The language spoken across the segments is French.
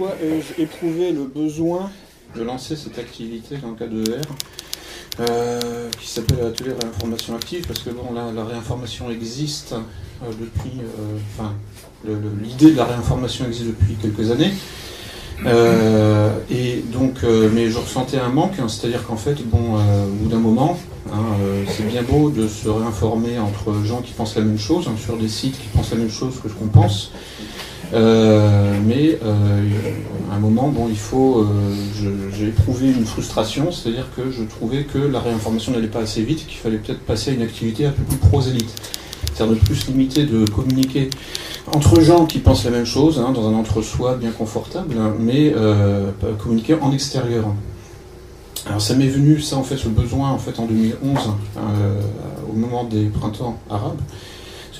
pourquoi ai-je éprouvé le besoin de lancer cette activité dans le cadre de R euh, qui s'appelle l'atelier réinformation active parce que bon, la, réinformation existe euh, depuis, euh, enfin, l'idée de la réinformation existe depuis quelques années. et donc, mais je ressentais un manque, hein, c'est-à-dire qu'en fait, bon, au bout d'un moment, hein, c'est bien beau de se réinformer entre gens qui pensent la même chose, hein, sur des sites qui pensent la même chose que ce qu'on pense, euh, mais euh, à un moment, bon, il faut. Euh, j'ai éprouvé une frustration, c'est-à-dire que je trouvais que la réinformation n'allait pas assez vite, qu'il fallait peut-être passer à une activité un peu plus prosélite. C'est-à-dire de plus limiter, de communiquer entre gens qui pensent la même chose, hein, dans un entre-soi bien confortable, mais communiquer en extérieur. Alors ça m'est venu, ça en fait, ce besoin en fait en 2011, au moment des printemps arabes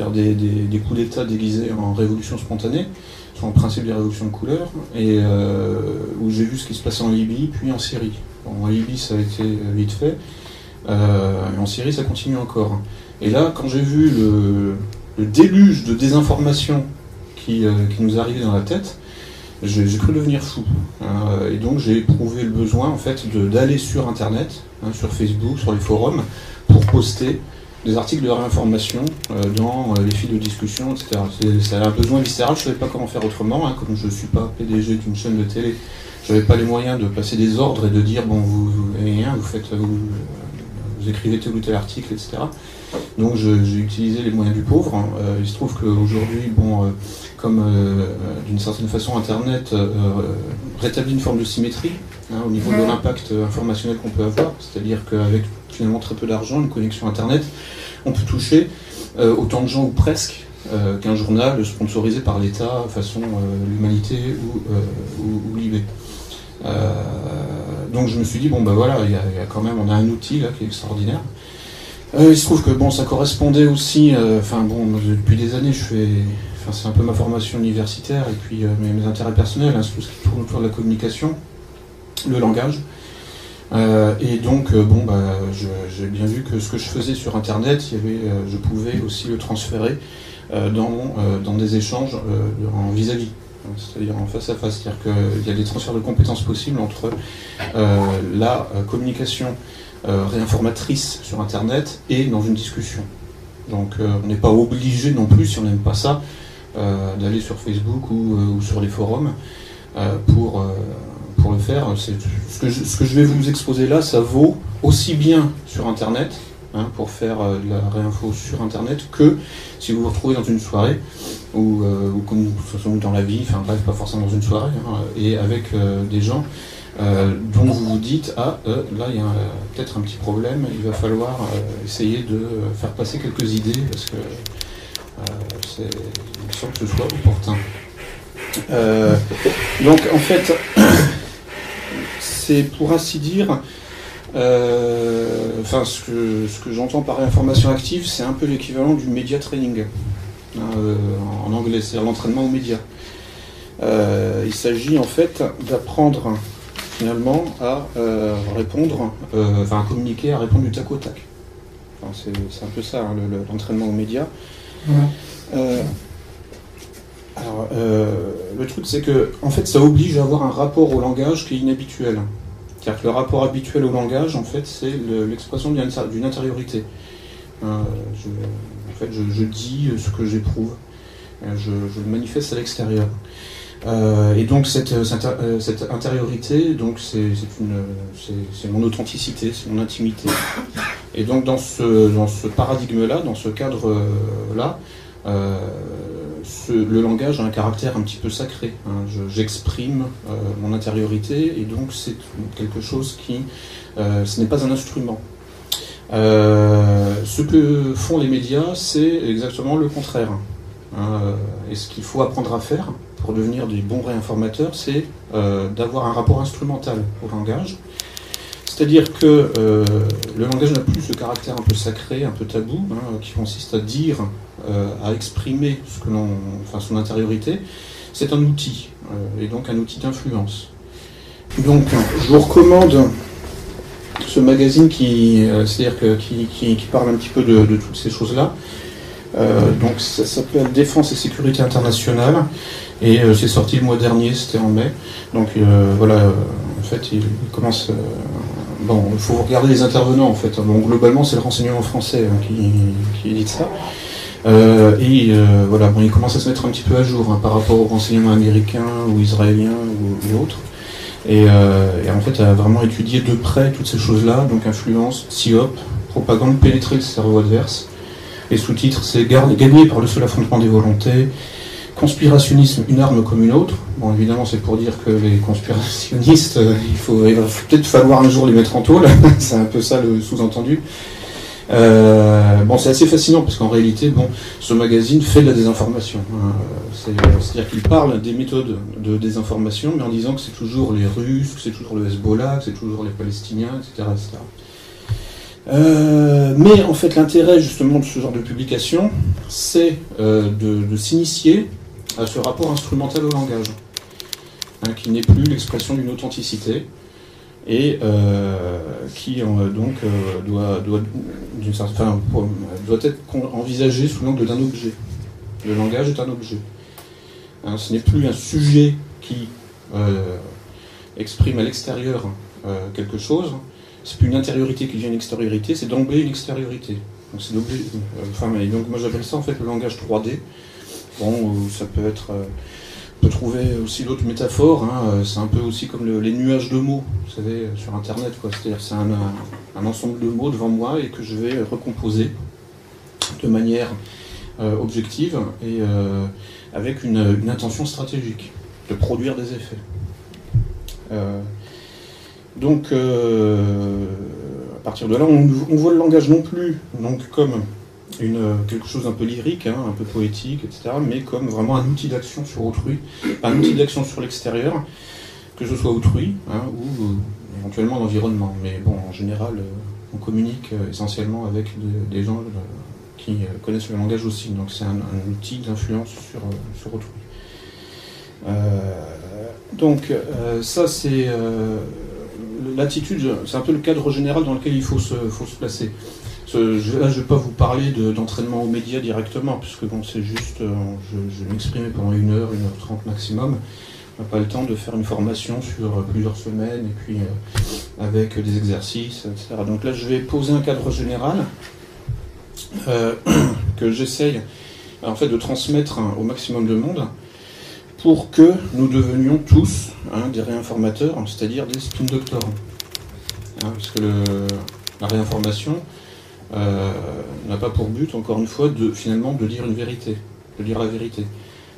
des, des, coups d'État déguisés en révolution spontanée, sur le principe des révolutions de couleur, et euh, où j'ai vu ce qui se passait en Libye, puis en Syrie. en Libye, ça a été vite fait, euh, et en Syrie, ça continue encore. Et là, quand j'ai vu le, déluge de désinformation qui, euh, nous arrivait dans la tête, j'ai cru devenir fou. et donc j'ai éprouvé le besoin en fait d'aller sur Internet, hein, sur Facebook, sur les forums, pour poster des articles de réinformation euh, dans euh, les fils de discussion, etc. C'est un besoin viscéral, je ne savais pas comment faire autrement, hein, comme je ne suis pas PDG d'une chaîne de télé, je n'avais pas les moyens de passer des ordres et de dire, bon, vous, vous, vous faites, vous, vous, écrivez tel ou tel article, etc. Donc j'ai utilisé les moyens du pauvre. Hein. Euh, il se trouve qu'aujourd'hui, bon, comme d'une certaine façon Internet rétablit une forme de symétrie hein, au niveau de l'impact informationnel qu'on peut avoir, c'est-à-dire qu'avec finalement très peu d'argent, une connexion Internet, on peut toucher euh, autant de gens ou presque euh, qu'un journal sponsorisé par l'État façon euh, l'humanité ou, ou, donc je me suis dit, bon ben voilà, il y, a quand même, on a un outil là qui est extraordinaire. il se trouve que bon, ça correspondait aussi, enfin bon, depuis des années, je fais, enfin c'est un peu ma formation universitaire et puis mes, intérêts personnels, hein, tout ce qui tourne autour de la communication, le langage. Euh, et donc, euh, bon, bah, j'ai bien vu que ce que je faisais sur Internet, il y avait, euh, je pouvais aussi le transférer dans, dans des échanges en vis-à-vis. C'est-à-dire en face à face, c'est-à-dire qu'il y a des transferts de compétences possibles entre la communication réinformatrice sur Internet et dans une discussion. Donc on n'est pas obligé non plus, si on n'aime pas ça, d'aller sur Facebook ou, ou, sur les forums pour pour le faire. Ce que, je, ce que, je, vais vous exposer là, ça vaut aussi bien sur Internet, hein, pour faire euh, de la réinfo sur Internet, que si vous vous retrouvez dans une soirée, ou, euh, comme dans la vie, enfin bref, pas forcément dans une soirée, hein, et avec euh, des gens dont vous vous dites, ah, là, il y a peut-être un petit problème, il va falloir essayer de faire passer quelques idées, parce que il semble que ce soit opportun. donc en fait, c'est pour ainsi dire, euh, enfin ce que, ce que j'entends par information active, c'est un peu l'équivalent du media training hein, euh, en anglais, c'est-à-dire l'entraînement aux médias. Euh, il s'agit en fait d'apprendre finalement à répondre, enfin à communiquer, à répondre du tac au tac. c'est, un peu ça hein, l'entraînement aux médias. Alors, euh, le truc, c'est que, en fait, ça oblige à avoir un rapport au langage qui est inhabituel. C'est-à-dire que le rapport habituel au langage, en fait, c'est l'expression d'une intériorité. Euh, en fait, je, dis ce que j'éprouve. Euh, je, le manifeste à l'extérieur. et donc cette, cette, intériorité, donc c'est mon authenticité, c'est mon intimité. Et donc dans ce, dans ce paradigme-là, dans ce cadre-là, le langage a un caractère un petit peu sacré. Hein. J'exprime euh, mon intériorité et donc c'est quelque chose qui, euh, ce n'est pas un instrument. Euh, ce que font les médias, c'est exactement le contraire. Hein. et ce qu'il faut apprendre à faire pour devenir des bons réinformateurs, c'est d'avoir un rapport instrumental au langage. C'est-à-dire que le langage n'a plus ce caractère un peu sacré, un peu tabou, hein, qui consiste à dire à exprimer son intériorité, c'est un outil, euh, et donc un outil d'influence. Donc, je vous recommande ce magazine qui, euh, c'est-à-dire qui, parle un petit peu de, toutes ces choses-là. donc ça s'appelle Défense et sécurité internationale et c'est sorti le mois dernier, c'était en mai. Donc voilà, en fait il commence bon, il faut regarder les intervenants en fait. Bon, globalement, c'est le renseignement français hein, qui, édite ça. Euh, et euh, voilà, bon, il commence à se mettre un petit peu à jour hein, par rapport aux renseignements américains ou israéliens ou, autres. Euh, et, en fait, a vraiment étudié de près toutes ces choses-là, donc influence, SIOP, propagande, pénétrer le cerveau adverse. Les sous-titres, c'est gagner par le seul affrontement des volontés, conspirationnisme, une arme comme une autre. Bon, évidemment, c'est pour dire que les conspirationnistes, il, faut, va peut-être falloir un jour les mettre en tôle. c'est un peu ça le sous-entendu. Euh, bon, c'est assez fascinant parce qu'en réalité, bon, ce magazine fait de la désinformation. Hein. C'est-à-dire qu'il parle des méthodes de désinformation, mais en disant que c'est toujours les Russes, que c'est toujours le Hezbollah, que c'est toujours les Palestiniens, etc. Euh, mais en fait, l'intérêt justement de ce genre de publication, c'est de s'initier à ce rapport instrumental au langage, hein, qui n'est plus l'expression d'une authenticité et euh, qui euh, donc euh, doit, doit, doit être envisagé sous l'angle d'un objet. Le langage est un objet. Hein, ce n'est plus un sujet qui exprime à l'extérieur quelque chose, c'est plus une intériorité qui vient une extériorité, c'est d'emblée une extériorité. Donc, donc moi j'appelle ça en fait le langage 3D. Bon, ça peut être. Euh, on peut trouver aussi d'autres métaphores. Hein, euh, c'est un peu aussi comme les nuages de mots, vous savez, sur Internet. C'est-à-dire c'est un, ensemble de mots devant moi et que je vais recomposer de manière euh, objective et avec une, intention stratégique de produire des effets. donc, à partir de là, on, on, voit le langage non plus donc, comme une, quelque chose un peu lyrique, hein, un peu poétique, etc., mais comme vraiment un outil d'action sur autrui, un outil d'action sur l'extérieur, que ce soit autrui hein, ou euh, éventuellement l'environnement. Mais bon, en général, euh, on communique euh, essentiellement avec des gens qui connaissent le langage aussi, donc c'est un, outil d'influence sur, sur autrui. donc ça c'est l'attitude, c'est un peu le cadre général dans lequel il faut se, faut se placer. Je, là, je ne vais pas vous parler d'entraînement aux médias directement, puisque bon, c'est juste, euh, je, vais m'exprimer pendant une heure, une heure trente maximum. On n'a pas le temps de faire une formation sur euh, plusieurs semaines, et puis euh, avec des exercices, etc. Donc là, je vais poser un cadre général que j'essaye en fait de transmettre hein, au maximum de monde pour que nous devenions tous hein, des réinformateurs, c'est-à-dire des spin doctors. Hein, parce que la réinformation, euh, n'a pas pour but, encore une fois, de finalement de dire une vérité, de dire la vérité.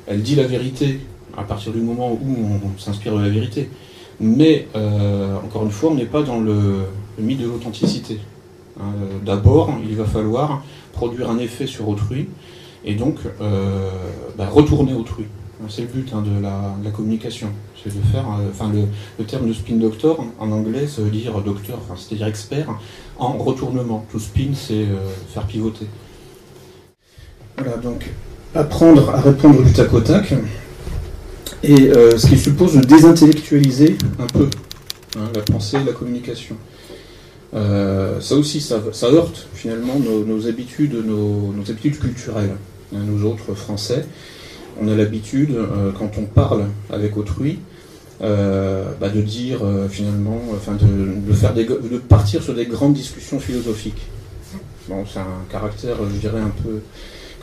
Elle dit la vérité à partir du moment où on, s'inspire de la vérité. Mais, euh, encore une fois, on n'est pas dans le, mythe de l'authenticité. Hein, d'abord, il va falloir produire un effet sur autrui et donc euh, bah, retourner autrui. C'est le but hein, de, la, communication. C'est de faire. enfin, le, terme de spin doctor en anglais, ça veut dire docteur, c'est-à-dire expert en retournement. Tout spin, c'est euh, faire pivoter. Voilà, donc apprendre à répondre du tac au tac, et euh, ce qui suppose de désintellectualiser un peu hein, la pensée et la communication. Euh, ça aussi, ça, heurte finalement nos, habitudes, nos, habitudes culturelles. Hein, nous autres Français, on a l'habitude, quand on parle avec autrui, euh, bah, de dire euh, finalement, de, partir sur des grandes discussions philosophiques. C'est un caractère, je dirais, un peu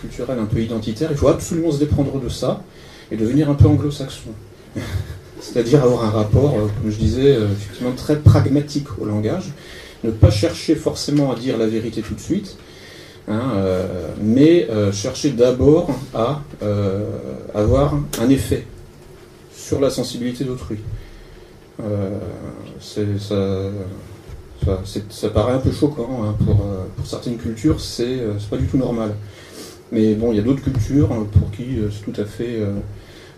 culturel, un peu identitaire. Il faut absolument se déprendre de ça et devenir un peu anglo-saxon. C'est-à-dire avoir un rapport, euh, comme je disais, effectivement très pragmatique au langage, ne pas chercher forcément à dire la vérité tout de suite, hein, mais chercher d'abord à avoir un effet sur la sensibilité d'autrui. Euh, ça, paraît un peu choquant hein, pour, euh, certaines cultures, euh, c'est pas du tout normal. Mais bon, il y a d'autres cultures hein, pour qui c'est tout à fait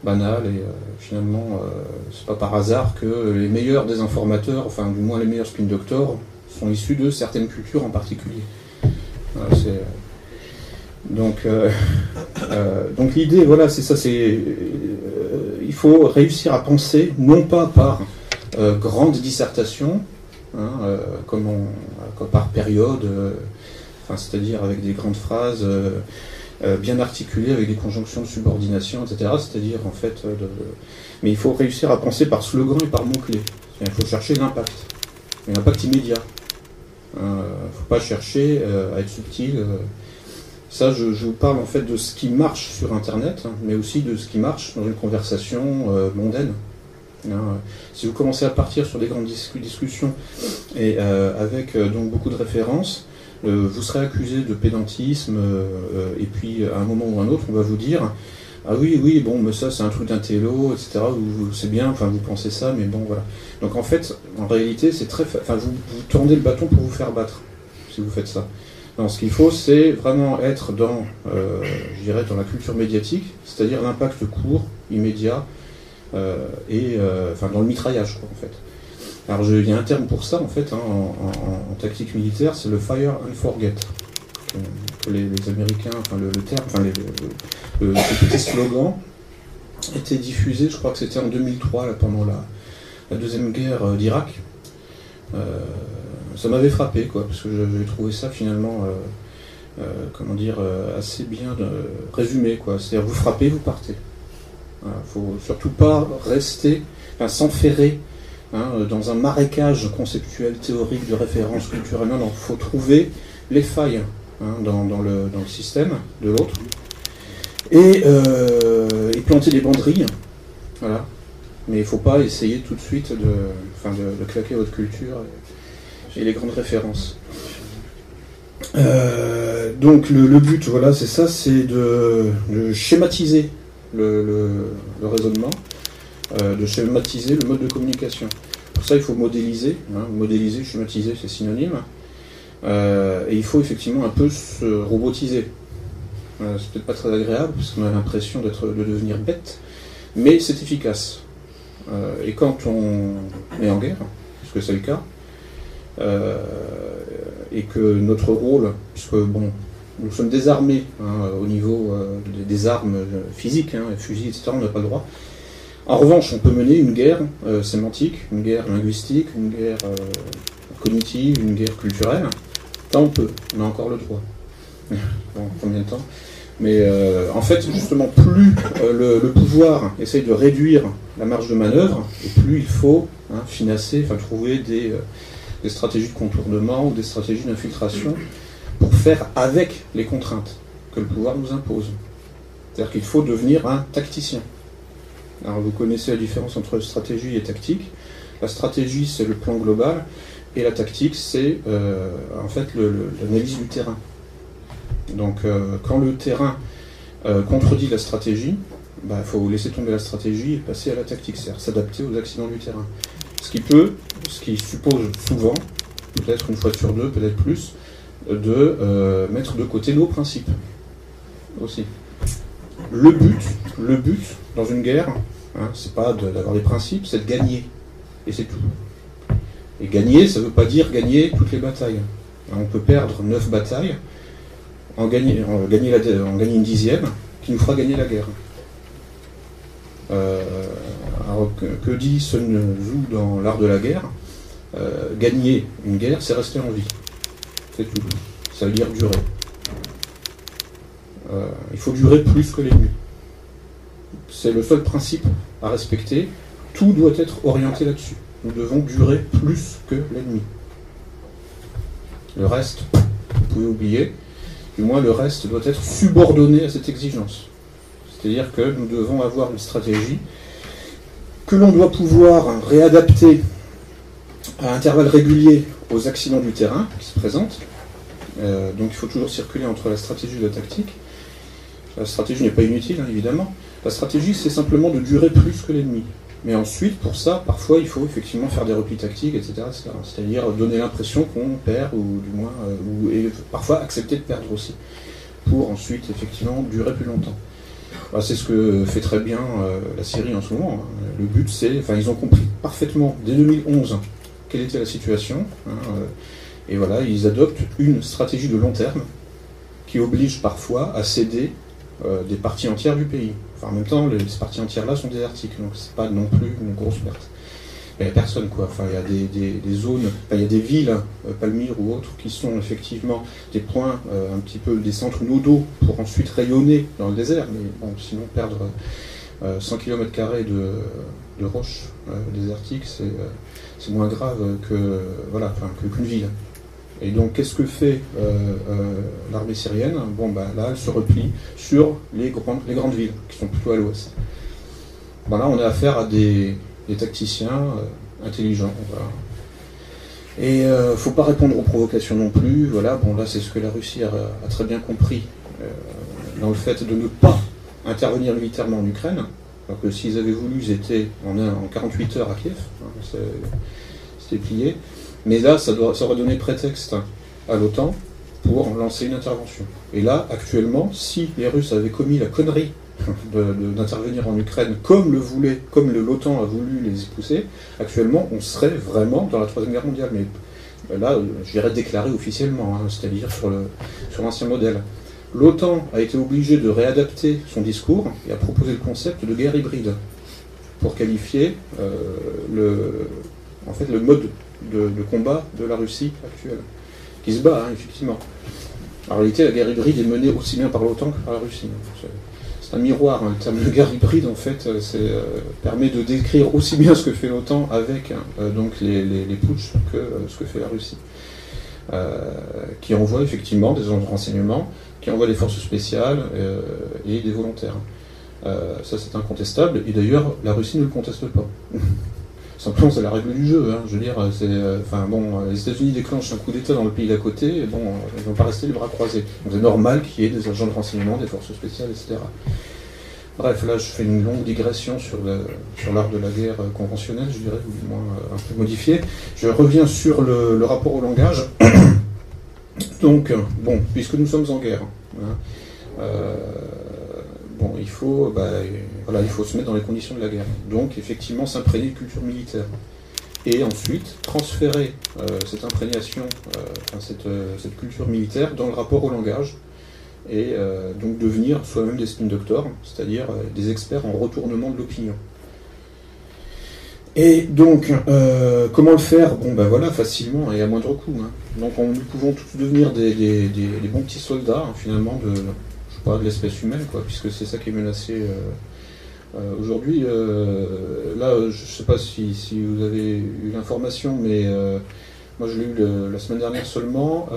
banal et finalement, c'est pas par hasard que les meilleurs des informateurs, enfin du moins les meilleurs spin doctors, sont issus de certaines cultures en particulier. Donc, donc l'idée, voilà, c'est ça, c'est il faut réussir à penser, non pas par euh, grande dissertation, hein, euh, comme, par période, euh, c'est-à-dire avec des grandes phrases bien articulé avec des conjonctions de subordination, etc. C'est-à-dire, en fait, mais il faut réussir à penser par slogan et par mots-clés. Il faut chercher l'impact, l'impact immédiat. Ne faut pas chercher à être subtil. Ça, je, vous parle en fait de ce qui marche sur Internet, hein, mais aussi de ce qui marche dans une conversation mondaine. Hein, si vous commencez à partir sur des grandes discussions et euh, avec euh, donc beaucoup de références, euh, vous serez accusé de pédantisme et puis à un moment ou à un autre, on va vous dire ah oui oui bon mais ça c'est un truc d'intello etc. C'est bien, enfin vous pensez ça, mais bon voilà. Donc en fait, en réalité, c'est très, enfin vous, vous tournez le bâton pour vous faire battre si vous faites ça. Non, ce qu'il faut, c'est vraiment être dans, je dirais, dans la culture médiatique, c'est-à-dire l'impact court, immédiat, euh, et euh, enfin dans le mitraillage quoi, en fait. Alors il y a un terme pour ça en fait hein, en, tactique militaire, c'est le fire and forget. Les, Américains, enfin le, terme, enfin le, ce petit slogan était diffusé, je crois que c'était en 2003 là, pendant la, deuxième guerre euh, d'Irak. ça m'avait frappé quoi, parce que j'avais trouvé ça finalement, comment dire, assez bien résumé quoi. C'est-à-dire vous frappez, vous partez. Il ne faut surtout pas rester, enfin, s'enferrer hein, dans un marécage conceptuel, théorique, de référence culturelle. Non, il faut trouver les failles hein, dans, le, système de l'autre et, euh, planter des banderilles. Voilà. Mais il ne faut pas essayer tout de suite de, de, claquer votre culture et, les grandes références. Euh, donc le, but, voilà, c'est ça, c'est de, schématiser le, raisonnement, euh, de schématiser le mode de communication. Pour ça, il faut modéliser. Hein, modéliser, schématiser, c'est synonyme. Euh, et il faut effectivement un peu se robotiser. Euh, c'est peut-être pas très agréable, parce qu'on a l'impression d'être, de devenir bête, mais c'est efficace. et quand on est en guerre, puisque c'est le cas, et que notre rôle, puisque bon, nous sommes désarmés hein, au niveau euh, des, armes euh, physiques, hein, fusils, etc. On n'a pas le droit. En revanche, on peut mener une guerre euh, sémantique, une guerre linguistique, une guerre cognitive, une guerre culturelle. Ça, on peut. On a encore le droit. combien de temps Mais en fait, justement, plus le, pouvoir essaye de réduire la marge de manœuvre, et plus il faut hein, financer, enfin trouver des, des stratégies de contournement ou des stratégies d'infiltration pour faire avec les contraintes que le pouvoir nous impose. C'est-à-dire qu'il faut devenir un tacticien. Alors vous connaissez la différence entre stratégie et tactique. La stratégie, c'est le plan global, et la tactique, c'est euh, en fait l'analyse du terrain. Donc euh, quand le terrain euh, contredit la stratégie, il bah, faut laisser tomber la stratégie et passer à la tactique, c'est-à-dire s'adapter aux accidents du terrain. Ce qui peut, ce qui suppose souvent, peut-être une fois sur deux, peut-être plus, de mettre de côté nos principes aussi. Le but, le but dans une guerre, hein, c'est pas d'avoir des principes, c'est de gagner. Et c'est tout. Et gagner, ça ne veut pas dire gagner toutes les batailles. Hein, on peut perdre neuf batailles, en gagner, en gagner, une dixième, qui nous fera gagner la guerre. Euh, alors que, dit Sun Tzu dans l'art de la guerre? Euh, Gagner une guerre, c'est rester en vie. C'est tout. Ça veut dire durer. Euh, il faut durer plus que l'ennemi. C'est le seul principe à respecter. Tout doit être orienté là-dessus. Nous devons durer plus que l'ennemi. Le reste, vous pouvez oublier. Du moins, le reste doit être subordonné à cette exigence. C'est-à-dire que nous devons avoir une stratégie que l'on doit pouvoir réadapter à intervalles réguliers aux accidents du terrain qui se présentent. Euh, donc il faut toujours circuler entre la stratégie et la tactique. La stratégie n'est pas inutile, hein, évidemment. La stratégie, c'est simplement de durer plus que l'ennemi. Mais ensuite, pour ça, parfois, il faut effectivement faire des replis tactiques, etc. C'est-à-dire donner l'impression qu'on perd, ou du moins, euh, ou, et parfois accepter de perdre aussi, pour ensuite, effectivement, durer plus longtemps. c'est ce que fait très bien euh, la Syrie en ce moment. Hein. Le but, c'est, enfin, ils ont compris parfaitement dès 2011 quelle était la situation. Hein, euh, et voilà, ils adoptent une stratégie de long terme qui oblige parfois à céder des parties entières du pays. En même temps, les, parties entières là sont désertiques, donc c'est pas non plus une grosse perte. il n'y a personne quoi. Il y a des, zones, il y a des villes, euh, Palmyre ou autres, qui sont effectivement des points, euh, un petit peu des centres nodaux pour ensuite rayonner dans le désert, mais bon, sinon perdre 100 km de, de roches désertiques, c'est moins grave que voilà, qu'une ville. Et donc, qu'est-ce que fait l'armée syrienne? Bon, bah, là, elle se replie sur les grandes, les grandes villes, qui sont plutôt à l'ouest. Bon, là, on a affaire à des, tacticiens euh, intelligents. Et il euh, ne faut pas répondre aux provocations non plus. Voilà, bon là c'est ce que la Russie a, très bien compris euh, dans le fait de ne pas intervenir militairement en Ukraine. Alors que s'ils avaient voulu, ils étaient en, en 48 heures à Kiev. Hein, c'était plié. Mais là, ça, doit, ça aurait donné prétexte à l'OTAN pour lancer une intervention. Et là, actuellement, si les Russes avaient commis la connerie d'intervenir en Ukraine comme le voulait, comme l'OTAN a voulu les y pousser, actuellement, on serait vraiment dans la Troisième Guerre mondiale. Mais euh, là, je dirais déclaré officiellement, hein, c'est-à-dire sur l'ancien modèle. L'OTAN a été obligé de réadapter son discours et a proposé le concept de guerre hybride pour qualifier euh, le, en fait, le mode de, combat de la Russie actuelle, qui se bat, hein, effectivement. En réalité, la guerre hybride est menée aussi bien par l'OTAN que par la Russie. Hein un miroir. Hein. Le terme de guerre hybride, en fait, euh, c'est, euh, permet de décrire aussi bien ce que fait l'OTAN avec euh, donc les, les, putsch que ce que fait la Russie. qui envoie effectivement des renseignements, qui envoie des forces spéciales et des volontaires. ça, c'est incontestable. Et d'ailleurs, la Russie ne le conteste pas. Simplement, c'est la règle du jeu. Hein. Je veux dire, c'est, enfin bon, les États-Unis déclenchent un coup d'État dans le pays d'à côté, et bon, ils ne vont pas rester les bras croisés. Donc c'est normal qu'il y ait des agents de renseignement, des forces spéciales, etc. Bref, là, je fais une longue digression sur, l'art de la guerre conventionnelle, je dirais, ou moins euh, un peu modifié. Je reviens sur le, rapport au langage. Donc, bon, puisque nous sommes en guerre, hein, euh, il faut, bah, voilà, il faut se mettre dans les conditions de la guerre. Donc, effectivement, s'imprégner de culture militaire. Et ensuite, transférer euh, cette imprégnation, cette, cette culture militaire dans le rapport au langage, et euh, donc devenir soi-même des spin doctors, c'est-à-dire euh, des experts en retournement de l'opinion. Et donc, euh, comment le faire? Bon, ben voilà, facilement et à moindre coût. Hein. Donc, nous pouvons tous devenir des, bons petits soldats, hein, finalement, de, pas, de l'espèce humaine, quoi, puisque c'est ça qui est menacé aujourd'hui. là, je ne sais pas si, vous avez eu l'information, mais moi, je l'ai eu la semaine dernière seulement.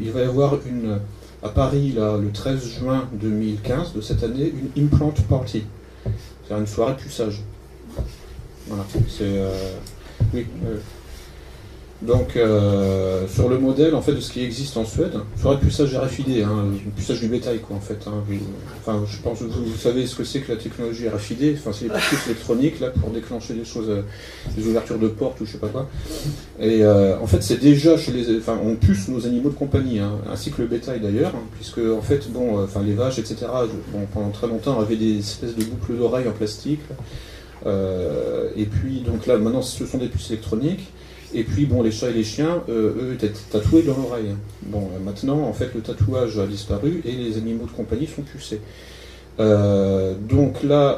il va y avoir une à Paris, là, le 13 juin 2015 de cette année, une implant party. C'est une soirée puçage. Voilà, c'est. Euh, oui, donc, euh, sur le modèle en fait, de ce qui existe en Suède, sur le puçage RFID, hein, puçage du bétail, quoi, en fait. Hein, enfin, je pense que vous, savez ce que c'est que la technologie RFID, enfin, c'est les puces électroniques, là, pour déclencher des choses, euh, des ouvertures de portes ou je sais pas quoi. Et euh, en fait, c'est déjà chez les. Enfin, on puce nos animaux de compagnie, hein, ainsi que le bétail d'ailleurs, hein, puisque, en fait, bon, enfin, les vaches, etc., bon, pendant très longtemps, avaient des espèces de boucles d'oreilles en plastique. et puis, donc là, maintenant, ce sont des puces électroniques. Et puis, bon, les chats et les chiens, euh, eux, étaient tatoués dans l'oreille. Bon, euh, maintenant, en fait, le tatouage a disparu et les animaux de compagnie sont pucés. Euh, donc là,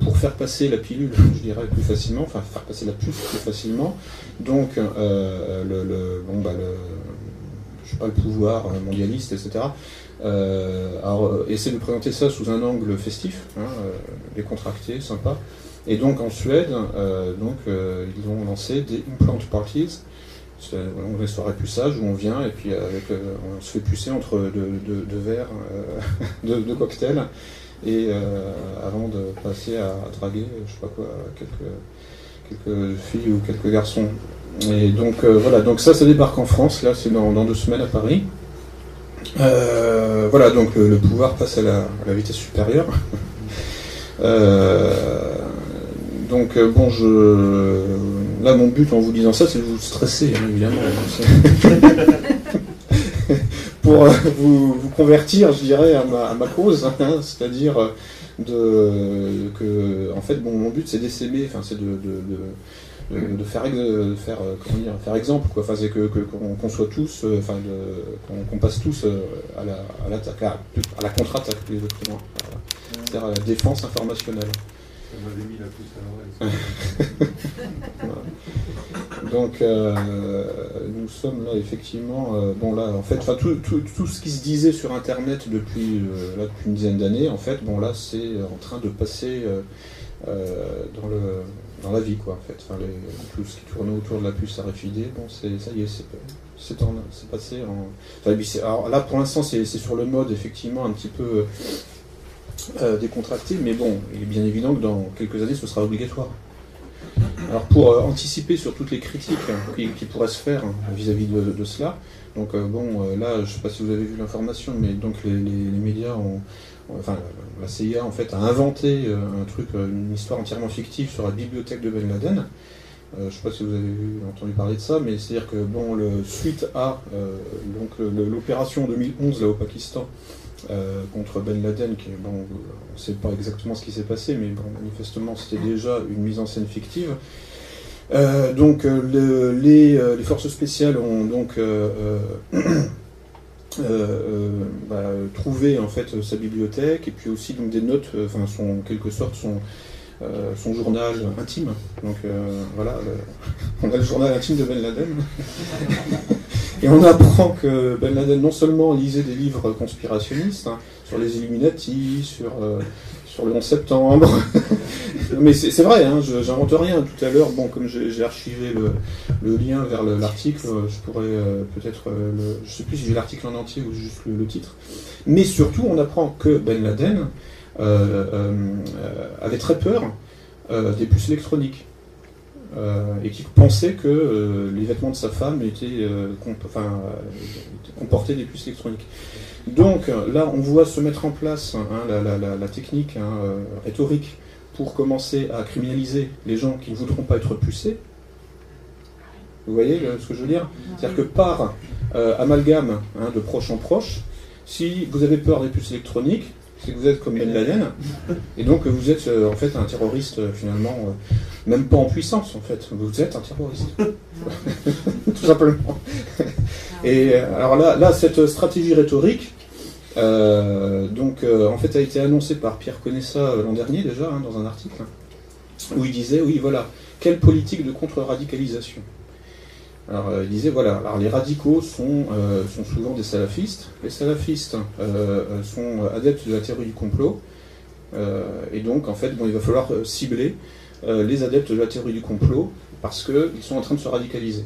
pour faire passer la pilule, je dirais plus facilement, enfin faire passer la puce plus facilement, donc le, bon, bah, le, je sais pas, le pouvoir mondialiste, etc. essaie de présenter ça sous un angle festif, hein, décontracté, sympa. Et donc en Suède, euh, donc, euh, ils ont lancé des implant parties. Une soirée puçage où on vient et puis euh, on se fait pucer entre deux, verres de, cocktails et avant de passer à, draguer, je sais pas quoi, quelques, filles ou quelques garçons. Et donc voilà, donc ça, ça débarque en France. Là, c'est dans, deux semaines à Paris. voilà, donc le, pouvoir passe à la vitesse supérieure. Donc euh, bon, je là mon but en vous disant ça, c'est de vous stresser, hein, évidemment, pour euh, vous, convertir, je dirais, à ma, cause, hein, c'est-à-dire euh, de que en fait, bon, mon but c'est d'essaimer, enfin c'est de, de, faire, faire, comment dire, faire exemple, quoi. Enfin, c'est que, qu'on, soit tous, enfin, qu'on, passe tous à la, à l'attaque, à, la contre-attaque, c'est-à-dire à la défense informationnelle. Mis la à l'oreille. Donc, nous sommes là, effectivement, bon là, en fait, tout, tout, tout, ce qui se disait sur Internet depuis, là, depuis une dizaine d'années, en fait, bon là, c'est en train de passer dans, le, dans la vie, quoi, en fait. Enfin, tout ce qui tournait autour de la puce RFID, bon, ça y est, c'est, c'est, passé en... alors là, pour l'instant, c'est, sur le mode, effectivement, un petit peu euh, décontracté, mais bon, il est bien évident que dans quelques années, ce sera obligatoire. Alors pour euh, anticiper sur toutes les critiques hein, qui, pourraient se faire hein, vis-à-vis de, cela, donc euh, bon, là, je ne sais pas si vous avez vu l'information, mais donc les, médias ont, enfin la CIA en fait a inventé un truc, une histoire entièrement fictive sur la bibliothèque de Ben Laden. je ne sais pas si vous avez entendu parler de ça, mais c'est-à-dire que bon, le, suite à donc l'opération 2011 là au Pakistan, euh, contre Ben Laden, qui bon, on ne sait pas exactement ce qui s'est passé, mais manifestement c'était déjà une mise en scène fictive. Euh, donc euh, les, forces spéciales ont donc bah, trouvé en fait sa bibliothèque et puis aussi donc des notes, enfin son quelque sorte son journal intime. Donc voilà, on a le journal intime de Ben Laden. Et on apprend que Ben Laden non seulement lisait des livres conspirationnistes hein, sur les Illuminati, sur, euh, le 11 septembre, mais c'est vrai, hein, j'invente rien. Tout à l'heure, bon, comme j'ai archivé le, lien vers l'article, je pourrais euh, peut-être, euh, je sais plus si j'ai l'article en entier ou juste le, titre. Mais surtout, on apprend que Ben Laden avait très peur des puces électroniques. Euh, et qui pensait que euh, les vêtements de sa femme étaient, euh, comportaient des puces électroniques. Donc là, on voit se mettre en place hein, la, technique hein, rhétorique pour commencer à criminaliser les gens qui ne voudront pas être pucés. Vous voyez ce que je veux dire? C'est-à-dire que par amalgame hein, de proche en proche, si vous avez peur des puces électroniques, c'est que vous êtes comme Ben Laden, et donc vous êtes en fait un terroriste finalement même pas en puissance en fait. Vous êtes un terroriste, tout simplement. Et euh, alors là, là cette stratégie rhétorique, euh, donc euh, en fait a été annoncée par Pierre Conessa l'an dernier déjà hein, dans un article où il disait oui voilà quelle politique de contre-radicalisation? Alors il disait voilà alors les radicaux sont, sont souvent des salafistes, les salafistes sont adeptes de la théorie du complot et donc en fait bon il va falloir cibler euh, les adeptes de la théorie du complot parce qu'ils sont en train de se radicaliser.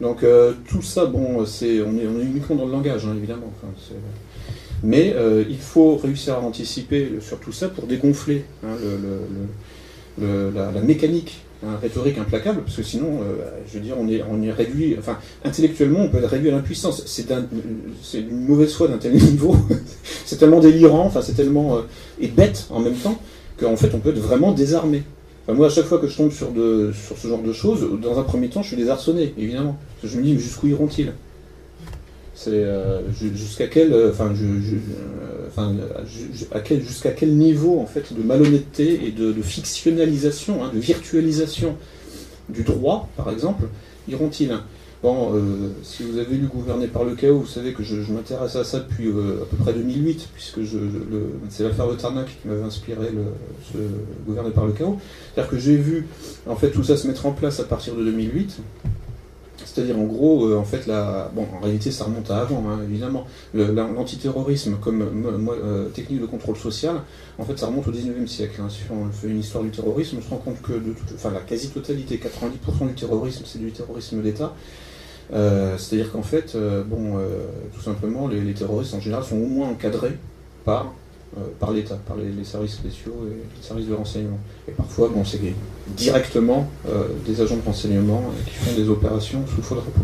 Donc euh, tout ça, bon, c'est, on, est, on est uniquement dans le langage, hein, évidemment. mais euh, il faut réussir à anticiper sur tout ça pour dégonfler hein, la, mécanique hein, rhétorique implacable, parce que sinon, je veux dire, on est, réduit, enfin, intellectuellement, on peut être réduit à l'impuissance. C'est, une mauvaise foi d'un tel niveau, c'est tellement délirant, enfin, c'est tellement et bête en même temps qu'en fait on peut être vraiment désarmé. moi, à chaque fois que je tombe sur, de, sur ce genre de choses, dans un premier temps, je suis désarçonné, évidemment. je me dis, jusqu'où iront-ils? C'est euh, jusqu'à quel, euh, enfin, jusqu'à quel niveau en fait de malhonnêteté et de, fictionnalisation, hein, de virtualisation du droit, par exemple, iront-ils? Bon, euh, si vous avez lu Gouverner par le chaos, vous savez que je, m'intéresse à ça depuis euh, à peu près 2008, puisque c'est l'affaire de Tarnac qui m'avait inspiré le, ce Gouverner par le chaos. C'est-à-dire que j'ai vu en fait tout ça se mettre en place à partir de 2008. C'est-à-dire en gros, euh, en fait, la, bon, en réalité, ça remonte à avant, hein, évidemment. L'antiterrorisme comme technique de contrôle social, en fait, ça remonte au 19e siècle. Hein. Si on fait une histoire du terrorisme, on se rend compte que de enfin, la quasi-totalité, 90% du terrorisme, c'est du terrorisme d'État. Euh, c'est-à-dire qu'en fait, euh, bon, euh, tout simplement, les, terroristes en général sont au moins encadrés par, par l'État, par les, services spéciaux et les services de renseignement. Et parfois, bon, c'est directement des agents de renseignement qui font des opérations sous faux drapeau.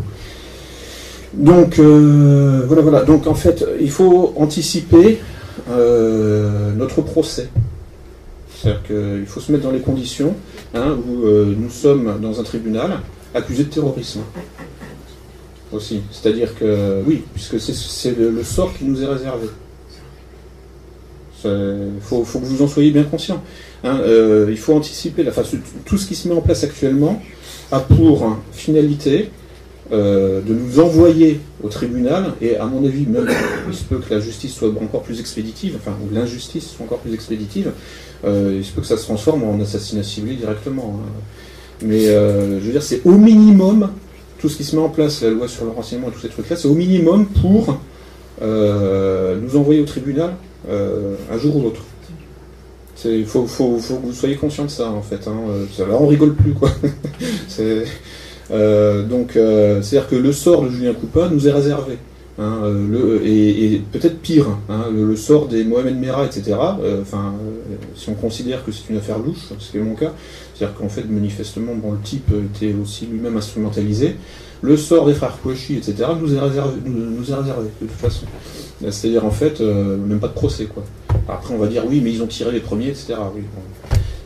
Donc voilà, voilà. Donc en fait, il faut anticiper notre procès. C'est-à-dire qu'il faut se mettre dans les conditions hein, où nous sommes dans un tribunal accusé de terrorisme aussi. C'est-à-dire que, oui, puisque c'est le, sort qui nous est réservé. Il faut, que vous en soyez bien conscient. Hein. Euh, il faut anticiper. Tout ce qui se met en place actuellement a pour finalité euh, de nous envoyer au tribunal, et à mon avis, même il se peut que la justice soit encore plus expéditive, enfin, ou l'injustice soit encore plus expéditive, euh, il se peut que ça se transforme en assassinat ciblé directement. Hein. Mais je veux dire, c'est au minimum tout ce qui se met en place, la loi sur le renseignement et tous ces trucs-là, c'est au minimum pour nous envoyer au tribunal un jour ou l'autre. Il faut, que vous soyez conscient de ça, en fait. Hein. Là, on rigole plus, quoi. Euh, donc, euh, c'est-à-dire que le sort de Julien Coupa nous est réservé. Hein, euh, et, peut-être pire, hein, le, sort des Mohamed Merah, etc. Enfin, si on considère que c'est une affaire louche, ce qui est mon cas, c'est-à-dire qu'en fait, manifestement, le type était aussi lui-même instrumentalisé. Le sort des frères Kouachi, etc., nous est réservé, de toute façon. C'est-à-dire, en fait, même pas de procès, quoi. Après, on va dire oui, mais ils ont tiré les premiers, etc. Oui,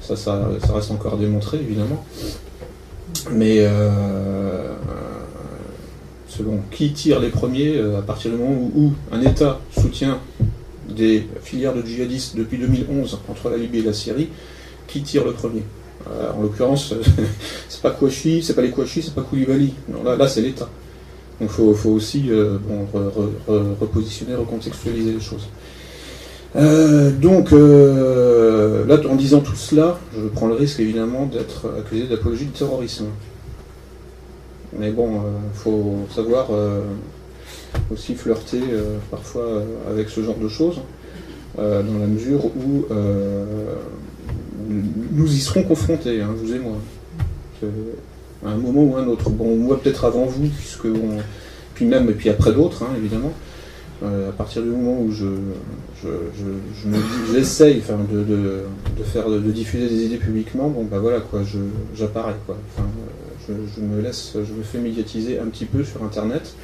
ça, ça, ça, reste encore à démontrer, évidemment. Mais euh, selon qui tire les premiers, euh, à partir du moment où, un État soutient des filières de djihadistes depuis 2011 entre la Libye et la Syrie, qui tire le premier? Euh, En l'occurrence, c'est pas Kouachi, c'est pas les Kouachi, c'est pas Koulibaly. Non, là, là c'est l'État. Donc il faut, aussi repositionner, recontextualiser les choses. Euh, donc, euh, là, en disant tout cela, je prends le risque évidemment d'être accusé d'apologie du terrorisme. Mais bon, il euh, faut savoir aussi flirter parfois avec ce genre de choses, dans la mesure où nous y serons confrontés, hein, vous et moi. À un moment ou un autre. Bon, moi peut-être avant vous, puisque puis même et puis après d'autres, hein, évidemment. Euh, à partir du moment où je, j'essaye enfin, de, de, faire de, diffuser des idées publiquement, bon bah voilà quoi, j'apparais quoi. Je, me laisse, je me fais médiatiser un petit peu sur internet.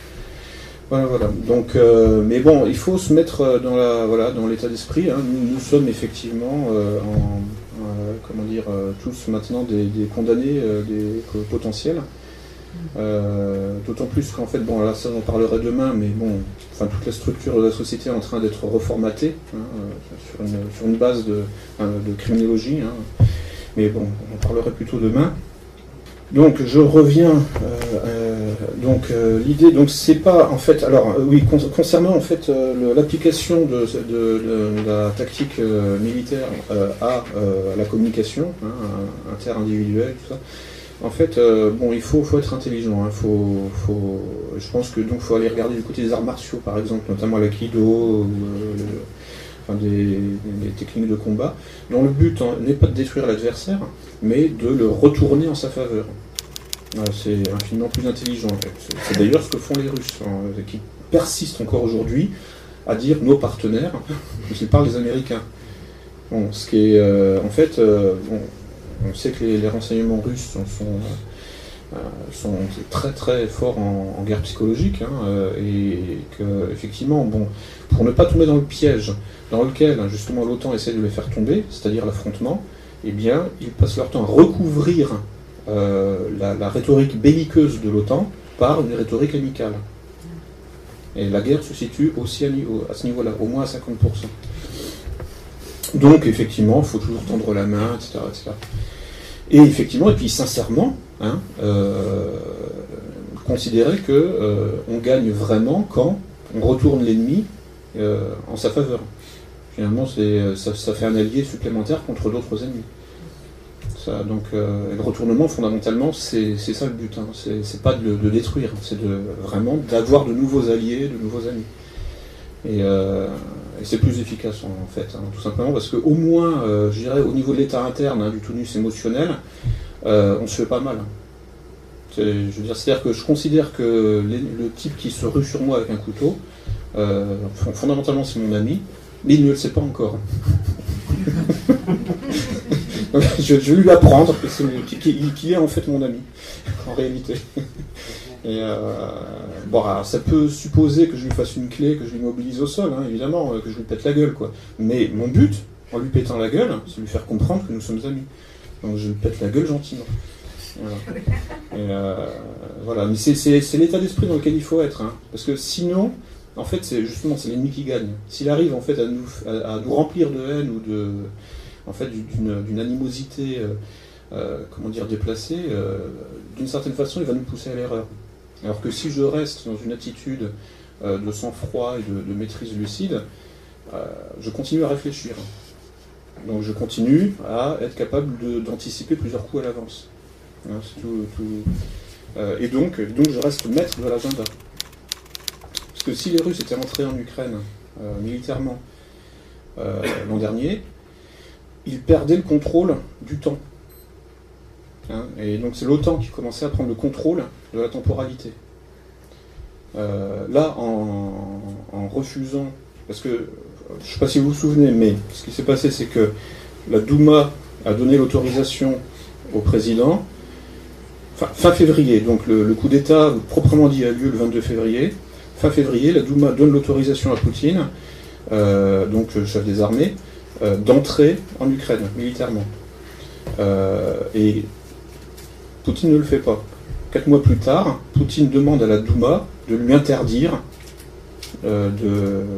Voilà, voilà. Donc, euh, mais bon, il faut se mettre dans la, voilà, dans l'état d'esprit. Hein. Nous, sommes effectivement, euh, en, comment dire, tous maintenant des, des condamnés, des potentiels. Euh, d'autant plus qu'en fait, bon, là, ça j'en parlerai demain, mais bon, enfin, toute la structure de la société est en train d'être reformatée hein, euh, sur, une, base de, de criminologie. Hein. Mais bon, on en parlerai plutôt demain. Donc je reviens. Euh, donc l'idée, donc c'est pas en fait. Alors oui, concernant en fait l'application de, la tactique militaire à la communication hein, inter-individuelle, tout ça. En fait, euh, bon, il faut, faut être intelligent. Hein. Faut, faut, je pense que donc faut aller regarder du côté des arts martiaux, par exemple, notamment l'akido, ou, euh, enfin, des, techniques de combat, dont le but hein, n'est pas de détruire l'adversaire, mais de le retourner en sa faveur. c'est infiniment plus intelligent. C'est d'ailleurs ce que font les Russes, hein, qui persistent encore aujourd'hui à dire nos partenaires, ils parlent des Américains. Bon, ce qui est, euh, en fait, bon, on sait que les, renseignements russes sont, sont, euh, très très forts en, guerre psychologique hein, euh, et que effectivement, bon, pour ne pas tomber dans le piège dans lequel justement l'OTAN essaie de les faire tomber, c'est-à-dire l'affrontement, eh bien, ils passent leur temps à recouvrir euh, la, rhétorique belliqueuse de l'OTAN par une rhétorique amicale. Et la guerre se situe aussi à, ce niveau-là, au moins à 50%. Donc, effectivement, il faut toujours tendre la main, etc. Et effectivement, et puis sincèrement, hein, euh, considérer qu'on euh, gagne vraiment quand on retourne l'ennemi euh, en sa faveur. Finalement, ça, fait un allié supplémentaire contre d'autres ennemis. Donc, le retournement, fondamentalement, c'est ça le but. Hein. C'est pas de détruire, c'est de, vraiment d'avoir de nouveaux alliés, de nouveaux amis. Et, c'est plus efficace en, fait, hein, tout simplement parce qu'au moins, euh, je dirais, au niveau de l'état interne, hein, du tonus émotionnel, euh, on se fait pas mal. Je veux dire, c'est-à-dire que je considère que le type qui se rue sur moi avec un couteau, euh, fondamentalement c'est mon ami, mais il ne le sait pas encore. je, vais lui apprendre qu'il est en fait mon ami, en réalité. Et euh, bon, ça peut supposer que je lui fasse une clé, que je lui mobilise au sol, hein, évidemment, que je lui pète la gueule, quoi. Mais mon but, en lui pétant la gueule, c'est de lui faire comprendre que nous sommes amis. Donc je pète la gueule gentiment. Voilà. Euh. Mais c'est l'état d'esprit dans lequel il faut être, hein. parce que sinon, en fait, c'est justement c'est l'ennemi qui gagne. S'il arrive en fait à nous, à, nous, remplir de haine ou de, en fait, d'une animosité, comment dire, déplacée, d'une certaine façon, il va nous pousser à l'erreur. Alors que si je reste dans une attitude euh, de sang-froid et de, maîtrise lucide, euh, je continue à réfléchir. Donc je continue à être capable d'anticiper plusieurs coups à l'avance. Hein, et donc, donc je reste maître de l'agenda. Parce que si les Russes étaient rentrés en Ukraine militairement l'an dernier, ils perdaient le contrôle du temps. Hein, et donc c'est l'OTAN qui commençait à prendre le contrôle de la temporalité. là, en, en, refusant, parce que je ne sais pas si vous vous souvenez, mais ce qui s'est passé, c'est que la Douma a donné l'autorisation au président, fin février, donc le, coup d'État proprement dit a lieu le 22 février. Fin février, la Douma donne l'autorisation à Poutine, euh, donc chef des armées, euh, d'entrer en Ukraine militairement. Euh, et Poutine ne le fait pas. Quatre mois plus tard, Poutine demande à la Douma de lui interdire euh,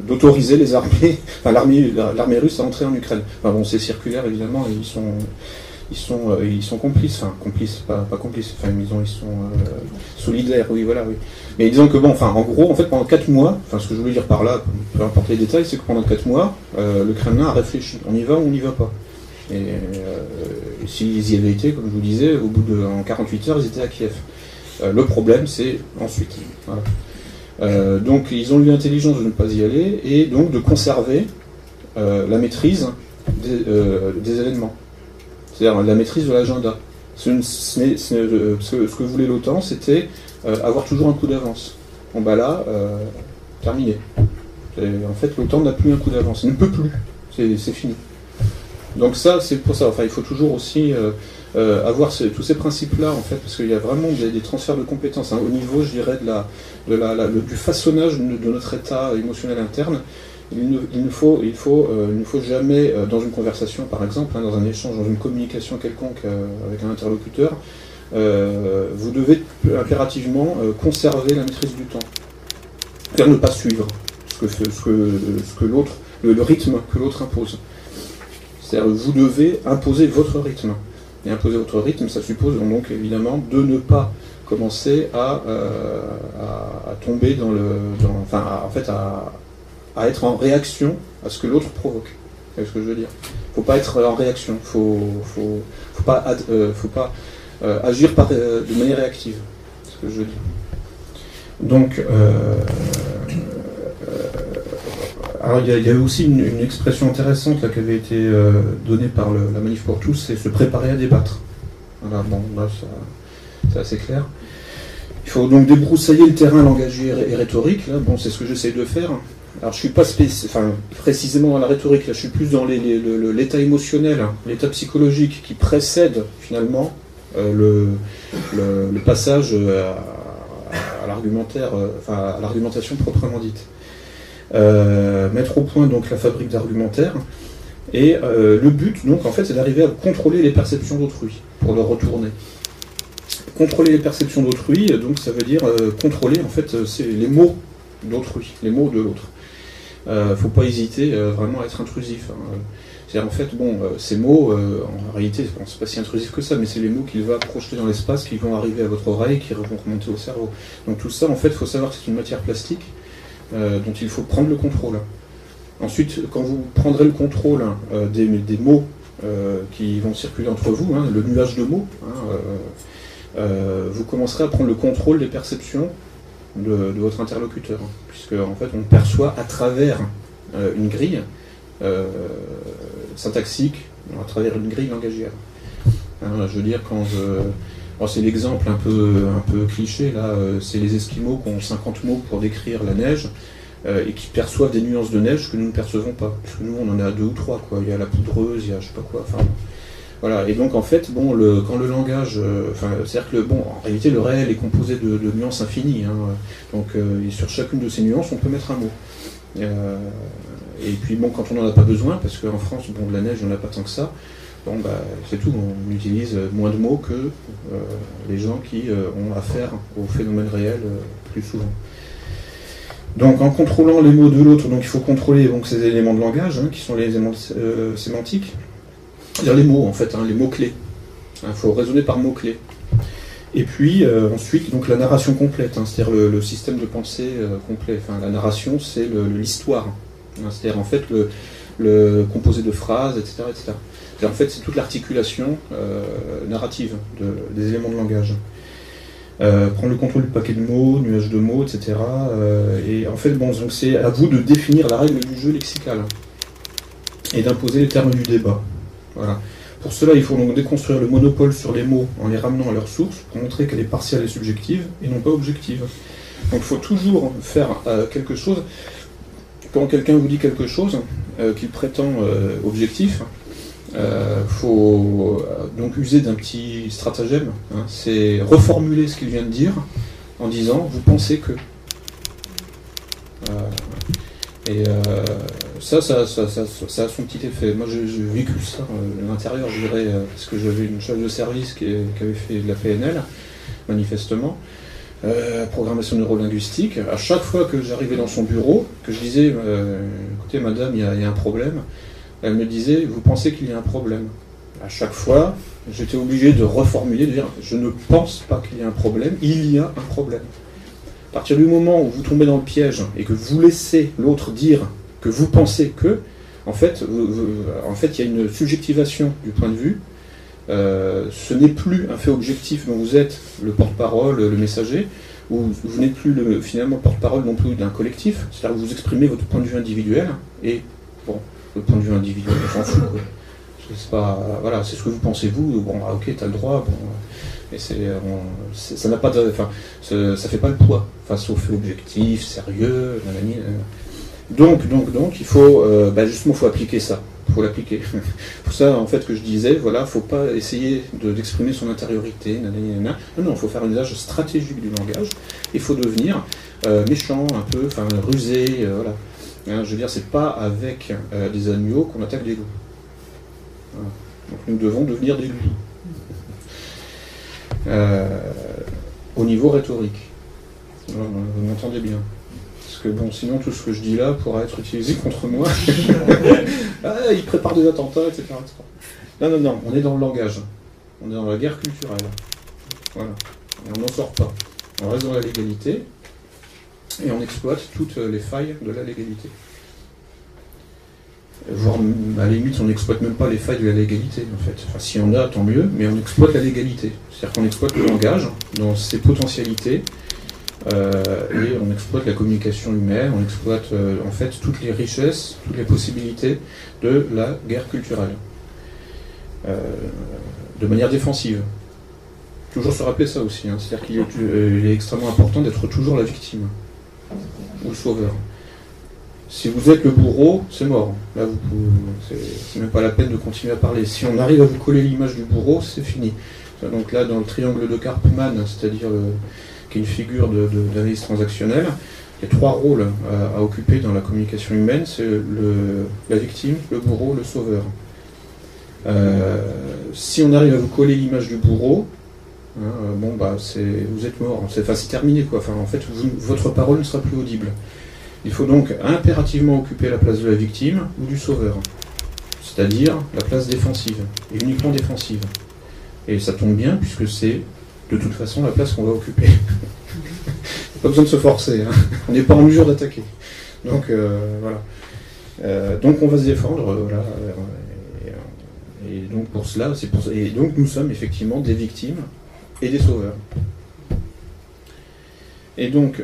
d'autoriser les armées, enfin l'armée russe à entrer en Ukraine. Enfin bon, c'est circulaire évidemment, et ils sont, ils sont, euh, ils sont complices, enfin complices, pas, complices, enfin ils, ont, ils sont euh, solidaires, oui, voilà, oui. Mais disons que bon, enfin en gros, en fait pendant 4 mois, enfin ce que je voulais dire par là, peu importe les détails, c'est que pendant 4 mois, le Kremlin a réfléchi, on y va ou on n'y va pas. Et s'ils y avaient été, comme je vous disais, au bout de en 48 heures, ils étaient à Kiev. le problème, c'est ensuite. Voilà. Euh, donc ils ont eu l'intelligence de ne pas y aller et donc de conserver euh, la maîtrise euh, des, événements, c'est-à-dire la maîtrise de l'agenda. Ce, que voulait l'OTAN, c'était avoir toujours un coup d'avance. Bon bah là, terminé. En fait, l'OTAN n'a plus un coup d'avance, il ne peut plus, c'est fini. Donc ça, c'est pour ça. Enfin, il faut toujours aussi euh, avoir tous ces principes-là, en fait, parce qu'il y a vraiment des, transferts de compétences hein, au niveau, je dirais, de la, du façonnage de, notre état émotionnel interne. Il ne, faut, il, faut, euh, il ne faut jamais, euh, dans une conversation par exemple, hein, dans un échange, dans une communication quelconque avec un interlocuteur, vous devez impérativement conserver la maîtrise du temps. Faire ne pas suivre ce que, l'autre, le, rythme que l'autre impose. C'est-à-dire vous devez imposer votre rythme et imposer votre rythme, ça suppose donc évidemment de ne pas commencer à, euh, à, tomber dans le. enfin, en fait, à, à, être en réaction à ce que l'autre provoque. C'est ce que je veux dire? Faut pas être en réaction. Faut, faut, faut pas, euh, euh, agir de manière réactive. C'est ce que je veux dire. Donc, alors il y, a, aussi une, expression intéressante qui avait été euh, donnée par la Manif pour tous, c'est se préparer à débattre. Voilà, bon, là c'est assez clair. Il faut donc débroussailler le terrain langagier et rhétorique. C'est ce que j'essaie de faire. Alors je suis pas précisément dans la rhétorique, là, je suis plus dans l'état émotionnel, hein, l'état psychologique qui précède finalement euh, le, passage à, euh, enfin, à l'argumentation proprement dite. Euh, mettre au point donc la fabrique d'argumentaire. Et euh, le but, donc, en fait, c'est d'arriver à contrôler les perceptions d'autrui pour leur retourner. Contrôler les perceptions d'autrui, donc ça veut dire euh, contrôler en fait les mots d'autrui, les mots de l'autre. ne faut pas hésiter vraiment à être intrusif. Hein. C'est-à-dire en fait, bon, ces mots, en réalité, c'est pas si intrusif que ça, mais c'est les mots qu'il va projeter dans l'espace, qui vont arriver à votre oreille, qui vont remonter au cerveau. Donc tout ça, en fait, faut savoir que c'est une matière plastique euh, dont il faut prendre le contrôle. Ensuite, quand vous prendrez le contrôle euh, des, mots euh, qui vont circuler entre vous, hein, le nuage de mots, hein, vous commencerez à prendre le contrôle des perceptions de, votre interlocuteur, puisque en fait on perçoit à travers une grille syntaxique, à travers une grille langagière. Hein, je veux dire, quand je, c'est l'exemple un peu, un peu cliché, là, euh, c'est les Esquimaux qui ont 50 mots pour décrire la neige euh, et qui perçoivent des nuances de neige que nous ne percevons pas. Parce que nous, on en a deux ou trois, quoi. Il y a la poudreuse, il y a je sais pas quoi. Enfin, voilà. Et donc, en fait, bon, le, quand le langage. Euh, c'est-à-dire que, bon, en réalité, le réel est composé de, nuances infinies. Hein. donc, sur chacune de ces nuances, on peut mettre un mot. et puis, bon, quand on n'en a pas besoin, parce qu'en France, bon, de la neige, on n'en a pas tant que ça. Bon, bah, c'est tout, on utilise moins de mots que euh, les gens qui euh, ont affaire au phénomène réel euh, plus souvent. Donc en contrôlant les mots de l'autre, donc il faut contrôler ces éléments de langage, hein, qui sont les éléments sémantiques, c'est-à-dire les mots en fait, hein, les mots-clés. Il faut raisonner par mots-clés. Et puis ensuite, donc la narration complète, hein, c'est-à-dire le, système de pensée complet. Enfin, la narration, c'est l'histoire. c'est-à-dire en fait le, le composé de phrases, etc. etc. En fait, c'est toute l'articulation narrative des éléments de langage. prendre le contrôle du paquet de mots, nuage de mots, etc. et en fait, bon, c'est à vous de définir la règle du jeu lexical et d'imposer les termes du débat. Voilà. Pour cela, il faut donc déconstruire le monopole sur les mots en les ramenant à leur source pour montrer qu'elle est partielle et subjective et non pas objective. Donc il faut toujours faire euh, quelque chose. Quand quelqu'un vous dit quelque chose euh, qu'il prétend euh, objectif, il faut donc user d'un petit stratagème. Hein. c'est reformuler ce qu'il vient de dire en disant vous pensez que. et ça ça, ça, ça, a son petit effet. Moi, j'ai vécu ça euh, à l'intérieur, je dirais, euh, parce que j'avais une chef de service qui, avait fait de la PNL, manifestement, euh, programmation neurolinguistique. À chaque fois que j'arrivais dans son bureau, que je disais, écoutez, madame, il y, a un problème, elle me disait, vous pensez qu'il y a un problème À chaque fois, j'étais obligé de reformuler, de dire, je ne pense pas qu'il y a un problème, il y a un problème. À partir du moment où vous tombez dans le piège et que vous laissez l'autre dire que vous pensez que, en fait, en fait, il y a une subjectivation du point de vue. Euh, ce n'est plus un fait objectif dont vous êtes le porte-parole, le messager, ou vous n'êtes plus le, finalement porte-parole non plus d'un collectif, c'est-à-dire que vous exprimez votre point de vue individuel, et bon, le point de vue individuel, on s'en fout. C'est pas, voilà, c'est ce que vous pensez vous. Bon, ah, ok, t'as le droit. Bon, mais c'est, ça n'a pas, de, ça, fait pas le poids face aux faits objectifs, sérieux, nanani, donc, donc, donc, il faut euh, bah, justement faut appliquer ça. Il faut l'appliquer. Pour ça, en fait, que je disais, voilà, faut pas essayer d'exprimer son intériorité. Non, non, il faut faire un usage stratégique du langage. Il faut devenir euh, méchant, un peu, enfin rusé, euh, voilà. Hein, je veux dire, c'est pas avec des agneaux qu'on attaque des loups. Donc, nous devons devenir des loups. au niveau rhétorique. vous m'entendez bien que bon, sinon tout ce que je dis là pourra être utilisé contre moi. ah, il prépare des attentats, etc., Non, non, non, on est dans le langage. On est dans la guerre culturelle. Voilà. Et on n'en sort pas. On reste dans la légalité et on exploite toutes les failles de la légalité. Voire, à la limite, on n'exploite même pas les failles de la légalité, en fait. Enfin, s'il y en a, tant mieux, mais on exploite la légalité. C'est-à-dire qu'on exploite le langage dans ses potentialités, euh, et on exploite la communication humaine, on exploite euh, en fait toutes les richesses, toutes les possibilités de la guerre culturelle, euh, de manière défensive. Toujours se rappeler ça aussi, hein. c'est-à-dire qu'il est, extrêmement important d'être toujours la victime ou le sauveur. Si vous êtes le bourreau, c'est mort. Là, c'est même pas la peine de continuer à parler. Si on arrive à vous coller l'image du bourreau, c'est fini. Donc là, dans le triangle de Karpman, c'est-à-dire le, qui est une figure d'analyse transactionnelle. Il y a trois rôles à, occuper dans la communication humaine, c'est la victime, le bourreau, le sauveur. Euh, si on arrive à vous coller l'image du bourreau, euh, bon bah vous êtes mort, c'est terminé quoi. Enfin, en fait, votre parole ne sera plus audible. Il faut donc impérativement occuper la place de la victime ou du sauveur, c'est-à-dire la place défensive, et uniquement défensive. Et ça tombe bien puisque c'est de toute façon la place qu'on va occuper. pas besoin de se forcer, hein. on n'est pas en mesure d'attaquer. Donc euh, voilà. Euh, donc on va se défendre, euh. Et, donc pour cela, c'est Et donc nous sommes effectivement des victimes et des sauveurs. Et donc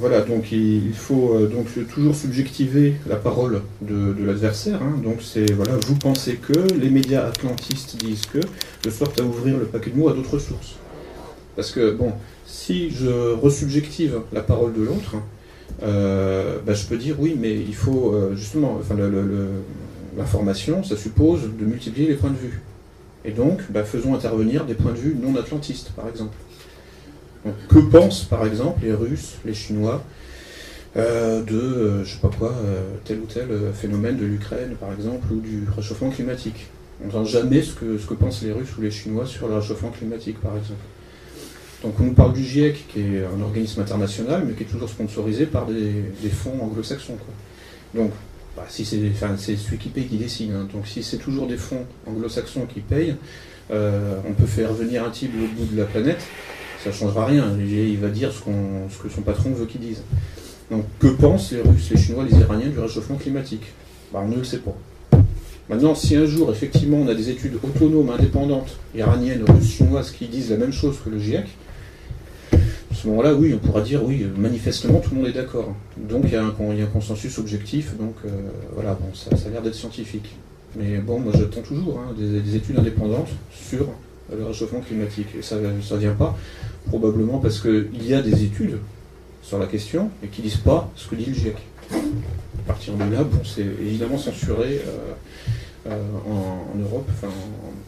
voilà, donc il, faut donc toujours subjectiver la parole de, l'adversaire. Hein. donc c'est voilà, vous pensez que les médias atlantistes disent que, de sorte à ouvrir le paquet de mots à d'autres sources. Parce que bon, si je resubjective la parole de l'autre, euh, bah, je peux dire oui, mais il faut euh, justement, enfin, l'information, ça suppose de multiplier les points de vue. Et donc, bah, faisons intervenir des points de vue non atlantistes, par exemple. que pensent, par exemple, les Russes, les Chinois, euh, de, je sais pas quoi, tel ou tel phénomène de l'Ukraine, par exemple, ou du réchauffement climatique? On n'entend jamais ce que, ce que pensent les Russes ou les Chinois sur le réchauffement climatique, par exemple. Donc on nous parle du GIEC, qui est un organisme international, mais qui est toujours sponsorisé par des, fonds anglo-saxons. Donc, bah, si c'est celui qui paye qui décide. Hein. Donc si c'est toujours des fonds anglo-saxons qui payent, euh, on peut faire venir un type au bout de la planète, ça ne changera rien. Il va dire ce, ce que son patron veut qu'il dise. Donc que pensent les Russes, les Chinois, les Iraniens du réchauffement climatique? Bah, On ne le sait pas. Maintenant, si un jour, effectivement, on a des études autonomes, indépendantes, iraniennes, russes, chinoises, qui disent la même chose que le GIEC, ce moment-là, oui, on pourra dire, oui, manifestement, tout le monde est d'accord. Donc, il y, a un, consensus objectif, donc euh, voilà, bon, ça, a l'air d'être scientifique. Mais bon, moi, j'attends toujours hein, des, études indépendantes sur le réchauffement climatique. Et ça ne vient pas, probablement parce qu'il y a des études sur la question, et qui ne disent pas ce que dit le GIEC. À partir de là, bon, c'est évidemment censuré. Euh, euh, en, Europe, enfin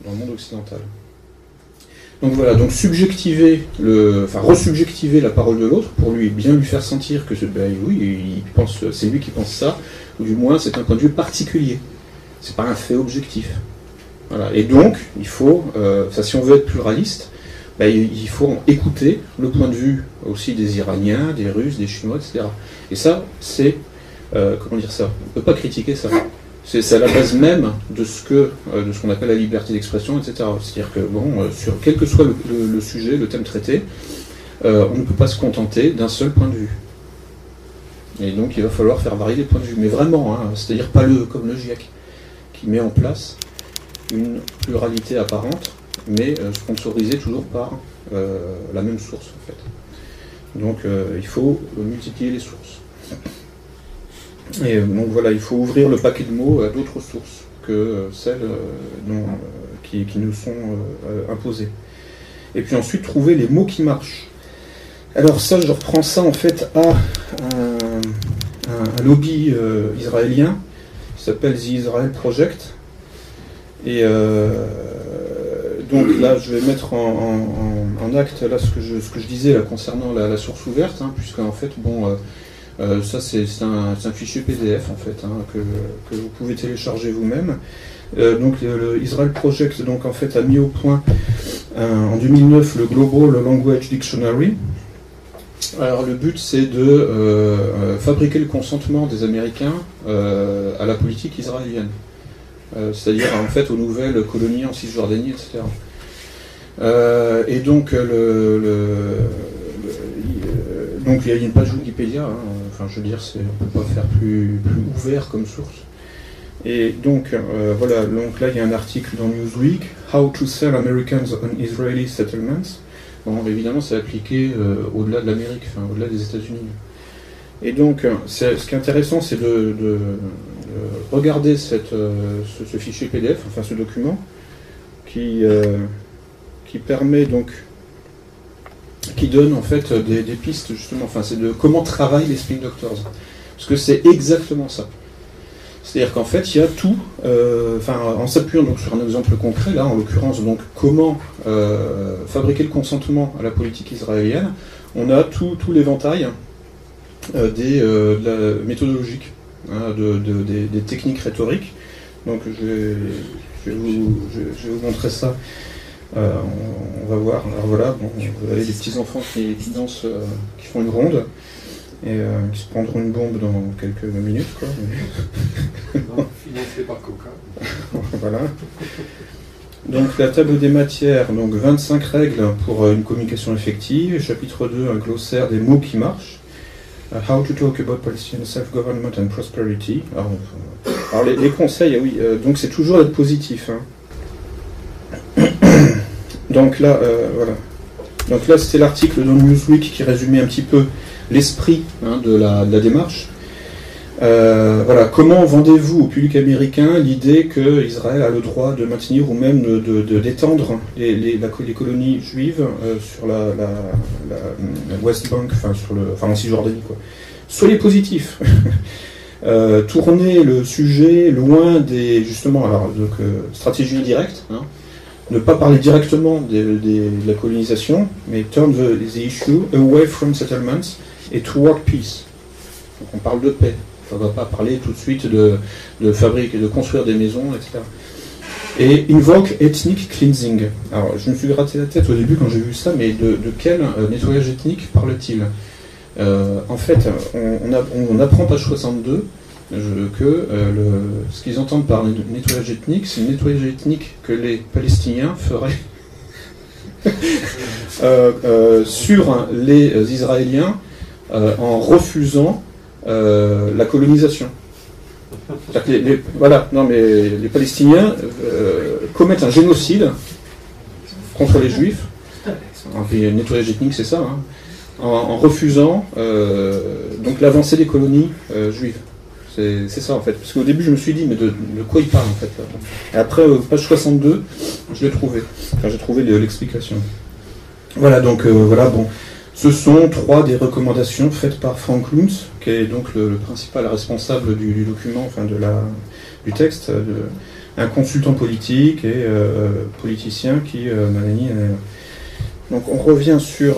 dans le monde occidental. Donc voilà, donc subjectiver, le, enfin resubjectiver la parole de l'autre pour lui bien lui faire sentir que ben, oui, il pense, c'est lui qui pense ça, ou du moins c'est un point de vue particulier. C'est pas un fait objectif. Voilà. Et donc, il faut, euh, si on veut être pluraliste, ben, il faut écouter le point de vue aussi des Iraniens, des Russes, des Chinois, etc. Et ça, c'est euh, comment dire ça? On ne peut pas critiquer ça. C'est à la base même de ce que euh, de ce qu'on appelle la liberté d'expression, etc. C'est-à-dire que bon, euh, sur quel que soit le, sujet, le thème traité, euh, on ne peut pas se contenter d'un seul point de vue. Et donc il va falloir faire varier les points de vue, mais vraiment, hein, c'est-à-dire pas le comme le GIEC, qui met en place une pluralité apparente, mais sponsorisée toujours par la même source en fait. Donc il faut multiplier les sources. Et euh, donc voilà, il faut ouvrir le paquet de mots à d'autres sources que euh, celles euh, qui, nous sont imposées. Et puis ensuite, trouver les mots qui marchent. Alors ça, je reprends ça en fait à un, lobby israélien qui s'appelle The Israel Project. Et donc là, je vais mettre en, acte là ce que je, disais là, concernant la, source ouverte, hein, puisque fait, bon, euh, ça, c'est un, fichier PDF en fait hein, que, vous pouvez télécharger vous-même. Euh, donc le, Israel Project donc en fait a mis au point euh, en 2009 le Global Language Dictionary. Alors le but c'est de fabriquer le consentement des Américains à la politique israélienne, c'est-à-dire en fait aux nouvelles colonies en Cisjordanie, etc. et donc le, donc il y a une page Wikipédia, hein, je veux dire, on ne peut pas faire plus, ouvert comme source. Et donc euh, voilà, donc là il y a un article dans Newsweek, How to Sell Americans on Israeli Settlements. Bon, évidemment, c'est appliqué euh, au-delà de l'Amérique, au-delà des États-Unis. Et donc, ce qui est intéressant, c'est de, regarder euh, ce, fichier PDF, enfin ce document, qui, qui permet donc qui donne en fait des, pistes justement, enfin c'est de comment travaillent les spin doctors. Parce que c'est exactement ça. C'est-à-dire qu'en fait, il y a tout, euh, en s'appuyant donc sur un exemple concret, là, en l'occurrence, donc comment euh, fabriquer le consentement à la politique israélienne, on a tout, l'éventail euh, des de méthodologiques, hein, de, des, techniques rhétoriques. Donc, je vais vous montrer ça euh, on, va voir. Alors voilà, vous avez des petits enfants qui, dansent, euh, qui font une ronde et euh, qui se prendront une bombe dans quelques minutes. Quoi. financé par Coca. voilà. Donc la table des matières, donc 25 règles pour une communication effective, chapitre 2, un glossaire des mots qui marchent. how to talk about Palestinian self-government and prosperity. Alors, les, conseils, ah oui, donc c'est toujours d'être positif. Hein. Donc là, euh, voilà. Donc là, c'était l'article dans Newsweek qui résumait un petit peu l'esprit hein, de, la, démarche. Euh, voilà, comment vendez-vous au public américain l'idée que Israël a le droit de maintenir ou même de, d'étendre les, les, colonies juives euh, sur la, West Bank, enfin sur le, enfin en Cisjordanie quoi. Soyez positifs. tournez le sujet loin des justement alors donc stratégie directe. Hein, ne pas parler directement de, la colonisation, mais turn the, issue away from settlements et toward peace. On parle de paix. On ne va pas parler tout de suite de, fabriquer, de construire des maisons, etc. Et invoke ethnic cleansing. Alors, je me suis gratté la tête au début quand j'ai vu ça, mais de, quel euh, nettoyage ethnique parle-t-il? Euh, En fait, on, on, on apprend page 62 que euh, le, ce qu'ils entendent par nettoyage ethnique, c'est le nettoyage ethnique que les Palestiniens feraient euh, euh, sur les Israéliens en refusant la colonisation. voilà, non mais les Palestiniens commettent un génocide contre les Juifs. Nettoyage ethnique, c'est ça, hein, en, refusant euh, donc l'avancée des colonies juives. C'est ça en fait. Parce qu'au début, je me suis dit, mais de, quoi il parle en fait Et après, page 62, je l'ai trouvé. Enfin, j'ai trouvé l'explication. Voilà, donc voilà, bon. Ce sont trois des recommandations faites par Frank Luntz, qui est donc le, principal responsable du, document, enfin de la, du texte, un consultant politique et euh, politicien qui euh, euh, Donc on revient sur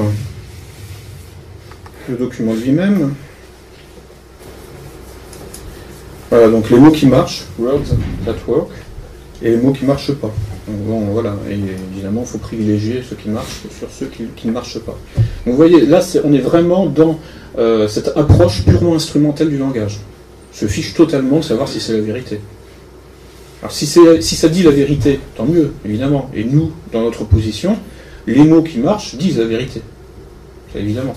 le document lui-même. Voilà, donc les mots qui marchent, words that work, et les mots qui ne marchent pas. bon, voilà, évidemment, il faut privilégier ceux qui marchent sur ceux qui, ne marchent pas. Donc, vous voyez, là, on est vraiment dans euh, cette approche purement instrumentelle du langage. Se fiche totalement de savoir si c'est la vérité. Alors, si ça dit la vérité, tant mieux, évidemment. Et nous, dans notre position, les mots qui marchent disent la vérité. Évidemment.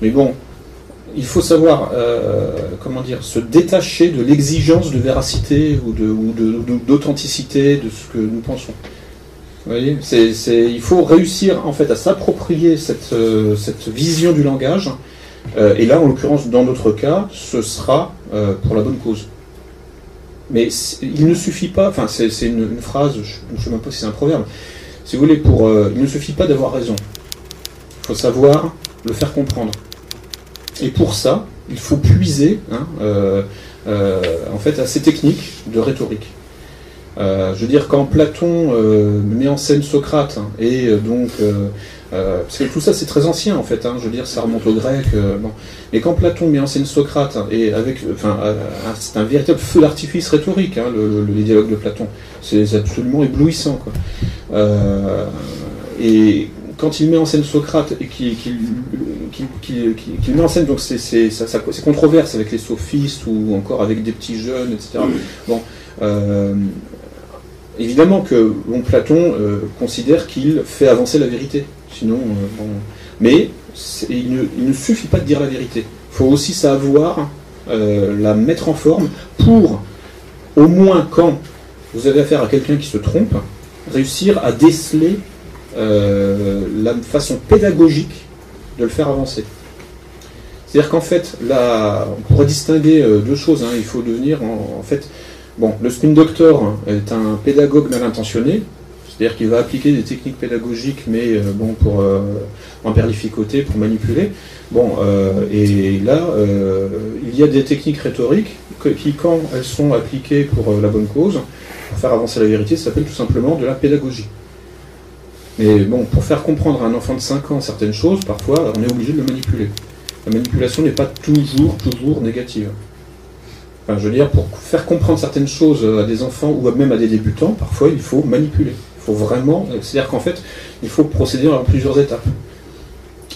Mais bon, il faut savoir, euh, comment dire, se détacher de l'exigence de véracité ou d'authenticité de, de, ce que nous pensons. Vous voyez, il faut réussir en fait à s'approprier cette, euh, vision du langage. Euh, et là, en l'occurrence, dans notre cas, ce sera pour la bonne cause. Mais il ne suffit pas, enfin c'est une, phrase, je ne sais pas si c'est un proverbe, si vous voulez, pour, il ne suffit pas d'avoir raison. Il faut savoir le faire comprendre. Et pour ça, il faut puiser hein, euh, euh, en fait, à ces techniques de rhétorique. Euh, je veux dire, quand Platon met en scène Socrate, hein, et donc, parce que tout ça c'est très ancien en fait, hein, je veux dire, ça remonte au grec, mais quand Platon met en scène Socrate, et avec, enfin, c'est un véritable feu d'artifice rhétorique, le, les dialogues de Platon, c'est absolument éblouissant. Et quand il met en scène Socrate et qu'il met en scène donc ces, controverses avec les sophistes ou encore avec des petits jeunes, etc. Bon, euh, évidemment que bon, Platon euh, considère qu'il fait avancer la vérité. Sinon, euh, bon, mais il ne, suffit pas de dire la vérité. Il faut aussi savoir la mettre en forme pour, au moins quand vous avez affaire à quelqu'un qui se trompe, réussir à déceler la façon pédagogique de le faire avancer. C'est-à-dire qu'en fait, là, on pourrait distinguer euh, deux choses. Hein. Il faut devenir, en, fait, bon, le spin doctor est un pédagogue mal intentionné, c'est-à-dire qu'il va appliquer des techniques pédagogiques, mais euh, bon, pour en perlificoter, pour manipuler. Bon, et là, il y a des techniques rhétoriques qui, quand elles sont appliquées pour la bonne cause, pour faire avancer la vérité, ça s'appelle tout simplement de la pédagogie. Mais bon, pour faire comprendre à un enfant de 5 ans certaines choses, parfois, on est obligé de le manipuler. La manipulation n'est pas toujours, toujours négative. Enfin, je veux dire, pour faire comprendre certaines choses à des enfants ou même à des débutants, parfois il faut manipuler. Il faut vraiment. C'est-à-dire qu'en fait, il faut procéder en plusieurs étapes.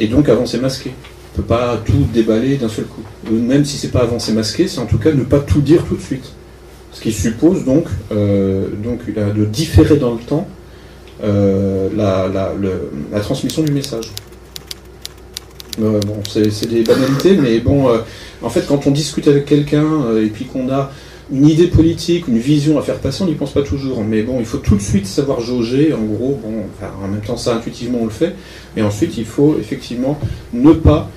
Et donc avancer masqué. On ne peut pas tout déballer d'un seul coup. Même si c'est pas avancer masqué, c'est en tout cas ne pas tout dire tout de suite. Ce qui suppose donc, euh, donc de différer dans le temps euh, la, transmission du message. Euh, bon, c'est des banalités, mais bon, euh, en fait, quand on discute avec quelqu'un et puis qu'on a une idée politique, une vision à faire passer, on n'y pense pas toujours. Mais bon, il faut tout de suite savoir jauger. En gros, bon, en même temps, ça intuitivement on le fait. Mais ensuite, il faut effectivement ne pas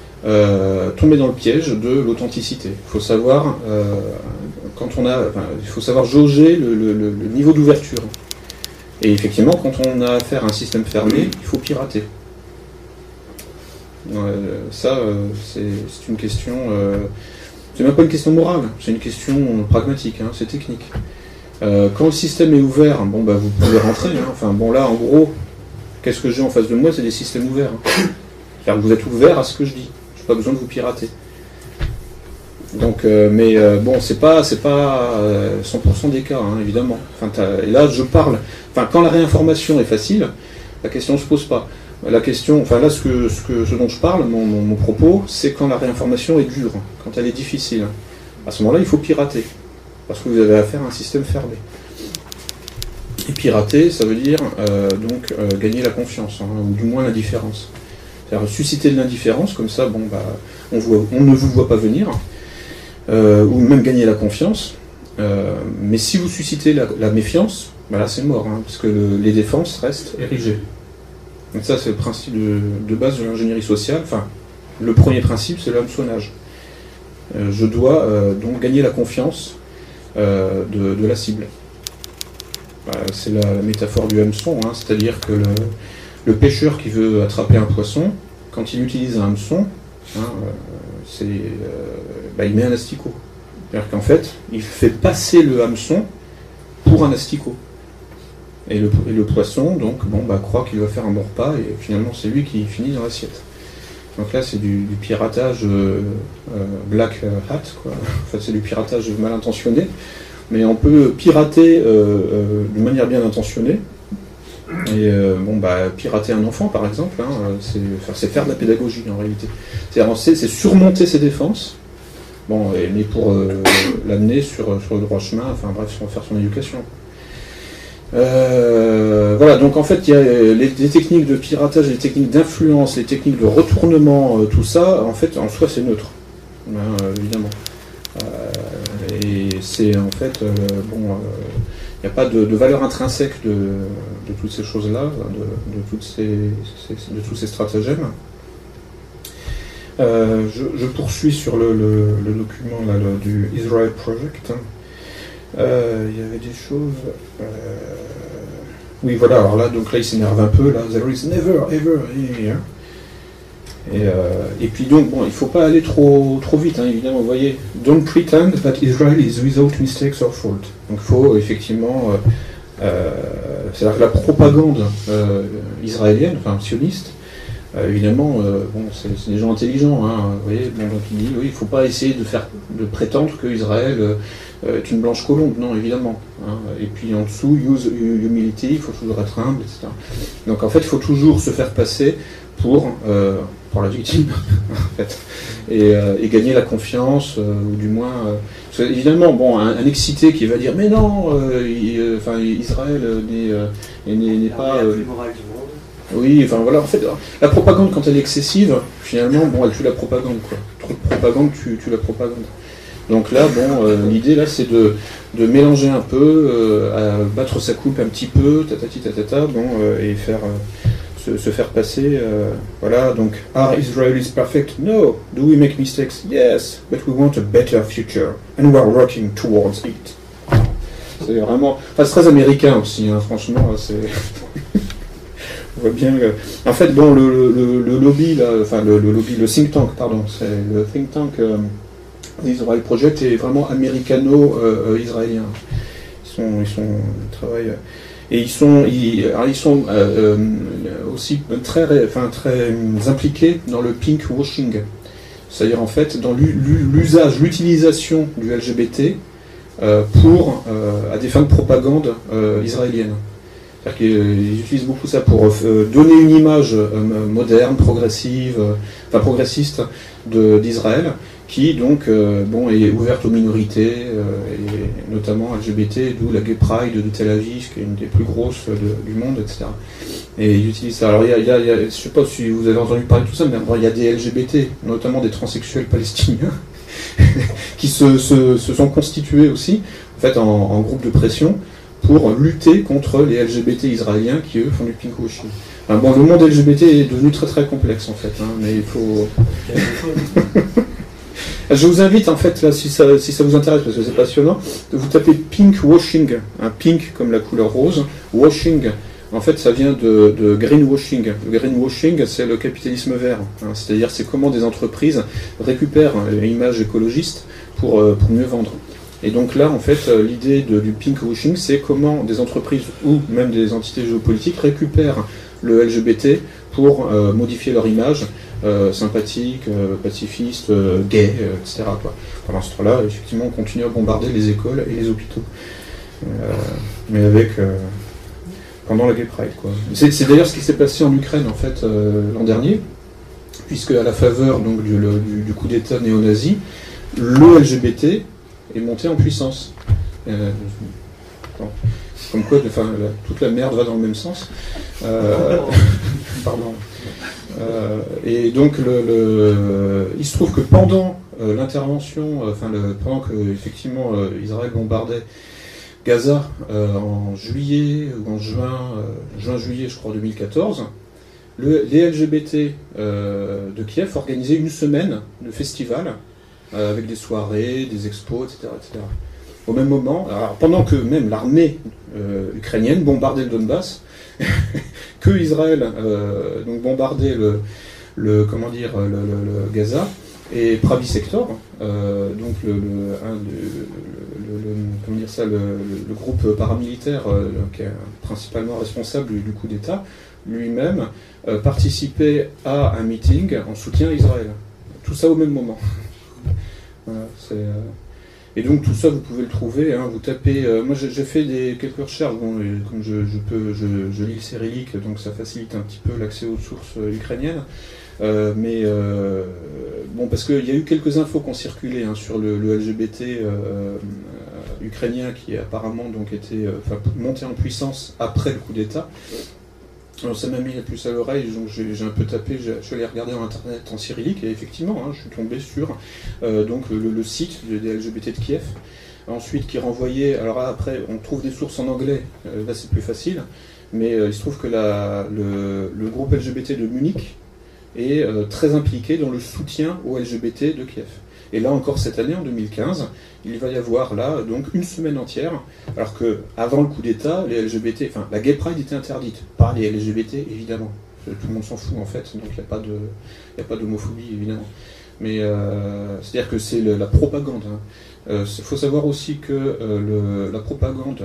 tomber dans le piège de l'authenticité. Il faut savoir quand on a, il faut savoir jauger le niveau d'ouverture. Et effectivement, quand on a affaire à un système fermé, il faut pirater. ça, euh, c'est une question. Euh, c'est même pas une question morale, c'est une question pragmatique, hein, c'est technique. Euh, quand le système est ouvert, bon bah vous pouvez rentrer. Hein. enfin bon là, en gros, qu'est-ce que j'ai en face de moi? C'est des systèmes ouverts. Hein. vous êtes ouvert à ce que je dis. Je n'ai pas besoin de vous pirater. Donc, mais bon, c'est pas, c'est pas 100% des cas, évidemment. Enfin, et là, je parle Enfin, quand la réinformation est facile, la question ne se pose pas. La question, enfin là, ce, que, ce, que, ce dont je parle, mon, propos, c'est quand la réinformation est dure, quand elle est difficile. À ce moment-là, il faut pirater, parce que vous avez affaire à un système fermé. Et pirater, ça veut dire euh, donc euh, gagner la confiance, hein, ou du moins l'indifférence. C'est-à-dire susciter de l'indifférence, comme ça, bon, bah, on, voit, on ne vous voit pas venir, euh, ou même gagner la confiance, mais si vous suscitez la, méfiance, bah là c'est mort, hein, parce que les défenses restent érigées. Donc ça c'est le principe de, base de l'ingénierie sociale. Enfin, le premier principe c'est l'hameçonnage. je dois donc gagner la confiance de, la cible. Bah, c'est la, métaphore du hameçon, hein, c'est-à-dire que le, pêcheur qui veut attraper un poisson, quand il utilise un hameçon, hein, c'est, bah, il met un asticot. C'est-à-dire qu'en fait, il fait passer le hameçon pour un asticot. Et le, poisson, donc, bon, bah, croit qu'il va faire un bon repas, et finalement, c'est lui qui finit dans l'assiette. Donc là, c'est du, piratage euh, euh, black hat, quoi. En fait, c'est du piratage mal intentionné. Mais on peut pirater euh, d'une manière bien intentionnée. Et bon, bah, pirater un enfant, par exemple, hein, c'est faire de la pédagogie en réalité. C'est surmonter ses défenses Bon, mais pour euh, l'amener sur, le droit chemin, enfin bref, faire son éducation. Euh, voilà, donc en fait, il y a les, techniques de piratage, les techniques d'influence, les techniques de retournement, euh, tout ça, en fait, en soi, c'est neutre, hein, évidemment. et c'est en fait, bon, n'y a pas de, valeur intrinsèque de, toutes ces choses-là, de, toutes ces, tous ces stratagèmes. Euh, je, poursuis sur le, document du Israel Project. Euh, il y avait des choses. Euh, oui, voilà, alors là, donc là, il s'énerve un peu. Là, there is never, ever. Et, et puis donc, bon, il ne faut pas aller trop, trop vite, hein, évidemment, vous voyez. Don't pretend that Israel is without mistakes or fault. Donc il faut effectivement. C'est-à-dire que la propagande israélienne, enfin sioniste, euh, évidemment, euh, bon, c'est des gens intelligents. Hein, vous voyez, bon, donc il dit, oui, il ne faut pas essayer de faire, de prétendre que Israël euh, est une blanche colombe, non, évidemment. Hein. Et puis en dessous, use humility, il faut toujours être humble, etc. Donc en fait, il faut toujours se faire passer pour, pour la victime, en fait, et, et, gagner la confiance, ou du moins, évidemment, bon, un, excité qui va dire, mais non, enfin, Israël n'est pas oui, enfin voilà, en fait, la propagande, quand elle est excessive, finalement, bon, elle tue la propagande, quoi. Trop de propagande tue, tue la propagande. Donc là, bon, euh, l'idée là, c'est de, de, mélanger un peu, euh, à battre sa coupe un petit peu, tatati tatata, bon, euh, et faire se, faire passer, voilà. Donc, are Israelis perfect? No. Do we make mistakes? Yes. But we want a better future, and we are working towards it. C'est vraiment, c'est très américain aussi, hein, franchement, c'est. bien. En fait, bon, le, lobby, enfin le, lobby, le think tank, pardon, c'est le think tank euh, Israel Project est vraiment américano-israélien. ils sont, ils sont, travaillent et ils sont, ils, sont euh, euh, aussi très, enfin très impliqués dans le pink washing, c'est-à-dire en fait dans l'usage, l'utilisation du LGBT pour à des fins de propagande israélienne. C'est-à-dire qu'ils utilisent beaucoup ça pour euh, donner une image euh, moderne, progressive, euh, enfin progressiste d'Israël, qui donc bon, est ouverte aux minorités, et notamment LGBT, d'où la Gay Pride de Tel Aviv, qui est une des plus grosses du monde, etc. Et ils utilisent ça. Alors, il y a, je ne sais pas si vous avez entendu parler de tout ça, mais il y a des LGBT, notamment des transsexuels palestiniens, qui se, sont constitués aussi, en fait, en groupe de pression, pour lutter contre les LGBT israéliens qui, eux, font du pinkwashing. bon, le monde LGBT est devenu très très complexe, en fait, hein, mais il faut... Je vous invite, en fait, là, si ça, vous intéresse, parce que c'est passionnant, de vous taper pinkwashing, un pink comme la couleur rose, washing, en fait, ça vient de, greenwashing. Le greenwashing, c'est le capitalisme vert. Hein. C'est-à-dire, c'est comment des entreprises récupèrent l'image écologiste pour, euh, pour mieux vendre. Et donc là, en fait, euh, l'idée du pink washing, c'est comment des entreprises ou même des entités géopolitiques récupèrent le LGBT pour euh, modifier leur image euh, sympathique, pacifiste, gay, etc. Pendant ce temps-là, effectivement, on continue à bombarder les écoles et les hôpitaux. mais avec pendant la Gay Pride. C'est, d'ailleurs ce qui s'est passé en Ukraine en fait l'an dernier, puisque à la faveur donc du, du coup d'État néo-nazi, le LGBT est monté en puissance. Euh, comme quoi, enfin, toute la merde va dans le même sens. Euh, pardon. Euh, et donc, il se trouve que pendant l'intervention, enfin le, pendant que effectivement Israël bombardait Gaza en juillet ou en juin, juin-juillet, je crois 2014, les LGBT de Kiev organisaient une semaine de festival avec des soirées, des expos, etc., etc. Au même moment, pendant que même l'armée ukrainienne bombardait le Donbass, que Israël euh, donc bombardait le, comment dire le, Gaza et Pravi Sector, euh, donc le, comment dire ça, le, groupe paramilitaire euh, qui est principalement responsable du, coup d'État, lui-même participait à un meeting en soutien à Israël. Tout ça au même moment. voilà, c'est et donc tout ça, vous pouvez le trouver. Hein, vous tapez. Euh, moi, j'ai fait des, quelques recherches. Comme je, lis le cyrillique, donc ça facilite un petit peu l'accès aux sources euh, ukrainiennes. Euh, mais bon, parce qu'il y a eu quelques infos qui ont circulé hein, sur le, LGBT ukrainien qui apparemment donc était monté en puissance après le coup d'État. Alors ça m'a mis la puce à l'oreille, donc j'ai un peu tapé, je suis allé regarder en internet en cyrillique et effectivement, hein, je suis tombé sur euh, donc le, site des LGBT de Kiev. Ensuite, qui renvoyait. Alors après, on trouve des sources en anglais, euh, là c'est plus facile, mais euh, il se trouve que le, groupe LGBT de Munich est très impliqué dans le soutien aux LGBT de Kiev. Et là encore cette année, en 2015, il va y avoir là donc une semaine entière, alors que avant le coup d'État, les LGBT, enfin la Gay Pride était interdite, pas les LGBT évidemment, tout le monde s'en fout en fait, donc il n'y a pas de, a pas d'homophobie évidemment. Mais euh, c'est-à-dire que c'est la propagande. Il hein. euh, faut savoir aussi que euh, la propagande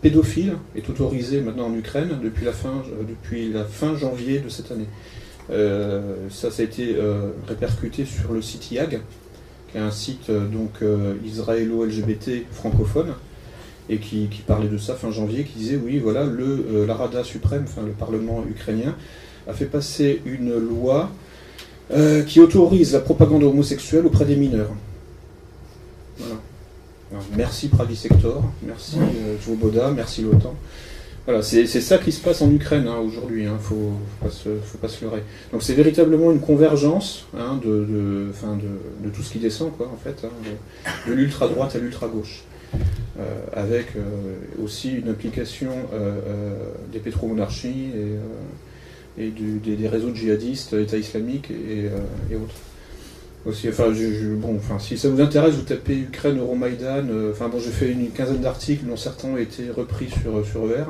pédophile est autorisée maintenant en Ukraine depuis la fin, depuis la fin janvier de cette année. ça, ça a été répercuté sur le site IAG, qui est un site euh, donc euh, israélo-LGBT francophone, et qui, parlait de ça fin janvier, qui disait oui, voilà, le, euh, la Rada suprême, enfin le Parlement ukrainien, a fait passer une loi qui autorise la propagande homosexuelle auprès des mineurs. Voilà. merci Pravi Sector, merci Joe merci l'OTAN. Voilà, c'est ça qui se passe en Ukraine hein, aujourd'hui, il hein, ne faut, faut, pas se leurrer. Donc c'est véritablement une convergence hein, de, de, de, tout ce qui descend, quoi, en fait, de, l'ultra-droite à l'ultra-gauche. Euh, avec euh, aussi une implication euh, des pétromonarchies et, et des, réseaux djihadistes, État islamique et, autres. Aussi, enfin, bon, enfin, si ça vous intéresse, vous tapez Ukraine, Euromaïdan. enfin, bon, j'ai fait une quinzaine d'articles dont certains ont été repris sur, sur ER.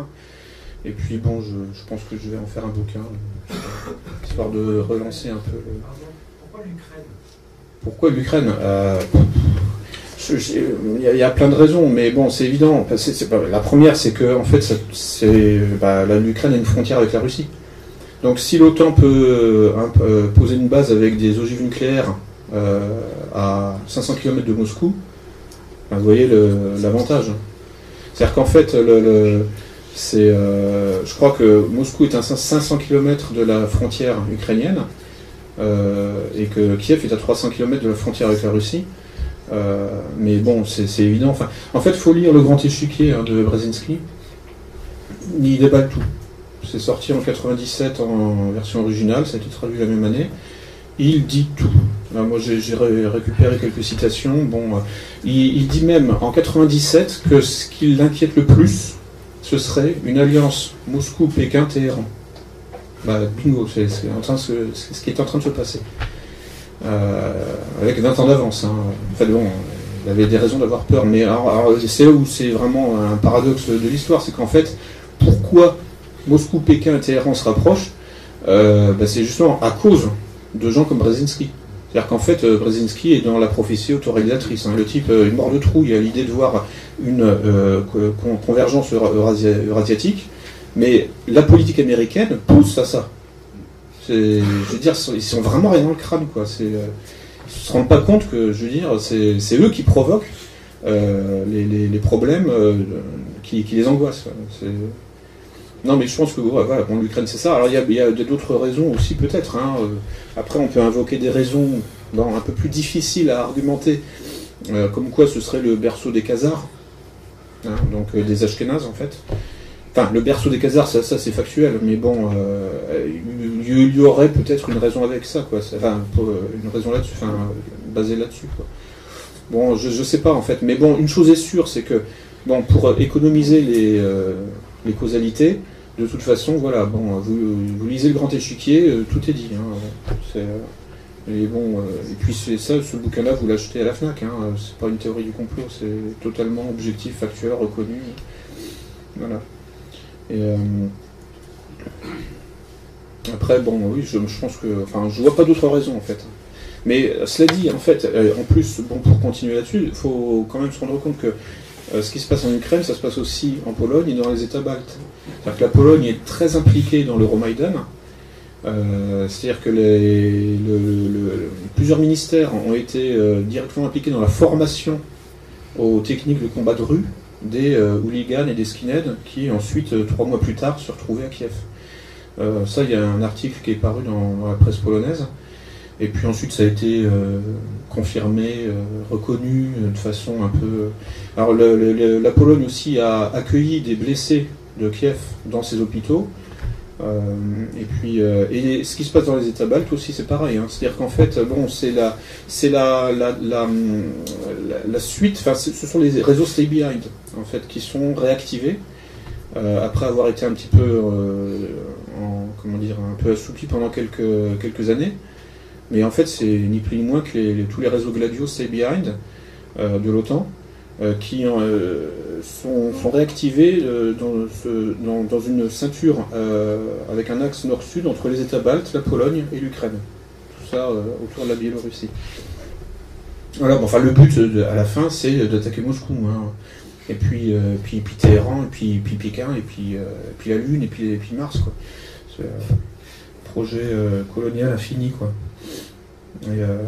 Et puis bon, je, pense que je vais en faire un bouquin, histoire de relancer un peu. Pourquoi l'Ukraine? Pourquoi l'Ukraine? Euh, il y, a plein de raisons, mais bon, c'est évident. la première, c'est que en fait, bah, l'Ukraine a une frontière avec la Russie. Donc, si l'OTAN peut euh, poser une base avec des ogives nucléaires euh, à 500 km de Moscou, bah, vous voyez l'avantage. C'est-à-dire qu'en fait, euh, je crois que Moscou est à 500 km de la frontière ukrainienne euh, et que Kiev est à 300 km de la frontière avec la Russie. Mais bon, c'est, évident. En fait, il faut lire Le Grand Échiquier hein, de Brzezinski. Il déballe tout. C'est sorti en 97 en version originale, ça a été traduit la même année. Il dit tout. moi, j'ai, récupéré quelques citations. Bon, il, il, dit même en 97 que ce qui l'inquiète le plus, ce serait une alliance Moscou-Pékin-Téhéran. Bah, bingo, c'est ce, qui est en train de se passer. Euh, avec 20 ans d'avance. Enfin bon, il avait des raisons d'avoir peur, mais c'est où c'est vraiment un paradoxe de l'histoire, c'est qu'en fait, pourquoi Moscou, Pékin et Téhéran se rapprochent euh, bah, C'est justement à cause de gens comme Brzezinski. C'est-à-dire qu'en fait, euh, Brzezinski est dans la prophétie autoréalisatrice. Hein. Le type est mort de trou, il a l'idée de voir une euh, convergence eurasiatique, mais la politique américaine pousse à ça. Je veux dire, ils sont vraiment rien dans le crâne, quoi. Euh, ils se rendent pas compte que, je veux dire, c'est eux qui provoquent euh, les, problèmes qui, les angoissent. Non, mais je pense que voilà, l'Ukraine, c'est ça. Alors, il y a, d'autres raisons aussi, peut-être. Hein. Après, on peut invoquer des raisons un peu plus difficiles à argumenter, comme quoi ce serait le berceau des Khazars. Hein, donc euh, des Ashkénazes en fait. Enfin, le berceau des Khazars, ça, c'est factuel, mais bon, euh, il y, aurait peut-être une raison avec ça, quoi. Enfin, euh, une raison là-dessus. Enfin, basé là-dessus. Bon, je, ne sais pas en fait, mais bon, une chose est sûre, c'est que bon, pour économiser les, les causalités, de toute façon, voilà, bon, vous, lisez le grand échiquier, tout est dit. Hein, et bon, et puis ça, ce bouquin-là, vous l'achetez à la Fnac. Hein, c'est pas une théorie du complot, c'est totalement objectif, factuel, reconnu. Voilà. Et après, bon, oui, je, pense que. Enfin, je vois pas d'autre raison, en fait. Mais euh, cela dit, en fait, euh, en plus, bon, pour continuer là-dessus, il faut quand même se rendre compte que euh, ce qui se passe en Ukraine, ça se passe aussi en Pologne et dans les États baltes. C'est-à-dire que la Pologne est très impliquée dans l'Euromaïdan. C'est-à-dire que plusieurs ministères ont été directement impliqués dans la formation aux techniques de combat de rue des hooligans et des skinheads qui ensuite, trois mois plus tard, se retrouvaient à Kiev. Euh, ça, il y a un article qui est paru dans, la presse polonaise. Et puis ensuite, ça a été euh, confirmé, euh, reconnu de façon un peu. Alors, la Pologne aussi a accueilli des blessés de Kiev dans ses hôpitaux. et puis, et ce qui se passe dans les États baltes aussi, c'est pareil. Hein. C'est-à-dire qu'en fait, bon, c'est la, c'est la, la, la, suite. Enfin, ce sont les réseaux Stay Behind en fait qui sont réactivés après avoir été un petit peu comment dire, un peu assoupi pendant quelques, quelques années. Mais en fait, c'est ni plus ni moins que tous les réseaux Gladio Stay Behind euh, de l'OTAN euh, qui euh, sont, réactivés dans, une ceinture avec un axe nord-sud entre les États baltes, la Pologne et l'Ukraine. Tout ça autour de la Biélorussie. Voilà, enfin, le but à la fin, c'est d'attaquer Moscou. Hein. Et puis, puis, puis Téhéran, et puis, puis Pékin, et puis, puis la Lune, et puis, et puis Mars. Quoi. C'est un projet colonial infini, quoi. Euh,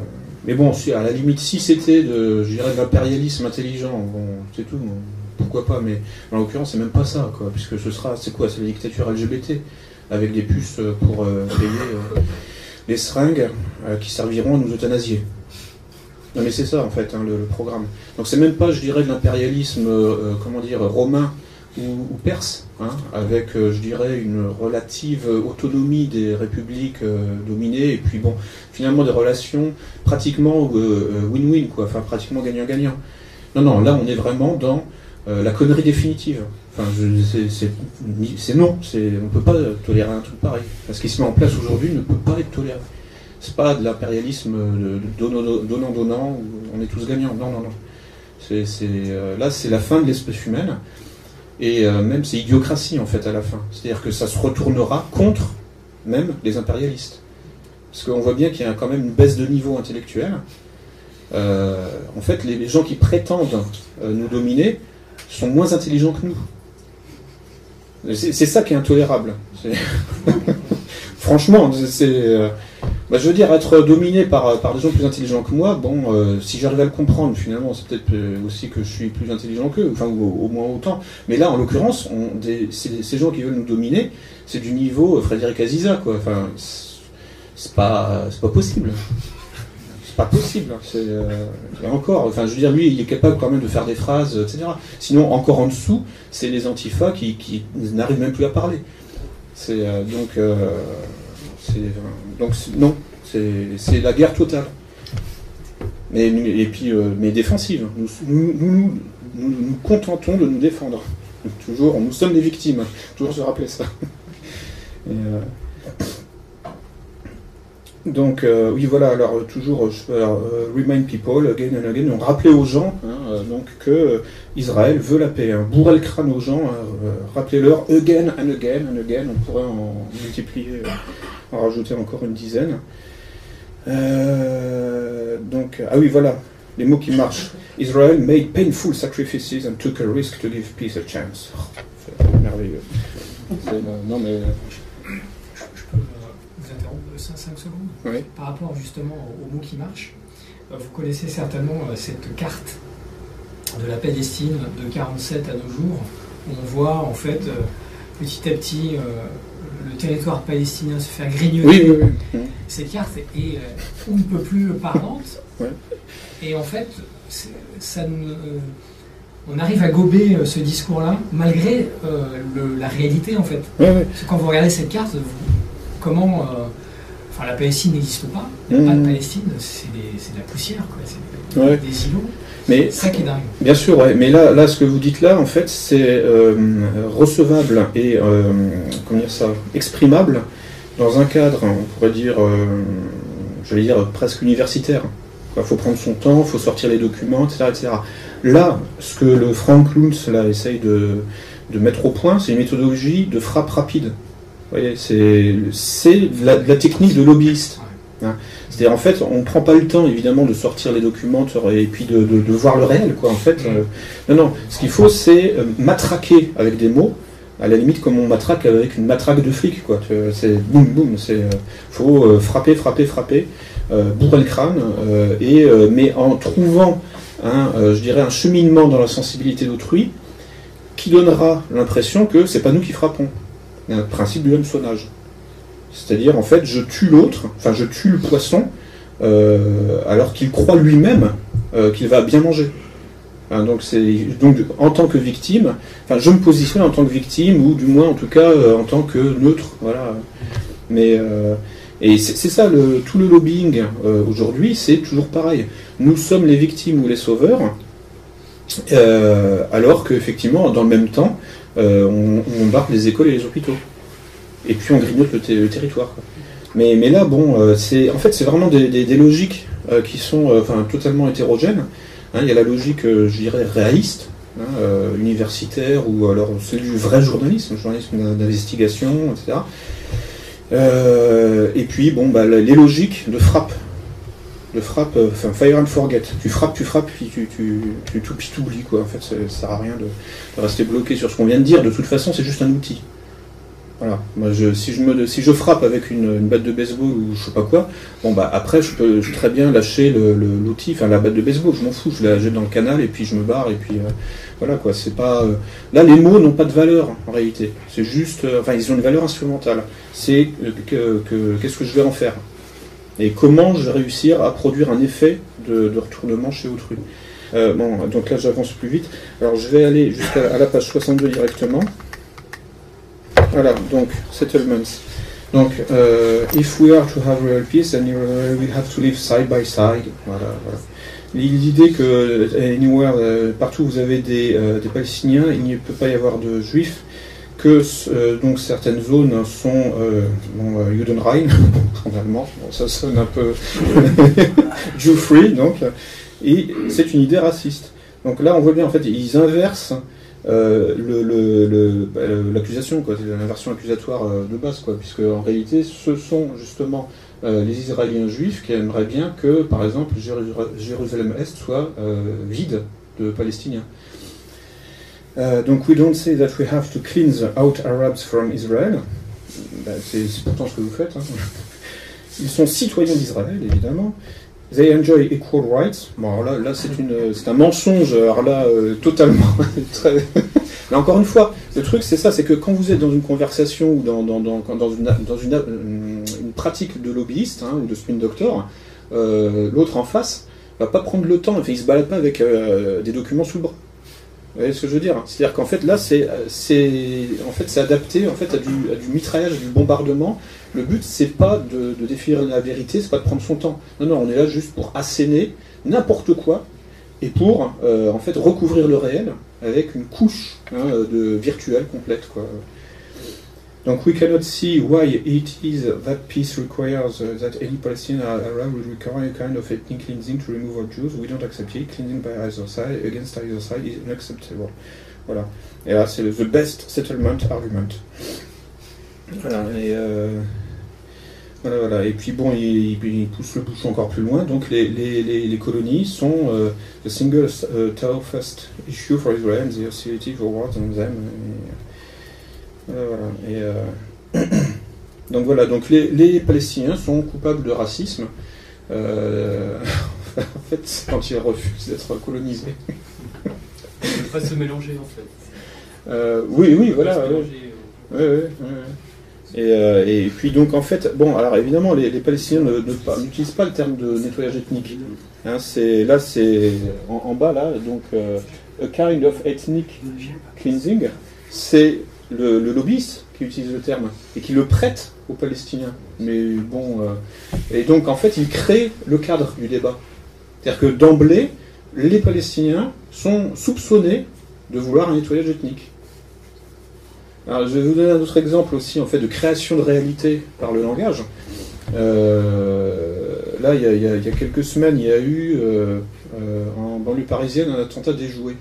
mais bon, à la limite, si c'était de, de l'impérialisme intelligent, bon, c'est tout, pourquoi pas, mais en l'occurrence, c'est même pas ça, quoi, puisque ce sera, c'est quoi, c'est la dictature LGBT, avec des puces pour euh, payer les seringues qui serviront à nous euthanasier. Non mais c'est ça en fait hein, le, programme. Donc c'est même pas, je dirais, de l'impérialisme, comment dire, romain ou, perse, hein, avec, euh, je dirais, une relative autonomie des républiques euh, dominées, et puis bon, finalement des relations pratiquement euh, win-win, quoi, enfin pratiquement gagnant-gagnant. Non, non, là on est vraiment dans la connerie définitive. Enfin, c'est non, on ne peut pas tolérer un truc pareil. Ce qui se met en place aujourd'hui ne peut pas être toléré. C'est pas de l'impérialisme donnant-donnant, on est tous gagnants. Non, non, non. C'est, là, c'est la fin de l'espèce humaine. Et euh, même c'est idiocratie en fait à la fin. C'est-à-dire que ça se retournera contre même les impérialistes. Parce qu'on voit bien qu'il y a quand même une baisse de niveau intellectuel. Euh, en fait, les, gens qui prétendent euh, nous dominer sont moins intelligents que nous. C'est ça qui est intolérable. Franchement, c'est bah, je veux dire, être dominé par, par des gens plus intelligents que moi, bon, euh, si j'arrive à le comprendre, finalement, c'est peut-être euh, aussi que je suis plus intelligent qu'eux, enfin, ou au, moins autant. Mais là, en l'occurrence, ces gens qui veulent nous dominer, c'est du niveau euh, Frédéric Aziza, quoi. Enfin, c'est pas, pas possible. C'est pas possible. C'est encore, enfin, je veux dire, lui, il est capable quand même de faire des phrases, etc. Sinon, encore en dessous, c'est les antifas qui n'arrivent même plus à parler. C'est donc. Donc non, c'est la guerre totale. Mais, et puis, euh, mais défensive. Nous nous, nous, contentons de nous défendre. Toujours, nous sommes des victimes. Toujours se rappeler ça. Euh, donc, euh, oui, voilà, alors toujours, je remind people again and again, donc rappeler aux gens hein, donc, que Israël veut la paix. Hein, bourrer le crâne aux gens, hein, rappelez-leur again and again and again, on pourrait en multiplier en rajouter encore une dizaine. Euh, donc, ah oui, voilà, les mots qui marchent. Israel made painful sacrifices and took a risk to give peace a chance. c'est merveilleux. non, mais. Je, peux vous interrompre 5, secondes oui. Par rapport justement aux mots qui marchent, euh, vous connaissez certainement euh, cette carte de la Palestine de 47 à nos jours, où on voit en fait petit à petit le territoire palestinien se faire grignoter. Cette carte est euh, on ne peut plus parlante. Et en fait, ça euh, on arrive à gober euh, ce discours-là, malgré la réalité, en fait. quand vous regardez cette carte, comment. La Palestine n'existe pas. Il n'y a pas de Palestine, c'est de la poussière, quoi. C'est des îlots. Mais ça qui est dingue. Bien sûr, ouais. Mais là, là, ce que vous dites là, en fait, c'est euh, recevable et euh, comment dire ça, exprimable dans un cadre, on pourrait dire, euh, je vais dire presque universitaire. Il faut prendre son temps, il faut sortir les documents, etc., etc. Là, ce que le Frank Luntz là essaye de, de mettre au point, c'est une méthodologie de frappe rapide. C'est la, technique de lobbyiste. Hein. C'est-à-dire, en fait, on ne prend pas le temps, évidemment, de sortir les documents et puis de, voir le réel, quoi, en fait. Euh. non, non, ce qu'il faut, c'est euh, matraquer avec des mots, à la limite comme on matraque avec une matraque de flic, quoi. C'est boum, boum, c'est... Euh, faut frapper, frapper, frapper, bourrer le crâne, mais en trouvant, je dirais, un cheminement dans la sensibilité d'autrui, qui donnera l'impression que c'est pas nous qui frappons. Un principe du hameçonnage. C'est-à-dire, en fait, je tue l'autre, enfin, je tue le poisson, euh, alors qu'il croit lui-même euh, qu'il va bien manger. donc, c'est, donc, en tant que victime, enfin, je me positionne en tant que victime, ou du moins, en tout cas, euh, en tant que neutre. Voilà. Mais, et c'est, ça, tout le lobbying aujourd'hui, c'est toujours pareil. Nous sommes les victimes ou les sauveurs, alors qu'effectivement, dans le même temps, on, on embarque les écoles et les hôpitaux et puis on grignote le, territoire. Mais, là, bon, euh, c'est en fait c'est vraiment des, logiques euh, qui sont euh, totalement hétérogènes. Hein. il y a la logique, je dirais, réaliste, hein, universitaire, ou alors celui du vrai journalisme, journalisme d'investigation, etc. et puis, bon, bah, les logiques de frappe. De frappe, enfin, fire and forget. Tu frappes, tu frappes, puis tu, tu, tu, oublies, quoi. En fait, ça, sert à rien de rester bloqué sur ce qu'on vient de dire. De toute façon, c'est juste un outil. Voilà. Moi, je, si, je me, si je frappe avec une, batte de baseball ou je sais pas quoi, bon bah après je peux très bien lâcher l'outil, enfin la batte de baseball, je m'en fous, je la jette dans le canal et puis je me barre et puis euh, voilà quoi. C'est pas euh, là les mots n'ont pas de valeur en réalité. C'est juste, euh, enfin ils ont une valeur instrumentale. C'est qu'est-ce que je vais en faire? Et comment je vais réussir à produire un effet de, retournement chez autrui. bon, donc là j'avance plus vite. Alors je vais aller jusqu'à la page 62 directement. Voilà, donc, settlements. Donc, euh, if we are to have real peace, then we have to live side by side. Voilà, voilà. L'idée que euh, euh, partout où vous avez des, Palestiniens, il ne peut pas y avoir de Juifs, que donc certaines zones sont bon, Judenrein, en allemand, ça sonne un peu Jew-free, donc, et c'est une idée raciste. Donc là, on voit bien, en fait, ils inversent euh, bah, l'accusation, c'est l'inversion accusatoire euh, de base, quoi, puisque en réalité, ce sont justement euh, les Israéliens juifs qui aimeraient bien que, par exemple, Jérusalem-Est soit vide de Palestiniens. Donc, we don't say that we have to cleanse out Arabs from Israel. Ben, c'est pourtant ce que vous faites. Hein. Ils sont citoyens d'Israël, évidemment. They enjoy equal rights. Bon, alors là, là c'est un mensonge. Alors là, euh, totalement. Mais encore une fois, le truc, c'est ça, c'est que quand vous êtes dans une conversation ou dans, dans une, pratique de lobbyiste hein, ou de spin doctor, euh, l'autre en face va pas prendre le temps. Enfin, il se balade pas avec euh, des documents sous le bras. Vous voyez ce que je veux dire C'est-à-dire qu'en fait, là, c'est en fait, adapté en fait, à, du, à du mitraillage, du bombardement le but, c'est pas de, de, définir la vérité, c'est pas de prendre son temps. Non, non, on est là juste pour asséner n'importe quoi et pour euh, en fait recouvrir le réel avec une couche hein, de virtuelle complète. Quoi. Donc, we cannot see why it is that peace requires uh, that any Palestinian Arab will require a kind of ethnic cleansing to remove all Jews. We don't accept it. Cleansing by either side against either side is unacceptable. Voilà. Et là, c'est le the best settlement argument. Voilà. Et euh, voilà, voilà. Et puis bon, il, il, pousse le bouchon encore plus loin. Donc les, les, les, colonies sont euh, the single uh, toughest issue for Israel and the hostility for war on them. Et, voilà. Et, euh, donc voilà, donc les, les, Palestiniens sont coupables de racisme. Euh, en fait, c'est quand ils refusent d'être colonisés. Ils ne pas se mélanger en fait. Euh, oui, oui, voilà. Oui, oui, oui. Euh, et, puis donc en fait, bon, alors évidemment, les, Palestiniens n'utilisent pas le terme de nettoyage ethnique. Hein, c'est là, c'est en, bas là, donc euh, a kind of ethnic cleansing, c'est le, lobbyiste qui utilise le terme et qui le prête aux Palestiniens. Mais bon, euh, et donc en fait, il crée le cadre du débat. C'est-à-dire que d'emblée, les Palestiniens sont soupçonnés de vouloir un nettoyage ethnique. Alors, je vais vous donner un autre exemple aussi en fait de création de réalité par le langage. Euh, là, il y, a, quelques semaines, il y a eu euh, en banlieue parisienne un attentat déjoué.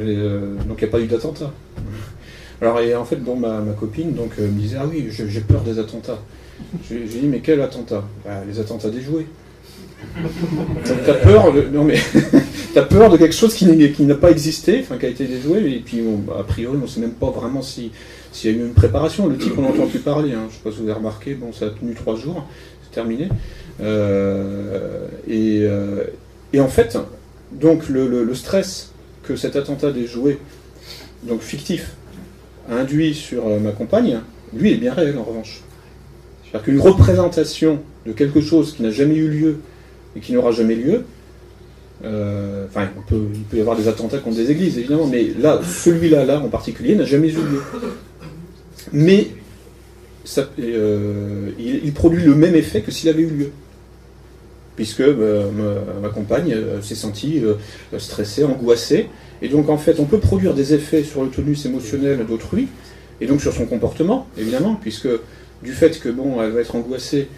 Euh, donc il n'y a pas eu d'attentat. Alors et en fait, bon, ma, copine donc, euh, me disait Ah oui, j'ai peur des attentats. J'ai dit Mais quel attentat? Bah, Les attentats déjoués. Donc, T'as peur, de, non mais t'as peur de quelque chose qui, n'a pas existé, enfin qui a été déjoué, et puis bah, a priori on ne sait même pas vraiment si s'il y a eu une préparation. Le type on n'entend plus parler, hein. je ne sais pas si vous avez remarqué, bon ça a tenu trois jours, c'est terminé. Euh, et, en fait, donc le stress que cet attentat déjoué, donc fictif, a induit sur euh, ma compagne, lui est bien réel en revanche. C'est-à-dire qu'une représentation de quelque chose qui n'a jamais eu lieu et qui n'aura jamais lieu, euh, enfin, il peut y avoir des attentats contre des églises, évidemment, mais là, celui-là, là, en particulier, n'a jamais eu lieu. Mais euh, il produit le même effet que s'il avait eu lieu. Puisque euh, ma, compagne euh, s'est sentie euh, stressée, angoissée. Et donc, en fait, on peut produire des effets sur le tonus émotionnel d'autrui, et donc sur son comportement, évidemment, puisque du fait que, bon, elle va être angoissée,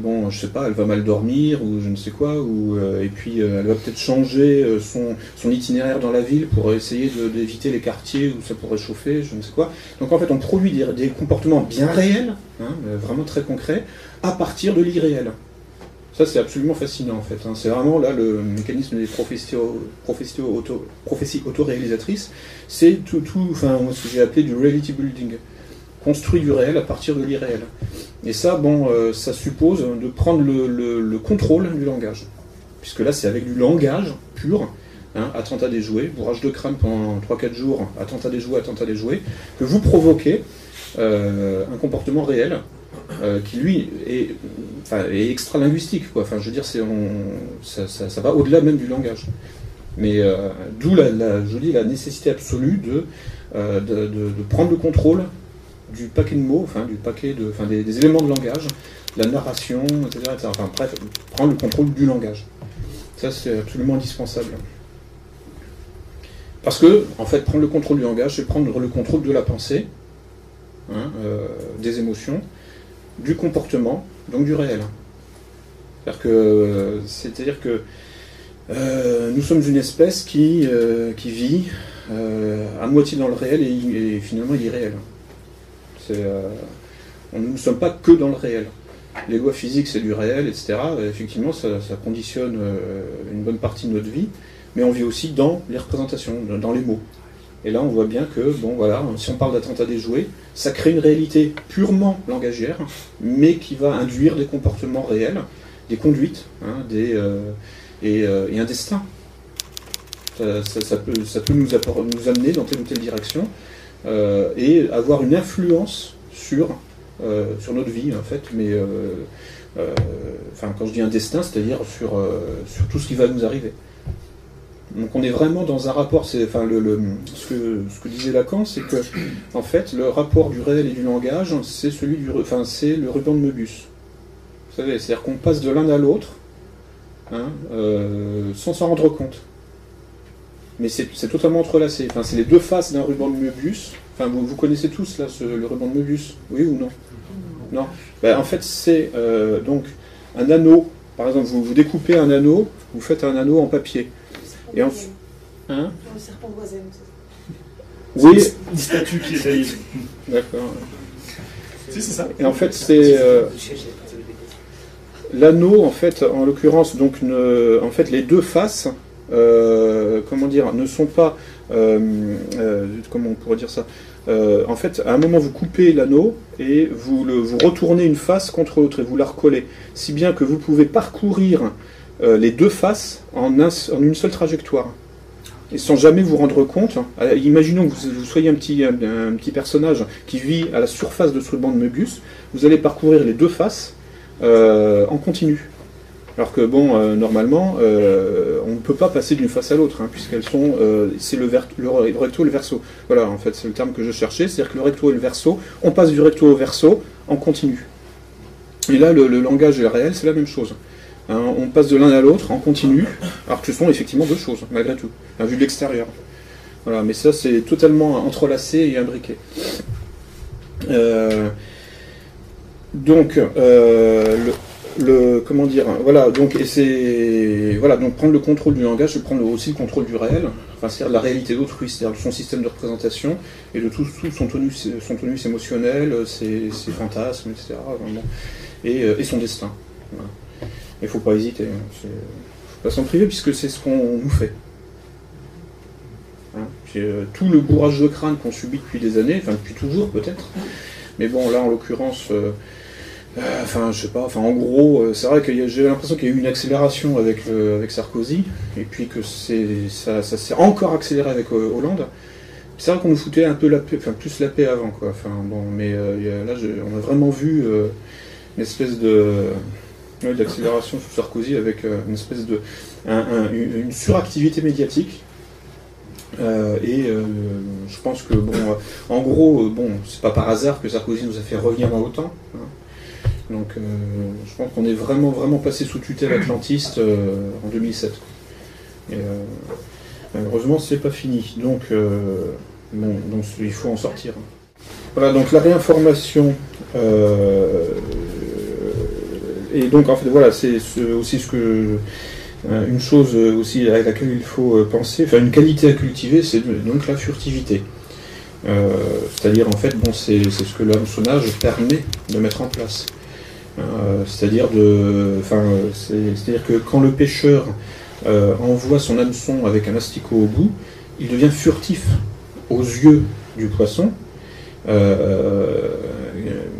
bon, je sais pas, elle va mal dormir ou je ne sais quoi, ou et puis elle va peut-être changer son, itinéraire dans la ville pour essayer d'éviter les quartiers où ça pourrait chauffer, je ne sais quoi. Donc en fait, on produit des, comportements bien réels, hein, vraiment très concrets, à partir de l'irréel. Ça, c'est absolument fascinant en fait. hein. C'est vraiment là le mécanisme des prophéties, auto, autoréalisatrices. C'est tout, enfin, ce que j'ai appelé du reality building. Construit du réel à partir de l'irréel. Et ça, bon, euh, ça suppose de prendre le, le- le contrôle du langage. Puisque là, c'est avec du langage pur, hein, attentat déjoué, bourrage de crâne pendant 3-4 jours, attentat déjoué, attentat déjoué, que vous provoquez euh, un comportement réel euh, qui, lui, est, extra-linguistique. Quoi. Enfin, je veux dire, ça, va au-delà même du langage. Mais euh, d'où la, la- la nécessité absolue de, euh, de, prendre le contrôle du paquet de mots, enfin, du paquet de, enfin, des, éléments de langage, la narration, etc.. Enfin, bref, prendre le contrôle du langage. Ça, c'est absolument indispensable. Parce que, en fait, prendre le contrôle du langage, c'est prendre le contrôle de la pensée, hein, des émotions, du comportement, donc du réel. C'est-à-dire que, euh, nous sommes une espèce qui, euh, vit euh, à moitié dans le réel et, et finalement irréel. Nous ne sommes pas que dans le réel. Les lois physiques, c'est du réel, etc. Effectivement, ça, ça conditionne une bonne partie de notre vie, mais on vit aussi dans les représentations, dans- les mots. Et là, on voit bien que, bon, voilà, si on parle d'attentat déjoué, ça crée une réalité purement langagière, mais qui va induire des comportements réels, des conduites, hein, des, euh, et, euh, et un destin. Ça, peut, ça peut nous, nous amener dans telle ou telle direction euh, et avoir une influence sur, sur notre vie, en fait, mais enfin, quand je dis un destin, c'est-à-dire sur, sur tout ce qui va nous arriver. Donc on est vraiment dans un rapport, enfin, ce, que, disait Lacan, c'est que en fait le rapport du réel et du langage, c'est celui du, enfin, c'est le ruban de Möbius. Vous savez, c'est-à-dire qu'on passe de l'un à l'autre hein, euh, sans s'en rendre compte. Mais c'est, totalement entrelacé. C'est les deux faces d'un ruban de Möbius. Vous, connaissez tous là le ruban de Möbius, oui ou non? Non. Ben, en fait, c'est euh, donc un anneau. Par exemple, vous découpez un anneau, vous faites un anneau en papier. Et ensuite, hein Le serpent voisin, Oui, Une statue qui est d'accord. Si, c'est ça. Et en fait, c'est euh, l'anneau, en fait, en l'occurrence, donc, ne- en fait, les deux faces, euh, comment dire, ne sont pas, euh, euh, comment on pourrait dire ça Euh, En fait, à un moment, vous coupez l'anneau et vous le, vous retournez une face contre l'autre et vous la recollez, si bien que vous pouvez parcourir euh, les deux faces en, un- en une seule trajectoire. Et sans jamais vous rendre compte, euh, imaginons que vous, soyez un petit, personnage qui vit à la surface de ce ruban de Möbius, vous allez parcourir les deux faces euh, en continu. Alors que bon, normalement, on ne peut pas passer d'une face à l'autre, hein, puisqu'elles sont, c'est le, le recto et le verso. Voilà, en fait, c'est le terme que je cherchais, c'est-à-dire que le recto et le verso, on passe du recto au verso en continu. Et là, le, le langage et le réel, c'est la même chose. Hein, on passe de l'un à l'autre en continu, alors que ce sont effectivement deux choses, malgré tout, à vue de l'extérieur. Voilà, mais ça, c'est totalement entrelacé et imbriqué. Euh, donc, euh, le, comment dire, voilà, donc et c'est voilà, donc prendre le contrôle du langage, c'est prendre aussi le contrôle du réel, enfin c'est-à-dire la réalité d'autrui, c'est-à-dire son système de représentation et de tout, son tonus, son tonus émotionnel, ses, fantasmes, etc. euh, et son destin. Il faut pas hésiter, hein, c'est- faut pas s'en priver puisque c'est ce qu'on nous fait. Hein, euh, tout le bourrage de crâne qu'on subit depuis des années, enfin depuis toujours peut-être, mais bon là en l'occurrence. euh, euh, Enfin, je sais pas. Enfin, en gros, c'est vrai que j'ai l'impression qu'il y a eu une accélération avec, avec Sarkozy, et puis que ça, s'est encore accéléré avec Hollande. C'est vrai qu'on nous foutait un peu la paix, enfin plus la paix avant, quoi. Enfin bon, mais il là, on a vraiment vu une espèce de ouais, d'accélération sous Sarkozy avec euh, une espèce de un- un- une suractivité médiatique. Euh, et euh, je pense que bon, en gros, bon, c'est pas par hasard que Sarkozy nous a fait revenir dans l'OTAN. hein. Donc, je pense qu'on est vraiment, vraiment passé sous tutelle atlantiste en 2007. Et, malheureusement, c'est pas fini. Donc, bon, donc, il faut en sortir. Voilà, donc la réinformation. Et donc, en fait, voilà, c'est ce- aussi ce que. euh, Une chose aussi à laquelle il faut euh, penser, enfin une qualité à cultiver, c'est donc la furtivité. Euh, C'est-à-dire, en fait, bon, c'est ce que l'hameçonnage permet de mettre en place. C'est-à-dire de, enfin, c'est- c'est-à-dire que quand le pêcheur envoie son hameçon avec un asticot au bout, il devient furtif aux yeux du poisson. Euh,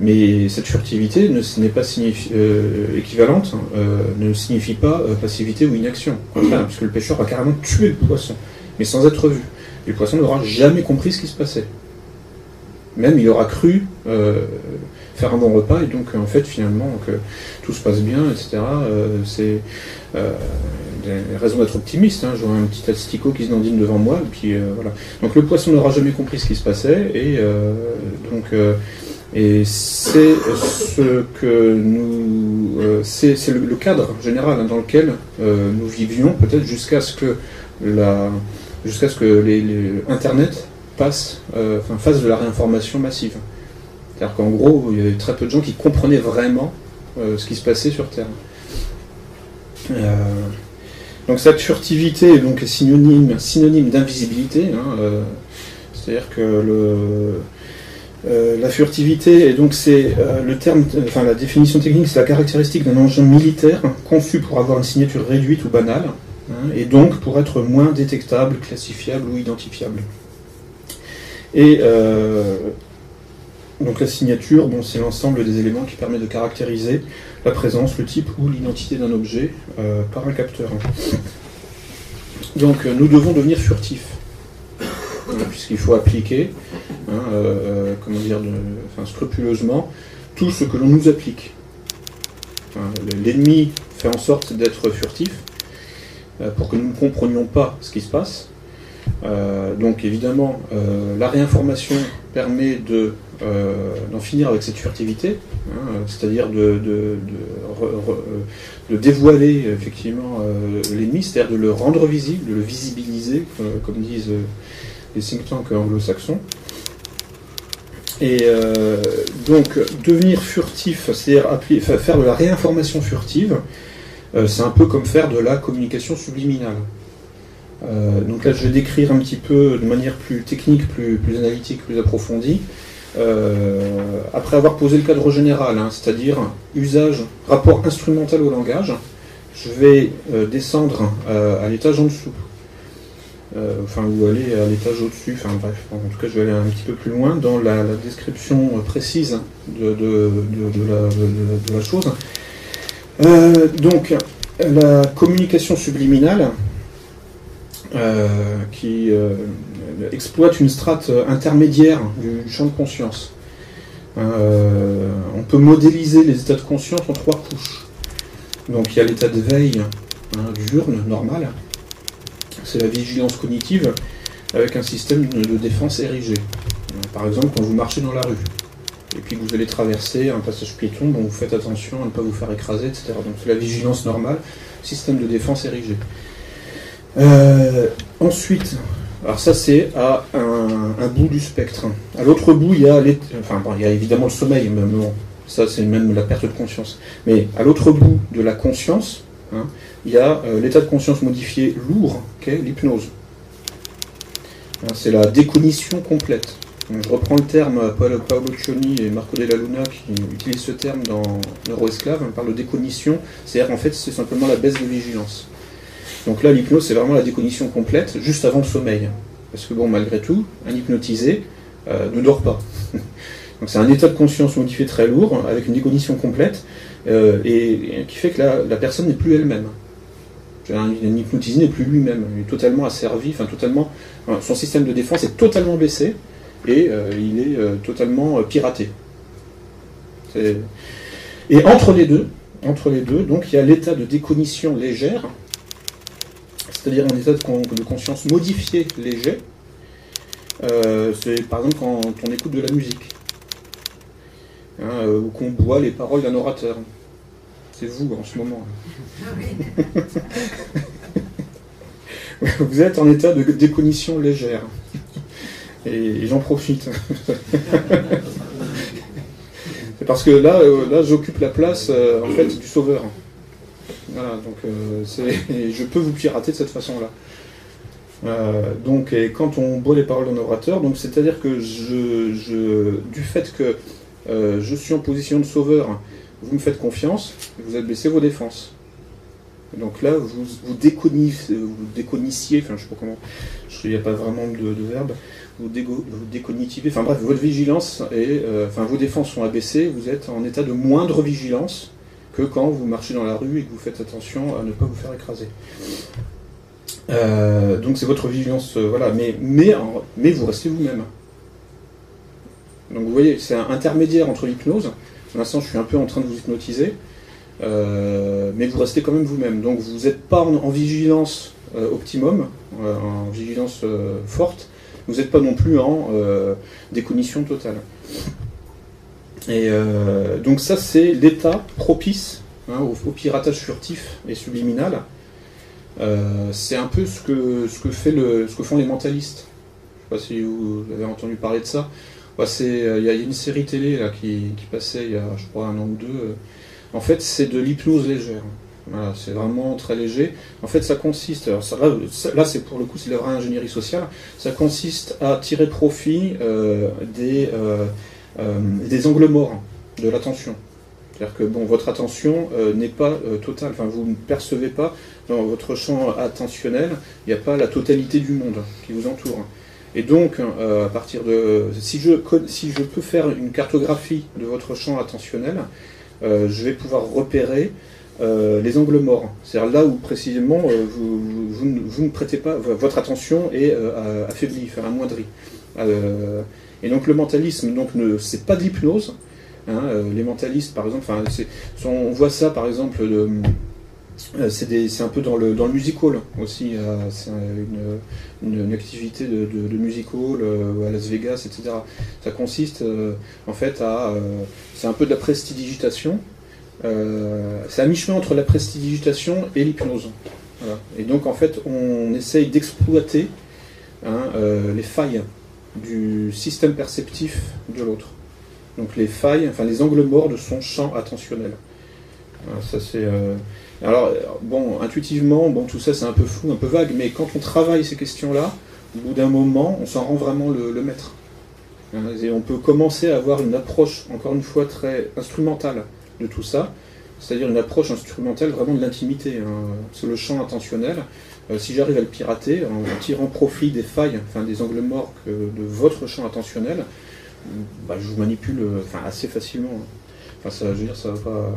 mais cette furtivité ne n'est pas signifi- euh, équivalente, euh, ne signifie pas passivité ou inaction. Au contraire, puisque le pêcheur a carrément tué le poisson, mais sans être vu. Et le poisson n'aura jamais compris ce qui se passait. Même il aura cru faire un bon repas et donc en fait finalement que tout se passe bien, etc. euh, c'est euh, des raisons d'être optimiste. Hein. Un petit asticot qui se dandine devant moi et puis euh, voilà. Donc le poisson n'aura jamais compris ce qui se passait et euh, donc euh, et c'est ce que nous c'est le, le cadre général hein, dans lequel nous vivions peut-être jusqu'à ce que la jusqu'à ce que les, Internet passe enfin fasse de la réinformation massive. C'est-à-dire qu'en gros, il y avait très peu de gens qui comprenaient vraiment ce qui se passait sur Terre. Donc cette furtivité donc, est synonyme, synonyme d'invisibilité. hein, euh, C'est-à-dire que le, euh, la furtivité, et donc c'est euh, le terme, enfin la définition technique, c'est la caractéristique d'un engin militaire conçu pour avoir une signature réduite ou banale, hein, et donc pour être moins détectable, classifiable ou identifiable. Et donc la signature, bon, c'est l'ensemble des éléments qui permet de caractériser la présence, le type ou l'identité d'un objet euh, par un capteur. Donc euh, nous devons devenir furtifs, hein, puisqu'il faut appliquer, hein, euh, comment dire, enfin, scrupuleusement tout ce que l'on nous applique. Enfin, L'ennemi fait en sorte d'être furtif pour que nous ne comprenions pas ce qui se passe. Donc évidemment, la réinformation permet de, euh, d'en finir avec cette furtivité, hein, c'est-à-dire de, dévoiler effectivement euh, l'ennemi, c'est-à-dire de le rendre visible, de le visibiliser, euh, comme disent les think tanks anglo-saxons. Et donc devenir furtif, c'est-à-dire faire de la réinformation furtive, c'est un peu comme faire de la communication subliminale. Donc là, je vais décrire un petit peu de manière plus technique, plus analytique, plus approfondie. Euh, après avoir posé le cadre général, hein, c'est-à-dire usage, rapport instrumental au langage, je vais euh, descendre euh, à l'étage en dessous. Enfin, ou aller à l'étage au-dessus, enfin bref, en tout cas, je vais aller un petit peu plus loin dans la, description précise de, la, chose. Donc, la communication subliminale, qui exploite une strate intermédiaire du champ de conscience. Euh, on peut modéliser les états de conscience en trois couches. Donc il y a l'état de veille hein, diurne, normal. C'est la vigilance cognitive avec un système de défense érigé. Par exemple, quand vous marchez dans la rue, et puis que vous allez traverser un passage piéton, bon, vous faites attention à ne pas vous faire écraser, etc. Donc c'est la vigilance normale, système de défense érigé. Euh, ensuite, alors ça c'est à un, bout du spectre. À l'autre bout, il y a, il y a évidemment le sommeil, mais ça c'est même la perte de conscience. Mais à l'autre bout de la conscience, hein, il y a euh, l'état de conscience modifié lourd, qu'est l'hypnose. Hein, c'est la décognition complète. je reprends le terme, Paolo Cioni et Marco Della Luna qui utilisent ce terme dans Neuroesclave, on parle de décognition, c'est-à-dire en fait c'est simplement la baisse de vigilance. Donc là l'hypnose c'est vraiment la décognition complète juste avant le sommeil. Parce que bon malgré tout, un hypnotisé euh, ne dort pas. Donc c'est un état de conscience modifié très lourd, avec une décognition complète, euh, et, qui fait que la personne n'est plus elle-même. Un, hypnotisé n'est plus lui-même, il est totalement asservi, enfin totalement. Son système de défense est totalement baissé et euh, il est totalement piraté. Et entre les deux, entre les deux, donc il y a l'état de décognition légère, c'est-à-dire un état de, conscience modifié léger. c'est par exemple quand on écoute de la musique, hein, ou qu'on boit les paroles d'un orateur c'est vous en ce moment. vous êtes en état de décognition légère. Et, j'en profite. C'est parce que là, euh, là j'occupe la place euh, en fait du sauveur. Voilà, donc euh, je peux vous pirater de cette façon-là. donc, et quand on boit les paroles d'un orateur, donc c'est-à-dire que je, je, du fait que je suis en position de sauveur vous me faites confiance, vous avez baissé vos défenses. donc là, vous, vous, décognissiez, enfin je sais pas comment, il n'y a pas vraiment de, verbe, vous, décognitivez, enfin bref, votre vigilance et euh, enfin vos défenses sont abaissées, vous êtes en état de moindre vigilance que quand vous marchez dans la rue et que vous faites attention à ne pas vous faire écraser. Euh, donc c'est votre vigilance, euh, voilà, mais, mais, mais vous restez vous-même. Donc vous voyez, c'est un intermédiaire entre l'hypnose pour l'instant, je suis un peu en train de vous hypnotiser, euh, mais vous restez quand même vous-même. Donc vous n'êtes pas en, vigilance euh, optimum, en vigilance forte, vous n'êtes pas non plus en décognition totale. Et donc ça, c'est l'état propice hein, au, piratage furtif et subliminal. c'est un peu ce que, ce, que font les mentalistes. Je ne sais pas si vous avez entendu parler de ça. Euh, il y, a une série télé qui, passait il y a, je crois, un an ou deux. Euh. En fait, c'est de l'hypnose légère. c'est vraiment très léger. En fait, ça consiste, là, c'est pour le coup, c'est la vraie ingénierie sociale, ça consiste à tirer profit euh, des, des angles morts de l'attention. C'est-à-dire que bon, votre attention n'est pas totale, enfin, vous ne percevez pas dans votre champ attentionnel, il n'y a pas la totalité du monde qui vous entoure. Et donc, euh, à partir de. Si je, si je peux faire une cartographie de votre champ attentionnel, euh, je vais pouvoir repérer euh, les angles morts. C'est-à-dire là où précisément vous, vous, ne prêtez pas. Votre attention est affaiblie, enfin amoindrie. Et donc le mentalisme, donc, c'est pas de l'hypnose. Hein, les mentalistes, par exemple, on voit ça par exemple. Euh, c'est un peu dans le, dans music hall aussi. Euh, c'est une, activité de, de, music hall euh, à Las Vegas, etc. Ça consiste en fait à. c'est un peu de la prestidigitation. c'est à mi-chemin entre la prestidigitation et l'hypnose. Et donc en fait, on essaye d'exploiter hein, les failles du système perceptif de l'autre. Donc les failles, enfin les angles morts de son champ attentionnel. ça c'est alors, bon, intuitivement, bon, tout ça c'est un peu flou, un peu vague, mais quand on travaille ces questions-là, au bout d'un moment, on s'en rend vraiment le, maître. Et on peut commencer à avoir une approche, encore une fois, très instrumentale de tout ça, c'est-à-dire une approche instrumentale vraiment de l'intimité. Hein. C'est le champ intentionnel. Euh, si j'arrive à le pirater, en, tirant profit des failles, enfin des angles morts de votre champ intentionnel, bah, je vous manipule enfin, assez facilement. Enfin, ça, je veux dire, ça va pas.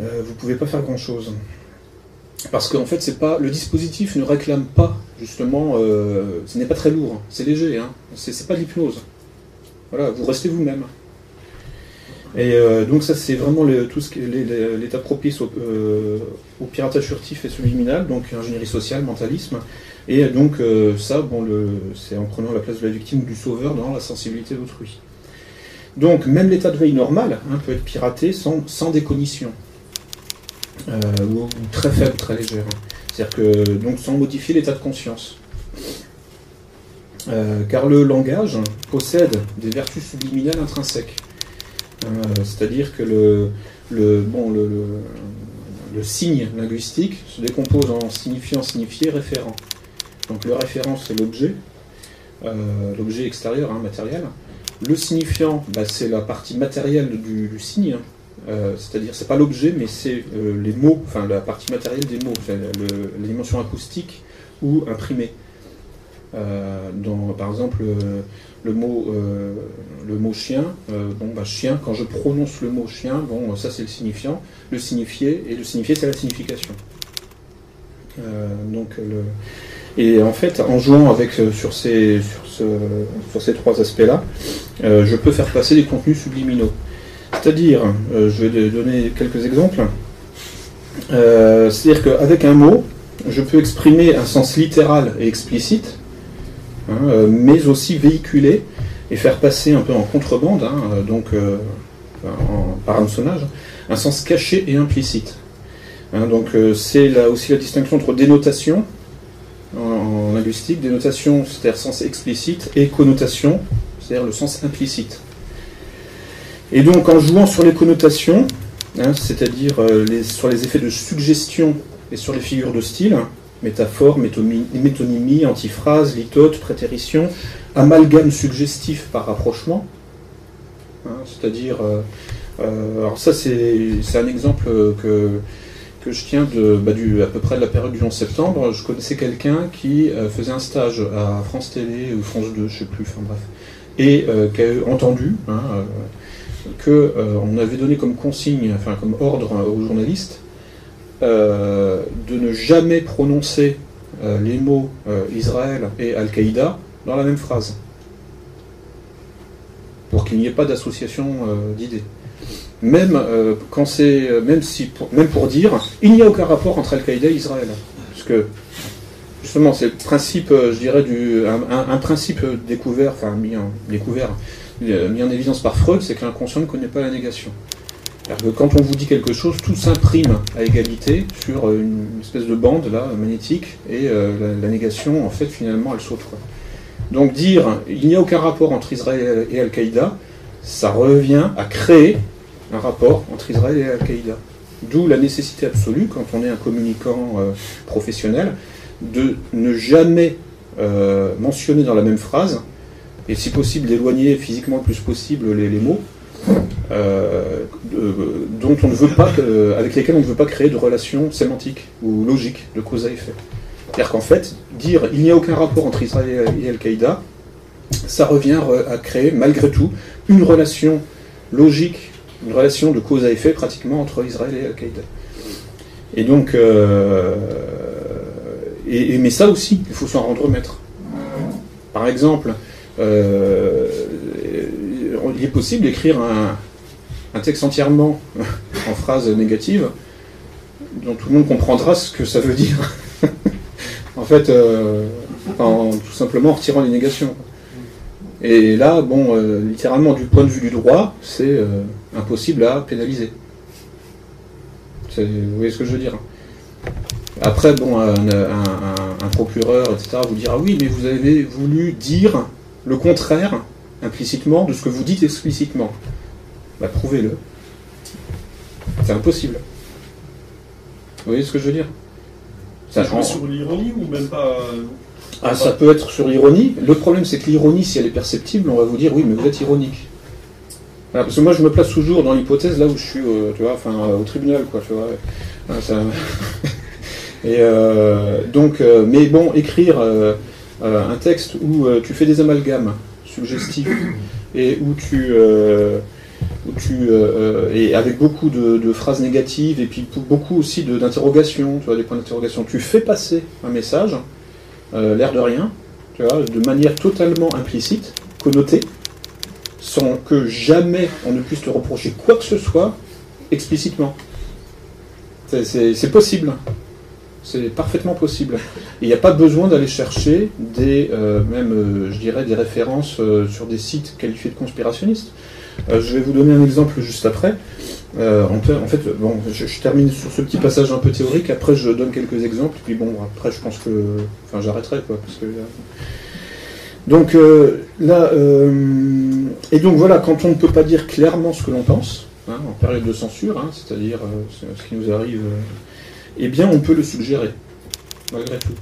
Euh, vous pouvez pas faire grand-chose. Parce qu'en fait, c'est pas le dispositif ne réclame pas, justement, euh, ce n'est pas très lourd, c'est léger, hein, c'est pas l'hypnose. Voilà, vous restez vous-même. Et euh, donc ça c'est vraiment le- tout ce propice au, euh, au piratage furtif et subliminal, donc ingénierie sociale, mentalisme. Et donc euh, ça, bon, c'est en prenant la place de la victime ou du sauveur dans la sensibilité d'autrui. Donc même l'état de veille normal hein, peut être piraté sans, sans décognition, ou, très faible, très légère. C'est-à-dire que donc sans modifier l'état de conscience. Car le langage possède des vertus subliminales intrinsèques. Euh, C'est-à-dire que le, bon, le, signe linguistique se décompose en signifiant, signifié, référent. Donc le référent, c'est l'objet, euh, l'objet extérieur, hein, matériel. Le signifiant, bah, c'est la partie matérielle du, signe, hein. Euh, c'est-à-dire c'est pas l'objet, mais c'est les mots, enfin la partie matérielle des mots, la dimension acoustique ou imprimée. Par exemple, le mot, euh, le mot chien, euh, bon, bah, chien, quand je prononce le mot chien, bon, ça c'est le signifiant, le signifié, et le signifié c'est la signification. Euh, donc, le, et en fait, en jouant avec, sur, ces, sur, ce, sur ces trois aspects-là, je peux faire passer des contenus subliminaux. C'est-à-dire, je vais donner quelques exemples. C'est-à-dire qu'avec un mot, je peux exprimer un sens littéral et explicite, hein, euh, mais aussi véhiculer et faire passer un peu en contrebande, hein, euh, donc euh, par hameçonnage, un sens caché et implicite. Hein, donc c'est là aussi la distinction entre dénotation en, linguistique, dénotation c'est-à-dire sens explicite, et connotation, c'est-à-dire le sens implicite. Et donc en jouant sur les connotations, c'est-à-dire sur les effets de suggestion et sur les figures de style, métaphore, métonymie, antiphrase, litote, prétérition, amalgame suggestif par rapprochement, hein, c'est-à-dire, euh, euh, ça c'est un exemple que, que je tiens de, bah, à peu près de la période du 11 septembre. Je connaissais quelqu'un qui euh, faisait un stage à France Télé ou France 2, je sais plus, enfin bref, et euh, qui a entendu hein, euh, que euh, on avait donné comme consigne, enfin comme ordre euh, aux journalistes, euh, de ne jamais prononcer euh, les mots euh, Israël et Al-Qaïda dans la même phrase, pour qu'il n'y ait pas d'association d'idées. Même quand même pour, même pour dire, il n'y a aucun rapport entre Al-Qaïda et Israël, parce que justement c'est le principe, je dirais, du, un, principe découvert, enfin découvert, mis en évidence par Freud, c'est que l'inconscient ne connaît pas la négation. Que quand on vous dit quelque chose, tout s'imprime à égalité sur euh, une espèce de bande là, magnétique, et euh, la, négation, en fait, finalement, elle saute. quoi. Donc dire il n'y a aucun rapport entre Israël et Al-Qaïda, ça revient à créer un rapport entre Israël et Al-Qaïda. D'où la nécessité absolue, quand on est un communicant euh, professionnel, de ne jamais mentionner dans la même phrase, et si possible d'éloigner physiquement le plus possible les mots, euh, de- dont on ne veut pas, que- avec lesquels on ne veut pas créer de relation sémantique ou logique de cause à effet. C'est-à-dire qu'en fait, dire il n'y a aucun rapport entre Israël et Al-Qaïda, ça revient re- à créer malgré tout une relation logique, une relation de cause à effet pratiquement entre Israël et Al-Qaïda. Et donc, euh, et, mais ça aussi, il faut s'en rendre maître. Par exemple, euh, il est possible d'écrire un, texte entièrement en phrases négatives dont tout le monde comprendra ce que ça veut dire. en fait, euh, en tout simplement en retirant les négations. Et là, bon, euh, littéralement, du point de vue du droit, c'est euh, impossible à pénaliser. Vous voyez ce que je veux dire Après, bon, un- un- un procureur, etc., vous dira oui, mais vous avez voulu dire le contraire implicitement de ce que vous dites explicitement. Bah, prouvez-le. C'est impossible. Vous voyez ce que je veux dire? Ça joue sur l'ironie ou même pas euh, ah, ça peut être sur l'ironie. Le problème, c'est que l'ironie, si elle est perceptible, on va vous dire oui, mais vous êtes ironique. Voilà, parce que moi, je me place toujours dans l'hypothèse là où je suis, euh, tu vois, enfin, euh, au tribunal, quoi, tu vois. Ah, ça- Et euh, donc, mais bon, écrire un texte où tu fais des amalgames suggestifs et où tu, euh, où tu euh, et avec beaucoup de, phrases négatives et puis beaucoup aussi d'interrogations, tu vois, des points d'interrogation, tu fais passer un message euh, l'air de rien, tu vois, de manière totalement implicite, connotée, sans que jamais on ne puisse te reprocher quoi que ce soit explicitement. C'est possible. C'est parfaitement possible. Il n'y a pas besoin d'aller chercher des, euh, même, euh, je dirais, des références euh, sur des sites qualifiés de conspirationnistes. Je vais vous donner un exemple juste après. En, fait- bon, je, termine sur ce petit passage un peu théorique. Après, je donne quelques exemples. Puis bon, après, je pense que, enfin, j'arrêterai quoi, parce que. donc là, et donc voilà, quand on ne peut pas dire clairement ce que l'on pense, hein, en période de censure, hein, c'est-à-dire ce qui nous arrive, eh bien, on peut le suggérer, malgré tout.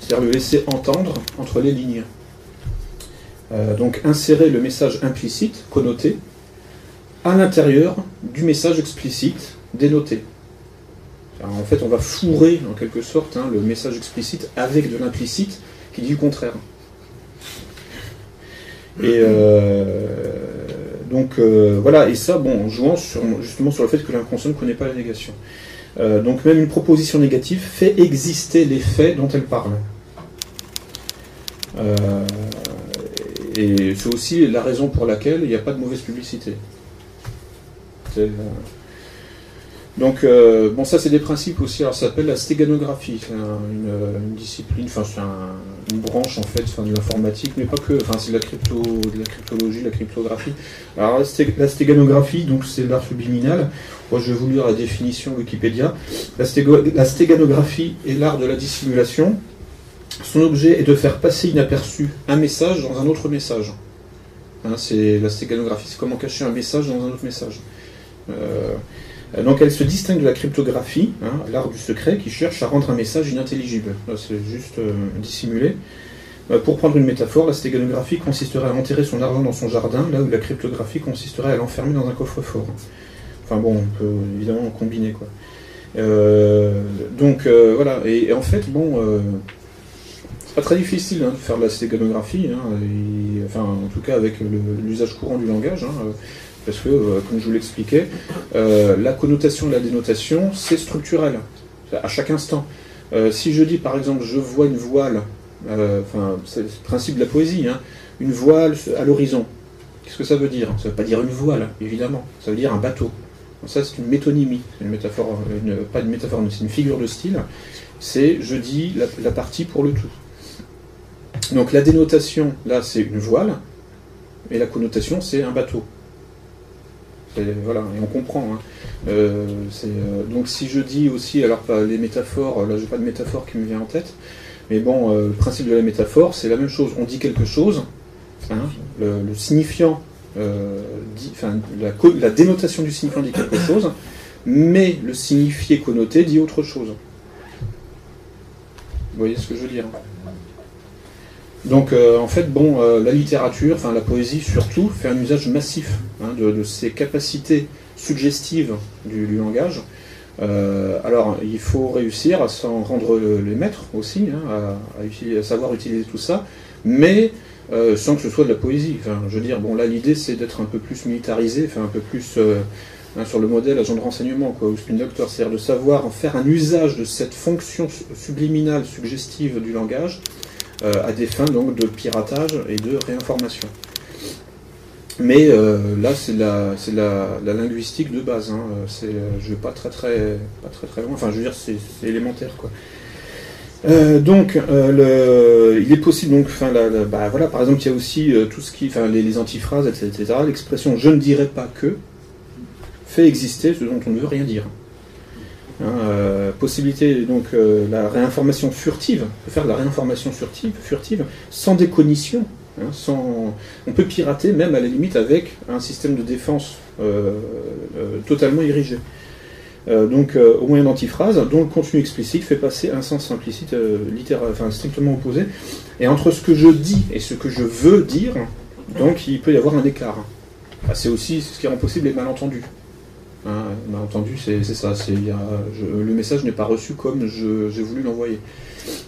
C'est-à-dire le laisser entendre entre les lignes. Euh, donc insérer le message implicite, connoté, à l'intérieur du message explicite, dénoté. En fait, on va fourrer, en quelque sorte, hein, le message explicite avec de l'implicite qui dit le contraire. Et euh, donc euh, voilà, et ça, bon, en jouant justement sur le fait que l'inconscient ne connaît pas la négation. Euh, donc même une proposition négative fait exister les faits dont elle parle. Euh, et c'est aussi la raison pour laquelle il n'y a pas de mauvaise publicité. Donc, euh, bon, ça, c'est des principes aussi. Alors, ça s'appelle la stéganographie. C'est euh, une discipline, enfin, c'est un- une branche, en fait, enfin, de l'informatique, mais pas que. Enfin, c'est de la, crypto, de la cryptologie, de la cryptographie. Alors, la, sté- la stéganographie, donc, c'est l'art subliminal. Moi, je vais vous lire la définition Wikipédia. La stéganographie est l'art de la dissimulation. Son objet est de faire passer inaperçu un message dans un autre message. Hein, c'est la stéganographie, c'est comment cacher un message dans un autre message. Euh, donc elle se distingue de la cryptographie, hein, l'art du secret, qui cherche à rendre un message inintelligible. C'est juste euh, dissimulé. Euh, pour prendre une métaphore, la stéganographie consisterait à enterrer son argent dans son jardin, là où la cryptographie consisterait à l'enfermer dans un coffre-fort. Enfin bon, on peut évidemment combiner quoi. Euh, donc euh, voilà, et, en fait, bon, euh, c'est pas très difficile hein, de faire de la stéganographie, hein, enfin en tout cas avec l'usage courant du langage, euh, parce que, euh, comme je vous l'expliquais, euh, la connotation et la dénotation, c'est structurel, à chaque instant. Euh, si je dis par exemple, je vois une voile, enfin, c'est le principe de la poésie, hein, une voile à l'horizon, qu'est-ce que ça veut dire? Ça veut pas dire une voile, évidemment, ça veut dire un bateau. Ça, c'est une métonymie, une métaphore, pas une métaphore, c'est une figure de style. C'est je dis la partie pour le tout. Donc la dénotation, là, c'est une voile, et la connotation, c'est un bateau. C'est- Voilà, et on comprend. hein. Euh, euh, donc si je dis aussi, alors pas les métaphores, là j'ai pas de métaphore qui me vient en tête, mais bon, euh, le principe de la métaphore, c'est la même chose. On dit quelque chose, hein, le, signifiant, la, dénotation du signifiant dit quelque chose, mais le signifié connoté dit autre chose. Vous voyez ce que je veux dire donc euh, en fait, bon, euh, la littérature, enfin la poésie surtout, fait un usage massif hein, de, ces capacités suggestives du, langage. Euh, alors il faut réussir à s'en rendre le- les maîtres aussi, hein, à, savoir utiliser tout ça, mais sans que ce soit de la poésie. Enfin, je veux dire, bon là l'idée c'est d'être un peu plus militarisé, enfin un peu plus hein, sur le modèle agent de renseignement, quoi, ou spin doctor, c'est-à-dire de savoir faire un usage de cette fonction su- subliminale, suggestive du langage, à des fins donc de piratage et de réinformation. Mais euh, là, c'est la, la, la linguistique de base. Hein. Euh, C'est, euh, je vais pas très très, pas très très loin. Enfin, je veux dire, c'est, élémentaire, quoi. Euh, donc, euh, il est possible donc, bah, voilà, par exemple, il y a aussi euh, tout ce qui, enfin, les, les antiphrases, etc., etc. L'expression "je ne dirais pas que" fait exister ce dont on ne veut rien dire. Hein, euh, possibilité donc euh, la réinformation furtive, faire de la réinformation furtive, furtive sans décognition, hein, sans, on peut pirater même à la limite avec un système de défense euh, totalement érigé. Donc au moyen d'antiphrases dont le contenu explicite fait passer un sens implicite littéral, enfin strictement opposé. Et entre ce que je dis et ce que je veux dire, donc il peut y avoir un écart. Ah, c'est aussi ce qui rend possible les malentendus. Hein, malentendu, c'est c'est ça. c'est- le message n'est pas reçu comme j'ai voulu l'envoyer.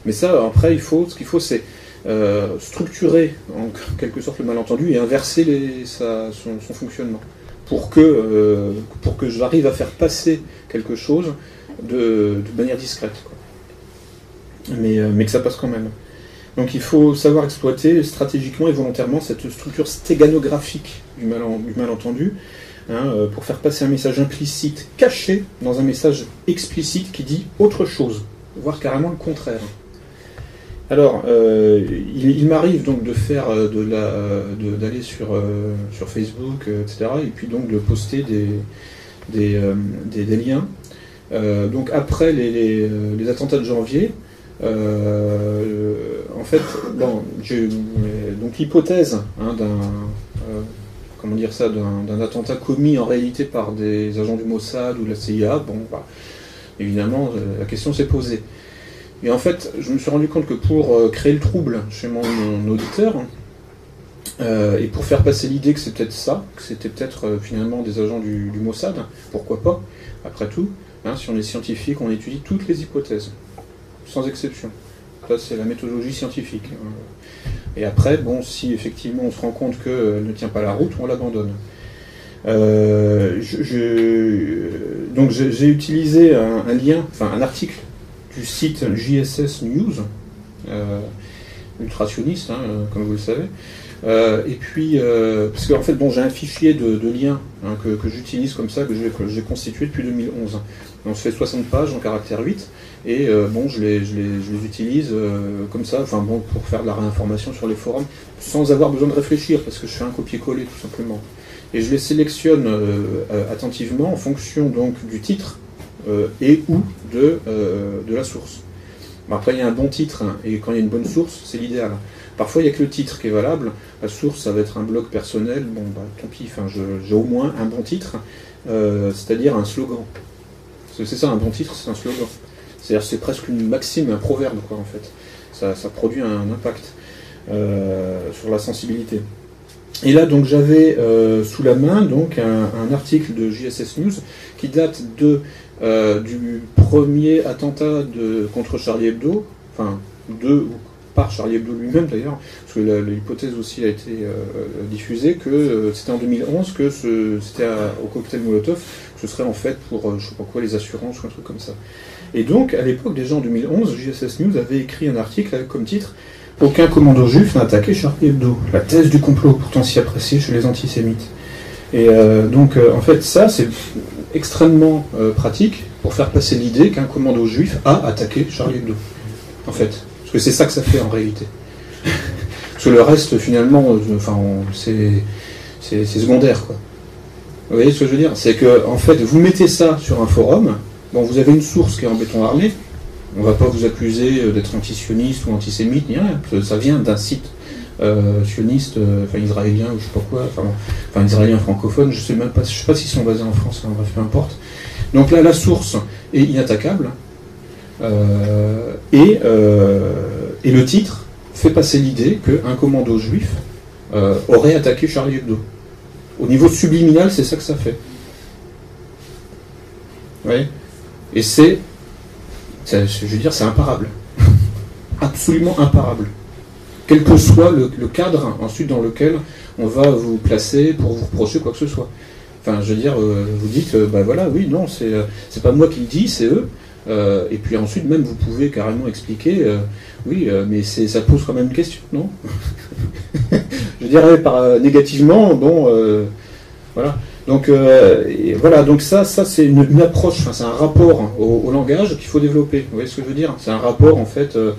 Mais ça, après, il faut, ce qu'il faut, c'est euh, structurer en quelque sorte le malentendu et inverser son, fonctionnement pour que, euh, que j'arrive à faire passer quelque chose de, de manière discrète. Mais, euh, mais que ça passe quand même. Donc il faut savoir exploiter stratégiquement et volontairement cette structure stéganographique du malentendu hein, euh, pour faire passer un message implicite caché dans un message explicite qui dit autre chose, voire carrément le contraire. Alors, euh, il, m'arrive donc de faire euh, de la, d'aller sur, sur Facebook, etc., et puis donc de poster des, des, des- liens. Donc après les, les, attentats de janvier, en fait, bon, donc l'hypothèse hein, d'un comment dire ça, d'un attentat commis en réalité par des agents du Mossad ou de la CIA, bon, bah, évidemment, euh, la question s'est posée. Et en fait, je me suis rendu compte que pour euh, créer le trouble chez mon, auditeur, euh, et pour faire passer l'idée que c'est peut-être ça, que c'était peut-être finalement des agents du, du Mossad, pourquoi pas, après tout, hein, si on est scientifique, on étudie toutes les hypothèses, sans exception. Ça, c'est la méthodologie scientifique. Et après, bon, si effectivement on se rend compte qu'elle ne tient pas la route, on l'abandonne. Euh, donc j'ai utilisé un, lien, enfin un article du site JSS News, euh, ultrationniste, hein, euh, comme vous le savez. Euh, et puis, euh, parce qu'en fait, bon, j'ai un fichier de, liens hein, que, que j'utilise comme ça, que j'ai constitué depuis 2011. Donc, ça fait 60 pages en caractère 8, et euh, bon, je les, utilise euh, comme ça, enfin bon, pour faire de la réinformation sur les forums, sans avoir besoin de réfléchir, parce que je fais un copier-coller tout simplement. Et je les sélectionne euh, attentivement en fonction donc du titre et ou de, de la source. Bon, après, il y a un bon titre, hein, et quand il y a une bonne source, c'est l'idéal. Parfois, il n'y a que le titre qui est valable. La source, ça va être un blog personnel. Bon, bah, tant pis, enfin, j'ai au moins un bon titre, c'est-à-dire un slogan. C'est ça, un bon titre, c'est un slogan. C'est-à-dire, c'est presque une maxime, un proverbe, quoi, en fait. Ça, produit un impact euh, sur la sensibilité. Et là, donc, j'avais euh, sous la main donc un, article de JSS News qui date de euh, du premier attentat contre Charlie Hebdo, enfin, de ou par Charlie Hebdo lui-même d'ailleurs, parce que l'hypothèse aussi a été diffusée que c'était en 2011 que c'était au cocktail Molotov, que ce serait en fait pour je sais pas quoi les assurances ou un truc comme ça. Et donc à l'époque déjà en 2011, JSS News avait écrit un article avec comme titre Aucun commando juif n'a attaqué Charlie Hebdo. La thèse du complot pourtant si appréciée chez les antisémites. Et euh, donc euh, en fait ça c'est extrêmement euh, pratique pour faire passer l'idée qu'un commando juif a attaqué Charlie Hebdo. En fait. Parce que c'est ça que ça fait en réalité. Parce que le reste, finalement, enfin, c'est secondaire, quoi. Vous voyez ce que je veux dire? C'est que, en fait, vous mettez ça sur un forum, bon, vous avez une source qui est en béton armé, on va pas vous accuser euh, d'être antisioniste ou antisémite, ni rien, ça vient d'un site euh, sioniste, euh, enfin israélien ou je sais pas quoi, enfin, israélien francophone, je sais même pas, je sais pas s'ils sont basés en France, hein, bref, peu importe. Donc là, la source est inattaquable, et, et le titre fait passer l'idée qu'un commando juif aurait attaqué Charlie Hebdo. Au niveau subliminal, c'est ça que ça fait. Voyez? Et c'est, je veux dire, c'est imparable. Absolument imparable. Quel que soit le, le cadre ensuite dans lequel on va vous placer pour vous reprocher quoi que ce soit. Enfin, je veux dire, euh, vous dites, euh, bah voilà, oui, non, c'est, euh, pas moi qui le dis, c'est eux. Euh, et puis ensuite, même, vous pouvez carrément expliquer, oui, mais ça pose quand même une question, non? Je dirais par, négativement, bon, voilà. Donc, euh, voilà, donc ça, ça c'est une, approche, enfin, c'est un rapport au, langage qu'il faut développer. Vous voyez ce que je veux dire? C'est un rapport, en fait, euh,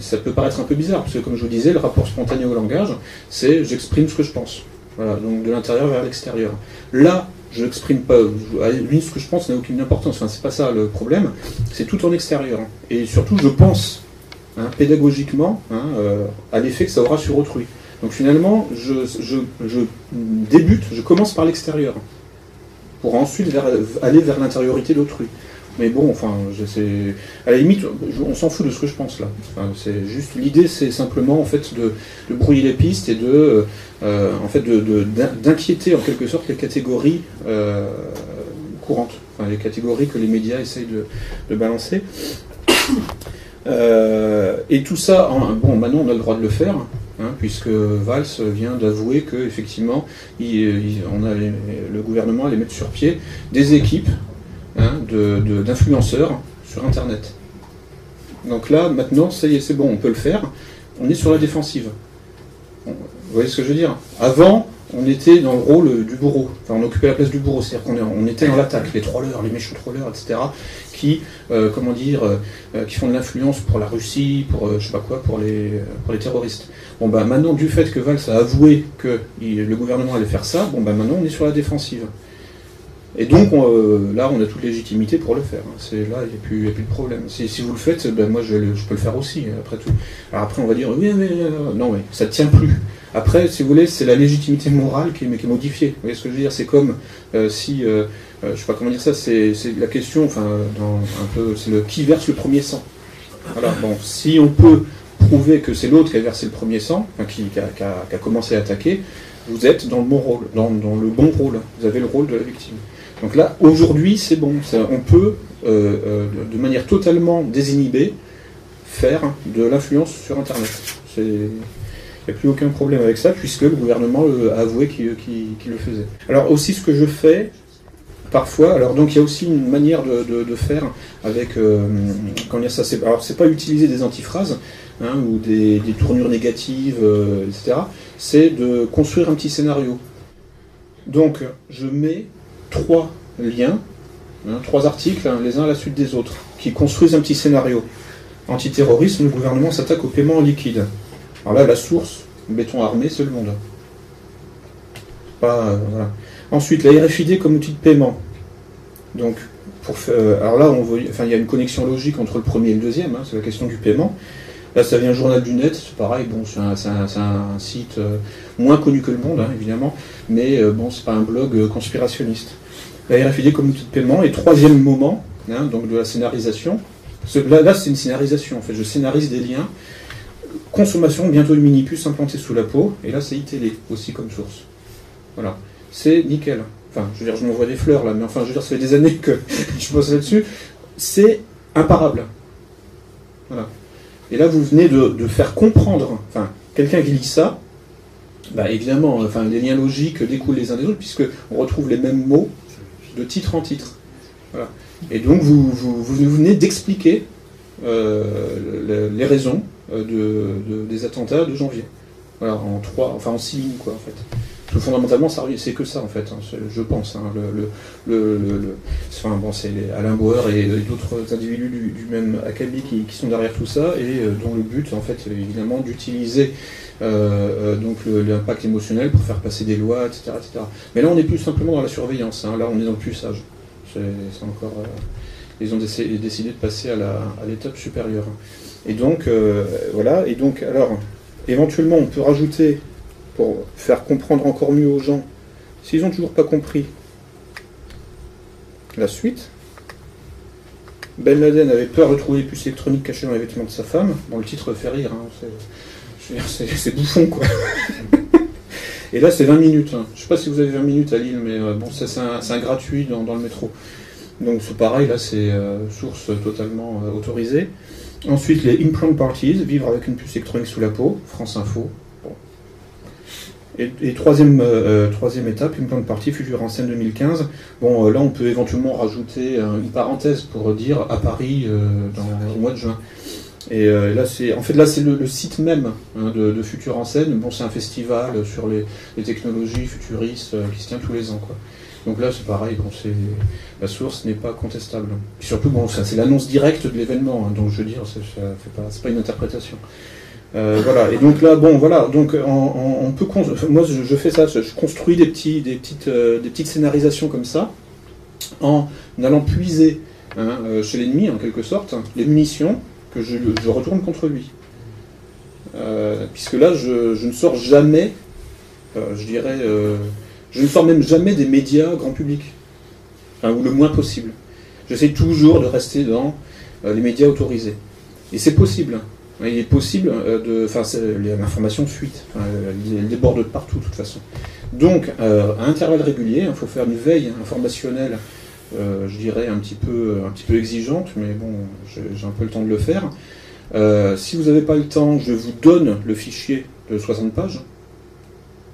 ça peut paraître un peu bizarre, parce que comme je vous disais, le rapport spontané au langage, c'est j'exprime ce que je pense. Voilà, donc de l'intérieur vers l'extérieur. Là, je n'exprime pas, limite, ce que je pense n'a aucune importance. Enfin, c'est pas ça le problème. C'est tout en extérieur. Et surtout, je pense hein, pédagogiquement hein, euh, à l'effet que ça aura sur autrui. Donc finalement, je, je, je débute, je commence par l'extérieur pour ensuite aller vers l'intériorité d'autrui. Mais bon, enfin, à la limite, on s'en fout de ce que je pense là. Enfin, c'est juste l'idée, c'est simplement en fait de, brouiller les pistes et de, euh, en fait, d'inquiéter en quelque sorte les catégories euh, courantes, enfin, les catégories que les médias essayent de, balancer. Euh, et tout ça, bon, maintenant on a le droit de le faire, hein, puisque Valls vient d'avouer que effectivement, le gouvernement allait mettre sur pied des équipes hein, d'influenceurs sur Internet. Donc là, maintenant, c'est bon, on peut le faire. on est sur la défensive. Vous voyez ce que je veux dire? Avant, on était dans le rôle du bourreau. Enfin, on occupait la place du bourreau, c'est-à-dire qu'on on était dans l'attaque, les trollers, les méchants trollers, etc., qui, euh, comment dire, euh, qui font de l'influence pour la Russie, pour euh, je sais pas quoi, pour les, pour les terroristes. Bon, bah maintenant, du fait que Valls a avoué que le gouvernement allait faire ça, bon, bah maintenant, on est sur la défensive. Et donc on, euh, là, on a toute légitimité pour le faire. hein. C'est là, il n'y a, plus- de problème. Si, vous le faites, ben, moi, je, peux le faire aussi. hein, Après tout. Alors après, on va dire oui, mais euh, non, mais ça tient plus. Après, si vous voulez, c'est la légitimité morale qui est, modifiée. Vous voyez ce que je veux dire? C'est comme euh, si, je sais pas comment dire ça, c'est la question, enfin, dans un peu, c'est le qui verse le premier sang. Voilà. Bon, si on peut prouver que c'est l'autre qui a versé le premier sang, qui, a, commencé à attaquer, vous êtes dans le bon rôle, dans le bon rôle. Vous avez le rôle de la victime. Donc là, aujourd'hui, c'est bon. On peut, euh, euh, de- manière totalement désinhibée, faire de l'influence sur Internet. Il n'y a plus aucun problème avec ça, puisque le gouvernement euh, a avoué qu'il le faisait. Alors aussi, ce que je fais, parfois, alors donc il y a aussi une manière de, faire avec, euh, comment dire ça, alors c'est pas utiliser des antiphrases, hein, ou des, tournures négatives, etc. C'est de construire un petit scénario. Donc, je mets trois liens, hein, trois articles, hein, les uns à la suite des autres, qui construisent un petit scénario. Antiterrorisme, le gouvernement s'attaque au paiement en liquide. Alors là, la source, béton armé, c'est le monde. Pas, euh, voilà. Ensuite, la RFID comme outil de paiement. Donc, pour fa- euh, alors là, il y a une connexion logique entre le premier et le deuxième, hein, c'est la question du paiement. Là, ça vient Journal du Net, c'est pareil, bon, c'est un, site euh, moins connu que le monde, hein, évidemment, mais euh, bon, c'est pas un blog euh, conspirationniste. La RFID comme outil de paiement. Et troisième moment, hein, donc de la scénarisation. Là c'est une scénarisation, en fait. Je scénarise des liens. Consommation, bientôt une mini-puce implantée sous la peau. Et là, c'est iTélé aussi comme source. Voilà. C'est nickel. Enfin, je veux dire, je m'envoie des fleurs là, mais enfin, je veux dire, ça fait des années que je bosse là-dessus. C'est imparable. Voilà. Et là, vous venez de, faire comprendre, enfin, quelqu'un qui lit ça, bah évidemment, enfin, les liens logiques découlent les uns des autres, puisque on retrouve les mêmes mots de titre en titre. Et donc, vous, vous, venez d'expliquer euh, le- les raisons euh, de, de- des attentats de janvier. Voilà, en trois, enfin en six lignes, quoi, en fait. Fondamentalement, c'est que ça, en fait, hein, je pense. hein, enfin, bon, c'est Alain Bauer et, et d'autres individus du, même acabit qui, sont derrière tout ça, et euh, dont le but, en fait, c'est évidemment d'utiliser euh, euh, l'impact émotionnel pour faire passer des lois, etc. etc. Mais là, on n'est plus simplement dans la surveillance, hein, là, on est dans le puçage. C'est encore... euh, ils ont décidé, de passer à l'étape supérieure. Et donc, euh, voilà, et donc, alors, éventuellement, on peut rajouter, pour faire comprendre encore mieux aux gens, s'ils n'ont toujours pas compris la suite, Ben Laden avait peur de trouver les puces électroniques cachées dans les vêtements de sa femme. Bon, le titre fait rire, hein, c'est- bouffon, quoi. Et là, c'est 20 minutes. hein. Je sais pas si vous avez 20 minutes à Lille, mais euh, bon, ça, c'est un, un gratuit dans, dans le métro. Donc c'est pareil, là c'est euh, source totalement euh, autorisée. Ensuite les implant parties, vivre avec une puce électronique sous la peau, France Info. Et, et troisième, euh, euh, troisième étape, implant party, futur en scène 2015. Bon euh, là on peut éventuellement rajouter une parenthèse pour dire à Paris dans, au mois de juin. Et là c'est en fait là c'est le, le site même hein, de, de Futur en scène. Bon c'est un festival sur les, technologies futuristes qui se tient tous les ans. Donc là, c'est pareil, bon, c'est, la source n'est pas contestable. Puis surtout, bon, c'est l'annonce directe de l'événement, hein, donc je veux dire, c'est, pas, pas une interprétation. Euh, voilà, et donc là, bon, voilà, donc on, on- peut, moi je, fais ça, je, construis des, petits, des, petites, euh, des petites scénarisations comme ça, en allant puiser hein, euh, chez l'ennemi, en quelque sorte, les munitions que je, retourne contre lui. Euh, puisque là, je, ne sors jamais, euh, je dirais, euh, je ne sors même jamais des médias grand public, Enfin, ou le moins possible. J'essaie toujours de rester dans euh, les médias autorisés. Et c'est possible. Il est possible euh, de. Enfin, l'information fuite. Elle, déborde de partout, de toute façon. Donc, euh, à intervalles réguliers, il faut faire une veille informationnelle, euh, je dirais, un petit, peu, un petit peu exigeante, mais bon, j'ai un peu le temps de le faire. Si vous n'avez pas le temps, je vous donne le fichier de 60 pages,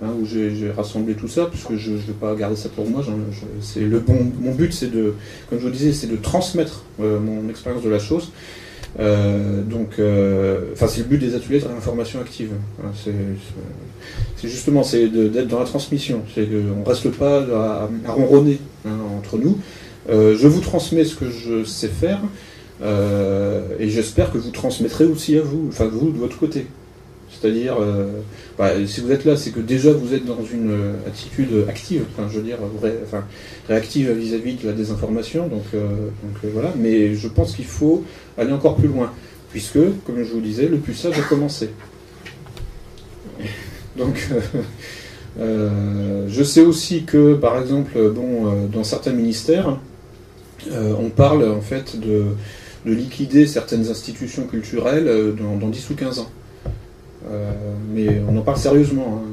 hein, où j'ai rassemblé tout ça, puisque je ne vais pas garder ça pour moi. le bon, mon but, c'est de, comme je vous disais, c'est de transmettre mon expérience de la chose. Euh, donc, euh, enfin, c'est le but des ateliers de réinformation active. C'est, justement c'est d'être dans la transmission. On reste pas à, ronronner hein, entre nous. Euh, je vous transmets ce que je sais faire et j'espère que vous transmettrez aussi à vous, enfin vous de votre côté. C'est-à-dire, euh, bah, si vous êtes là, c'est que déjà vous êtes dans une euh, attitude active, enfin, je veux dire, réactive vis-à-vis de la désinformation. Donc, euh, voilà. Mais je pense qu'il faut aller encore plus loin, puisque, comme je vous disais, le puçage a commencé. Donc, je sais aussi que, par exemple, bon, dans certains ministères, on parle en fait de, de liquider certaines institutions culturelles dans, dans 10 ou 15 ans. Euh, mais on en parle sérieusement, hein.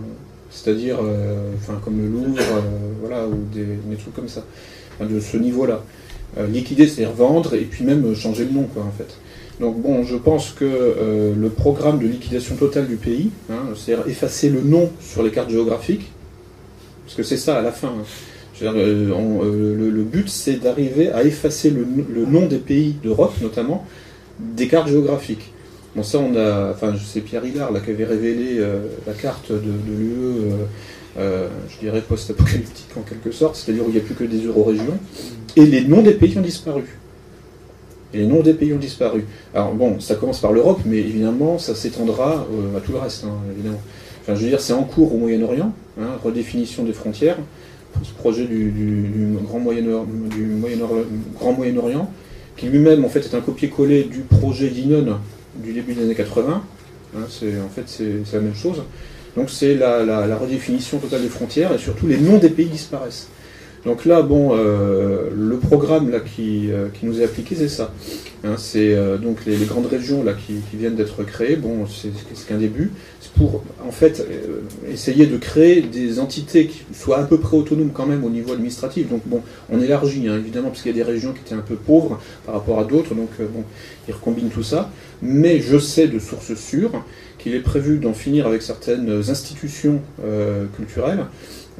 c'est-à-dire, euh, comme le Louvre, euh, voilà, ou des, trucs comme ça, de ce niveau-là. Liquider, c'est-à-dire vendre, et puis même changer le nom, quoi, en fait. Donc bon, je pense que le programme de liquidation totale du pays, hein, c'est-à-dire effacer le nom sur les cartes géographiques, parce que c'est ça à la fin. hein. Le but, c'est d'arriver à effacer le, le nom des pays d'Europe, notamment, des cartes géographiques. Bon, ça, on a. Enfin, c'est Pierre Hillard là, qui avait révélé euh, la carte de, l'UE, euh, euh, je dirais post-apocalyptique en quelque sorte, c'est-à-dire où il n'y a plus que des euro-régions, et les noms des pays ont disparu. Les noms des pays ont disparu. Alors bon, ça commence par l'Europe, mais évidemment, ça s'étendra à tout le reste, hein, évidemment. Enfin, je veux dire, c'est en cours au Moyen-Orient, hein, redéfinition des frontières, ce projet du, Grand Moyen-Orient, qui lui-même en fait est un copier-coller du projet d'Inon du début des années 80. Hein, c'est, en fait, c'est, la même chose. Donc c'est la redéfinition totale des frontières et surtout les noms des pays disparaissent. Donc là, bon, euh, le programme là qui, euh, qui nous est appliqué, c'est ça. Hein, c'est euh, donc les, grandes régions là qui, qui viennent d'être créées. Bon, c'est, qu'un début. C'est pour en fait euh, essayer de créer des entités qui soient à peu près autonomes quand même au niveau administratif. Donc bon, on élargit hein, évidemment parce qu'il y a des régions qui étaient un peu pauvres par rapport à d'autres. Donc euh, bon, ils recombinent tout ça. Mais je sais de sources sûres qu'il est prévu d'en finir avec certaines institutions euh, culturelles,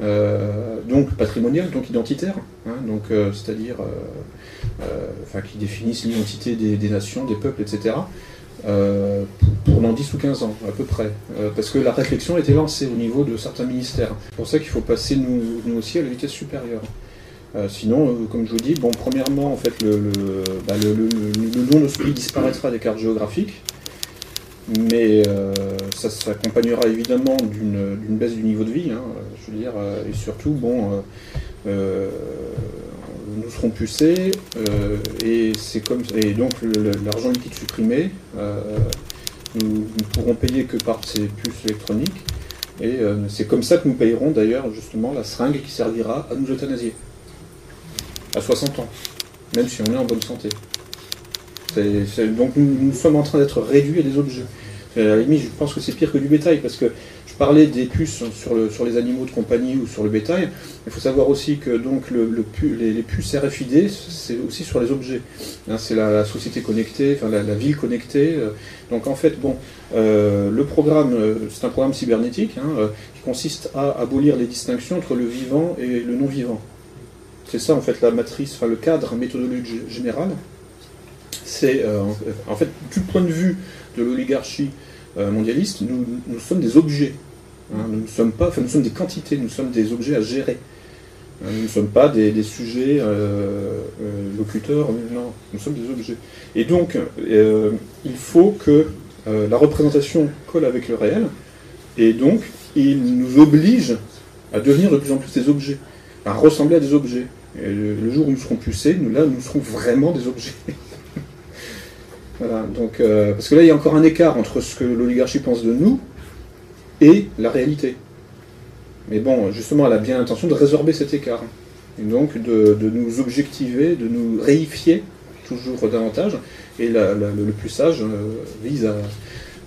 donc patrimoniales, donc identitaires, hein, donc euh, c'est-à-dire, euh, euh, qui définissent l'identité des, nations, des peuples, etc. euh, pour, pour dans 10 ou 15 ans à peu près, Euh, parce que la réflexion été lancée au niveau de certains ministères. C'est pour ça qu'il faut passer nous, aussi à la vitesse supérieure. Euh, sinon, euh, comme je vous dis, bon, premièrement, en fait, le, le, bah, le, le- nom de disparaîtra des cartes géographiques, mais euh, ça s'accompagnera évidemment d'une baisse du niveau de vie, hein, je veux dire, euh, et surtout, bon, euh, nous serons pucés, et c'est comme et donc l'argent liquide supprimé, nous ne pourrons payer que par ces puces électroniques, et c'est comme ça que nous payerons d'ailleurs justement la seringue qui servira à nous euthanasier à 60 ans, même si on est en bonne santé. Donc nous, nous sommes en train d'être réduits à des objets. Limite, je pense que c'est pire que du bétail, parce que je parlais des puces sur, le- sur les animaux de compagnie ou sur le bétail. Il faut savoir aussi que donc les, puces RFID, c'est aussi sur les objets. Hein, c'est la, société connectée, la, la ville connectée. euh. Donc en fait, bon, euh, le programme, euh, c'est un programme cybernétique hein, euh, qui consiste à abolir les distinctions entre le vivant et le non-vivant. C'est ça en fait la matrice, le cadre méthodologique général. C'est euh, en fait du point de vue de l'oligarchie euh, mondialiste, nous, nous sommes des objets. hein. nous ne sommes pas, enfin nous sommes des quantités, nous sommes des objets à gérer. Hein, nous ne sommes pas des, des sujets euh, euh, locuteurs, non, nous sommes des objets. Et donc, euh, il faut que la représentation colle avec le réel, et donc il nous oblige à devenir de plus en plus des objets, à ressembler à des objets. Et le, le jour où nous serons pucés, nous là, nous serons vraiment des objets. voilà, donc, euh, parce que là, il y a encore un écart entre ce que l'oligarchie pense de nous et la réalité. Mais bon, justement, elle a bien l'intention de résorber cet écart. Et donc, de, nous objectiver, de nous réifier toujours davantage. Et la- le, plus sage euh, vise à,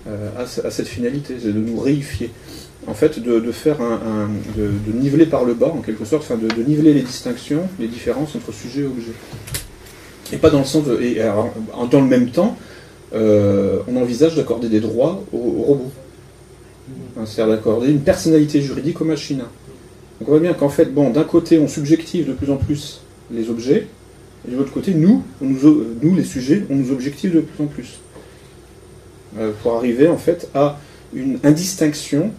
euh, à, ce- à cette finalité, c'est de nous réifier. En fait, de, faire un, de, niveler par le bas, en quelque sorte, enfin, de niveler les distinctions, les différences entre sujet et objet. Et pas dans le sens de. Et alors, en- dans le même temps, euh, on envisage d'accorder des droits aux, aux robots. Hein, C'est-à-dire d'accorder une personnalité juridique aux machines. Donc on voit bien qu'en fait, bon, d'un côté, on subjective de plus en plus les objets, et de l'autre côté, nous, on nous, nous, les sujets, on nous objective de plus en plus. euh, pour arriver en fait à une indistinction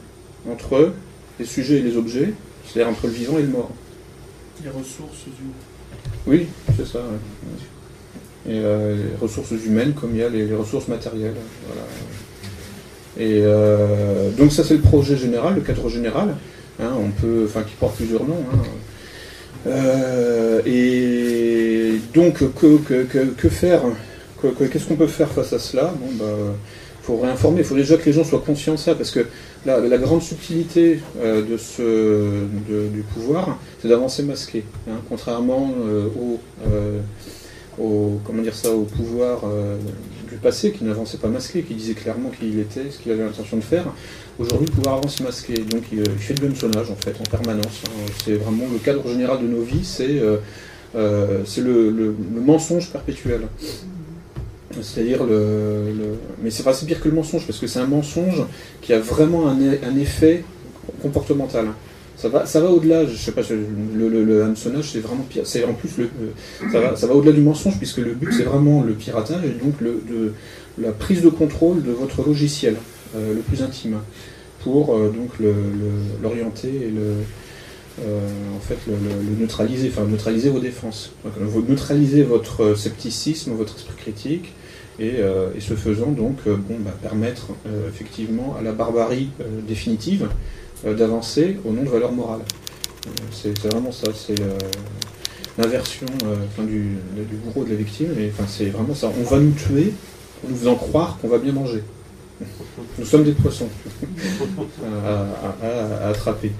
entre les sujets et les objets, c'est-à-dire entre le vivant et le mort. Les ressources humaines. Oui, c'est ça. ouais. Et euh, les ressources humaines comme il y a les, ressources matérielles. Et euh, donc ça c'est le projet général, le cadre général, hein, on peut, enfin qui porte plusieurs noms. hein. Euh, et donc que, faire Que- que- Qu'est-ce qu'on peut faire face à cela? Bon bah faut réinformer, il faut déjà que les gens soient conscients de ça, parce que la, grande subtilité du pouvoir, c'est d'avancer masqué, hein, contrairement euh, au, euh, au, comment dire ça, au pouvoir euh, du passé qui n'avançait pas masqué, qui disait clairement qui il était, ce qu'il avait l'intention de faire. Aujourd'hui, le pouvoir avance masqué, donc il, fait de l'hameçonnage en fait en permanence. hein. C'est vraiment le cadre général de nos vies, c'est euh, euh, le, mensonge perpétuel. C'est-à-dire le, mais c'est pas c'est pire que le mensonge parce que c'est un mensonge qui a vraiment un effet comportemental. Ça va, ça va au-delà. Je sais pas, le, le, le hameçonnage c'est vraiment pire. C'est en plus le, le- ça va, ça va au-delà du mensonge puisque le but c'est vraiment le piratage et donc le, la prise de contrôle de votre logiciel euh, le plus intime pour euh, donc l'orienter et le euh, en fait le, neutraliser, enfin neutraliser vos défenses. Donc, euh, vous neutralisez votre scepticisme, votre esprit critique, et, euh, et ce faisant donc euh, bon, bah, permettre euh, effectivement à la barbarie euh, définitive euh, d'avancer au nom de valeurs morales. Euh, c'est vraiment ça, c'est euh, l'inversion euh, du, du bourreau de la victime, et c'est vraiment ça. On va nous tuer en nous faisant croire qu'on va bien manger. Nous sommes des poissons à- attraper.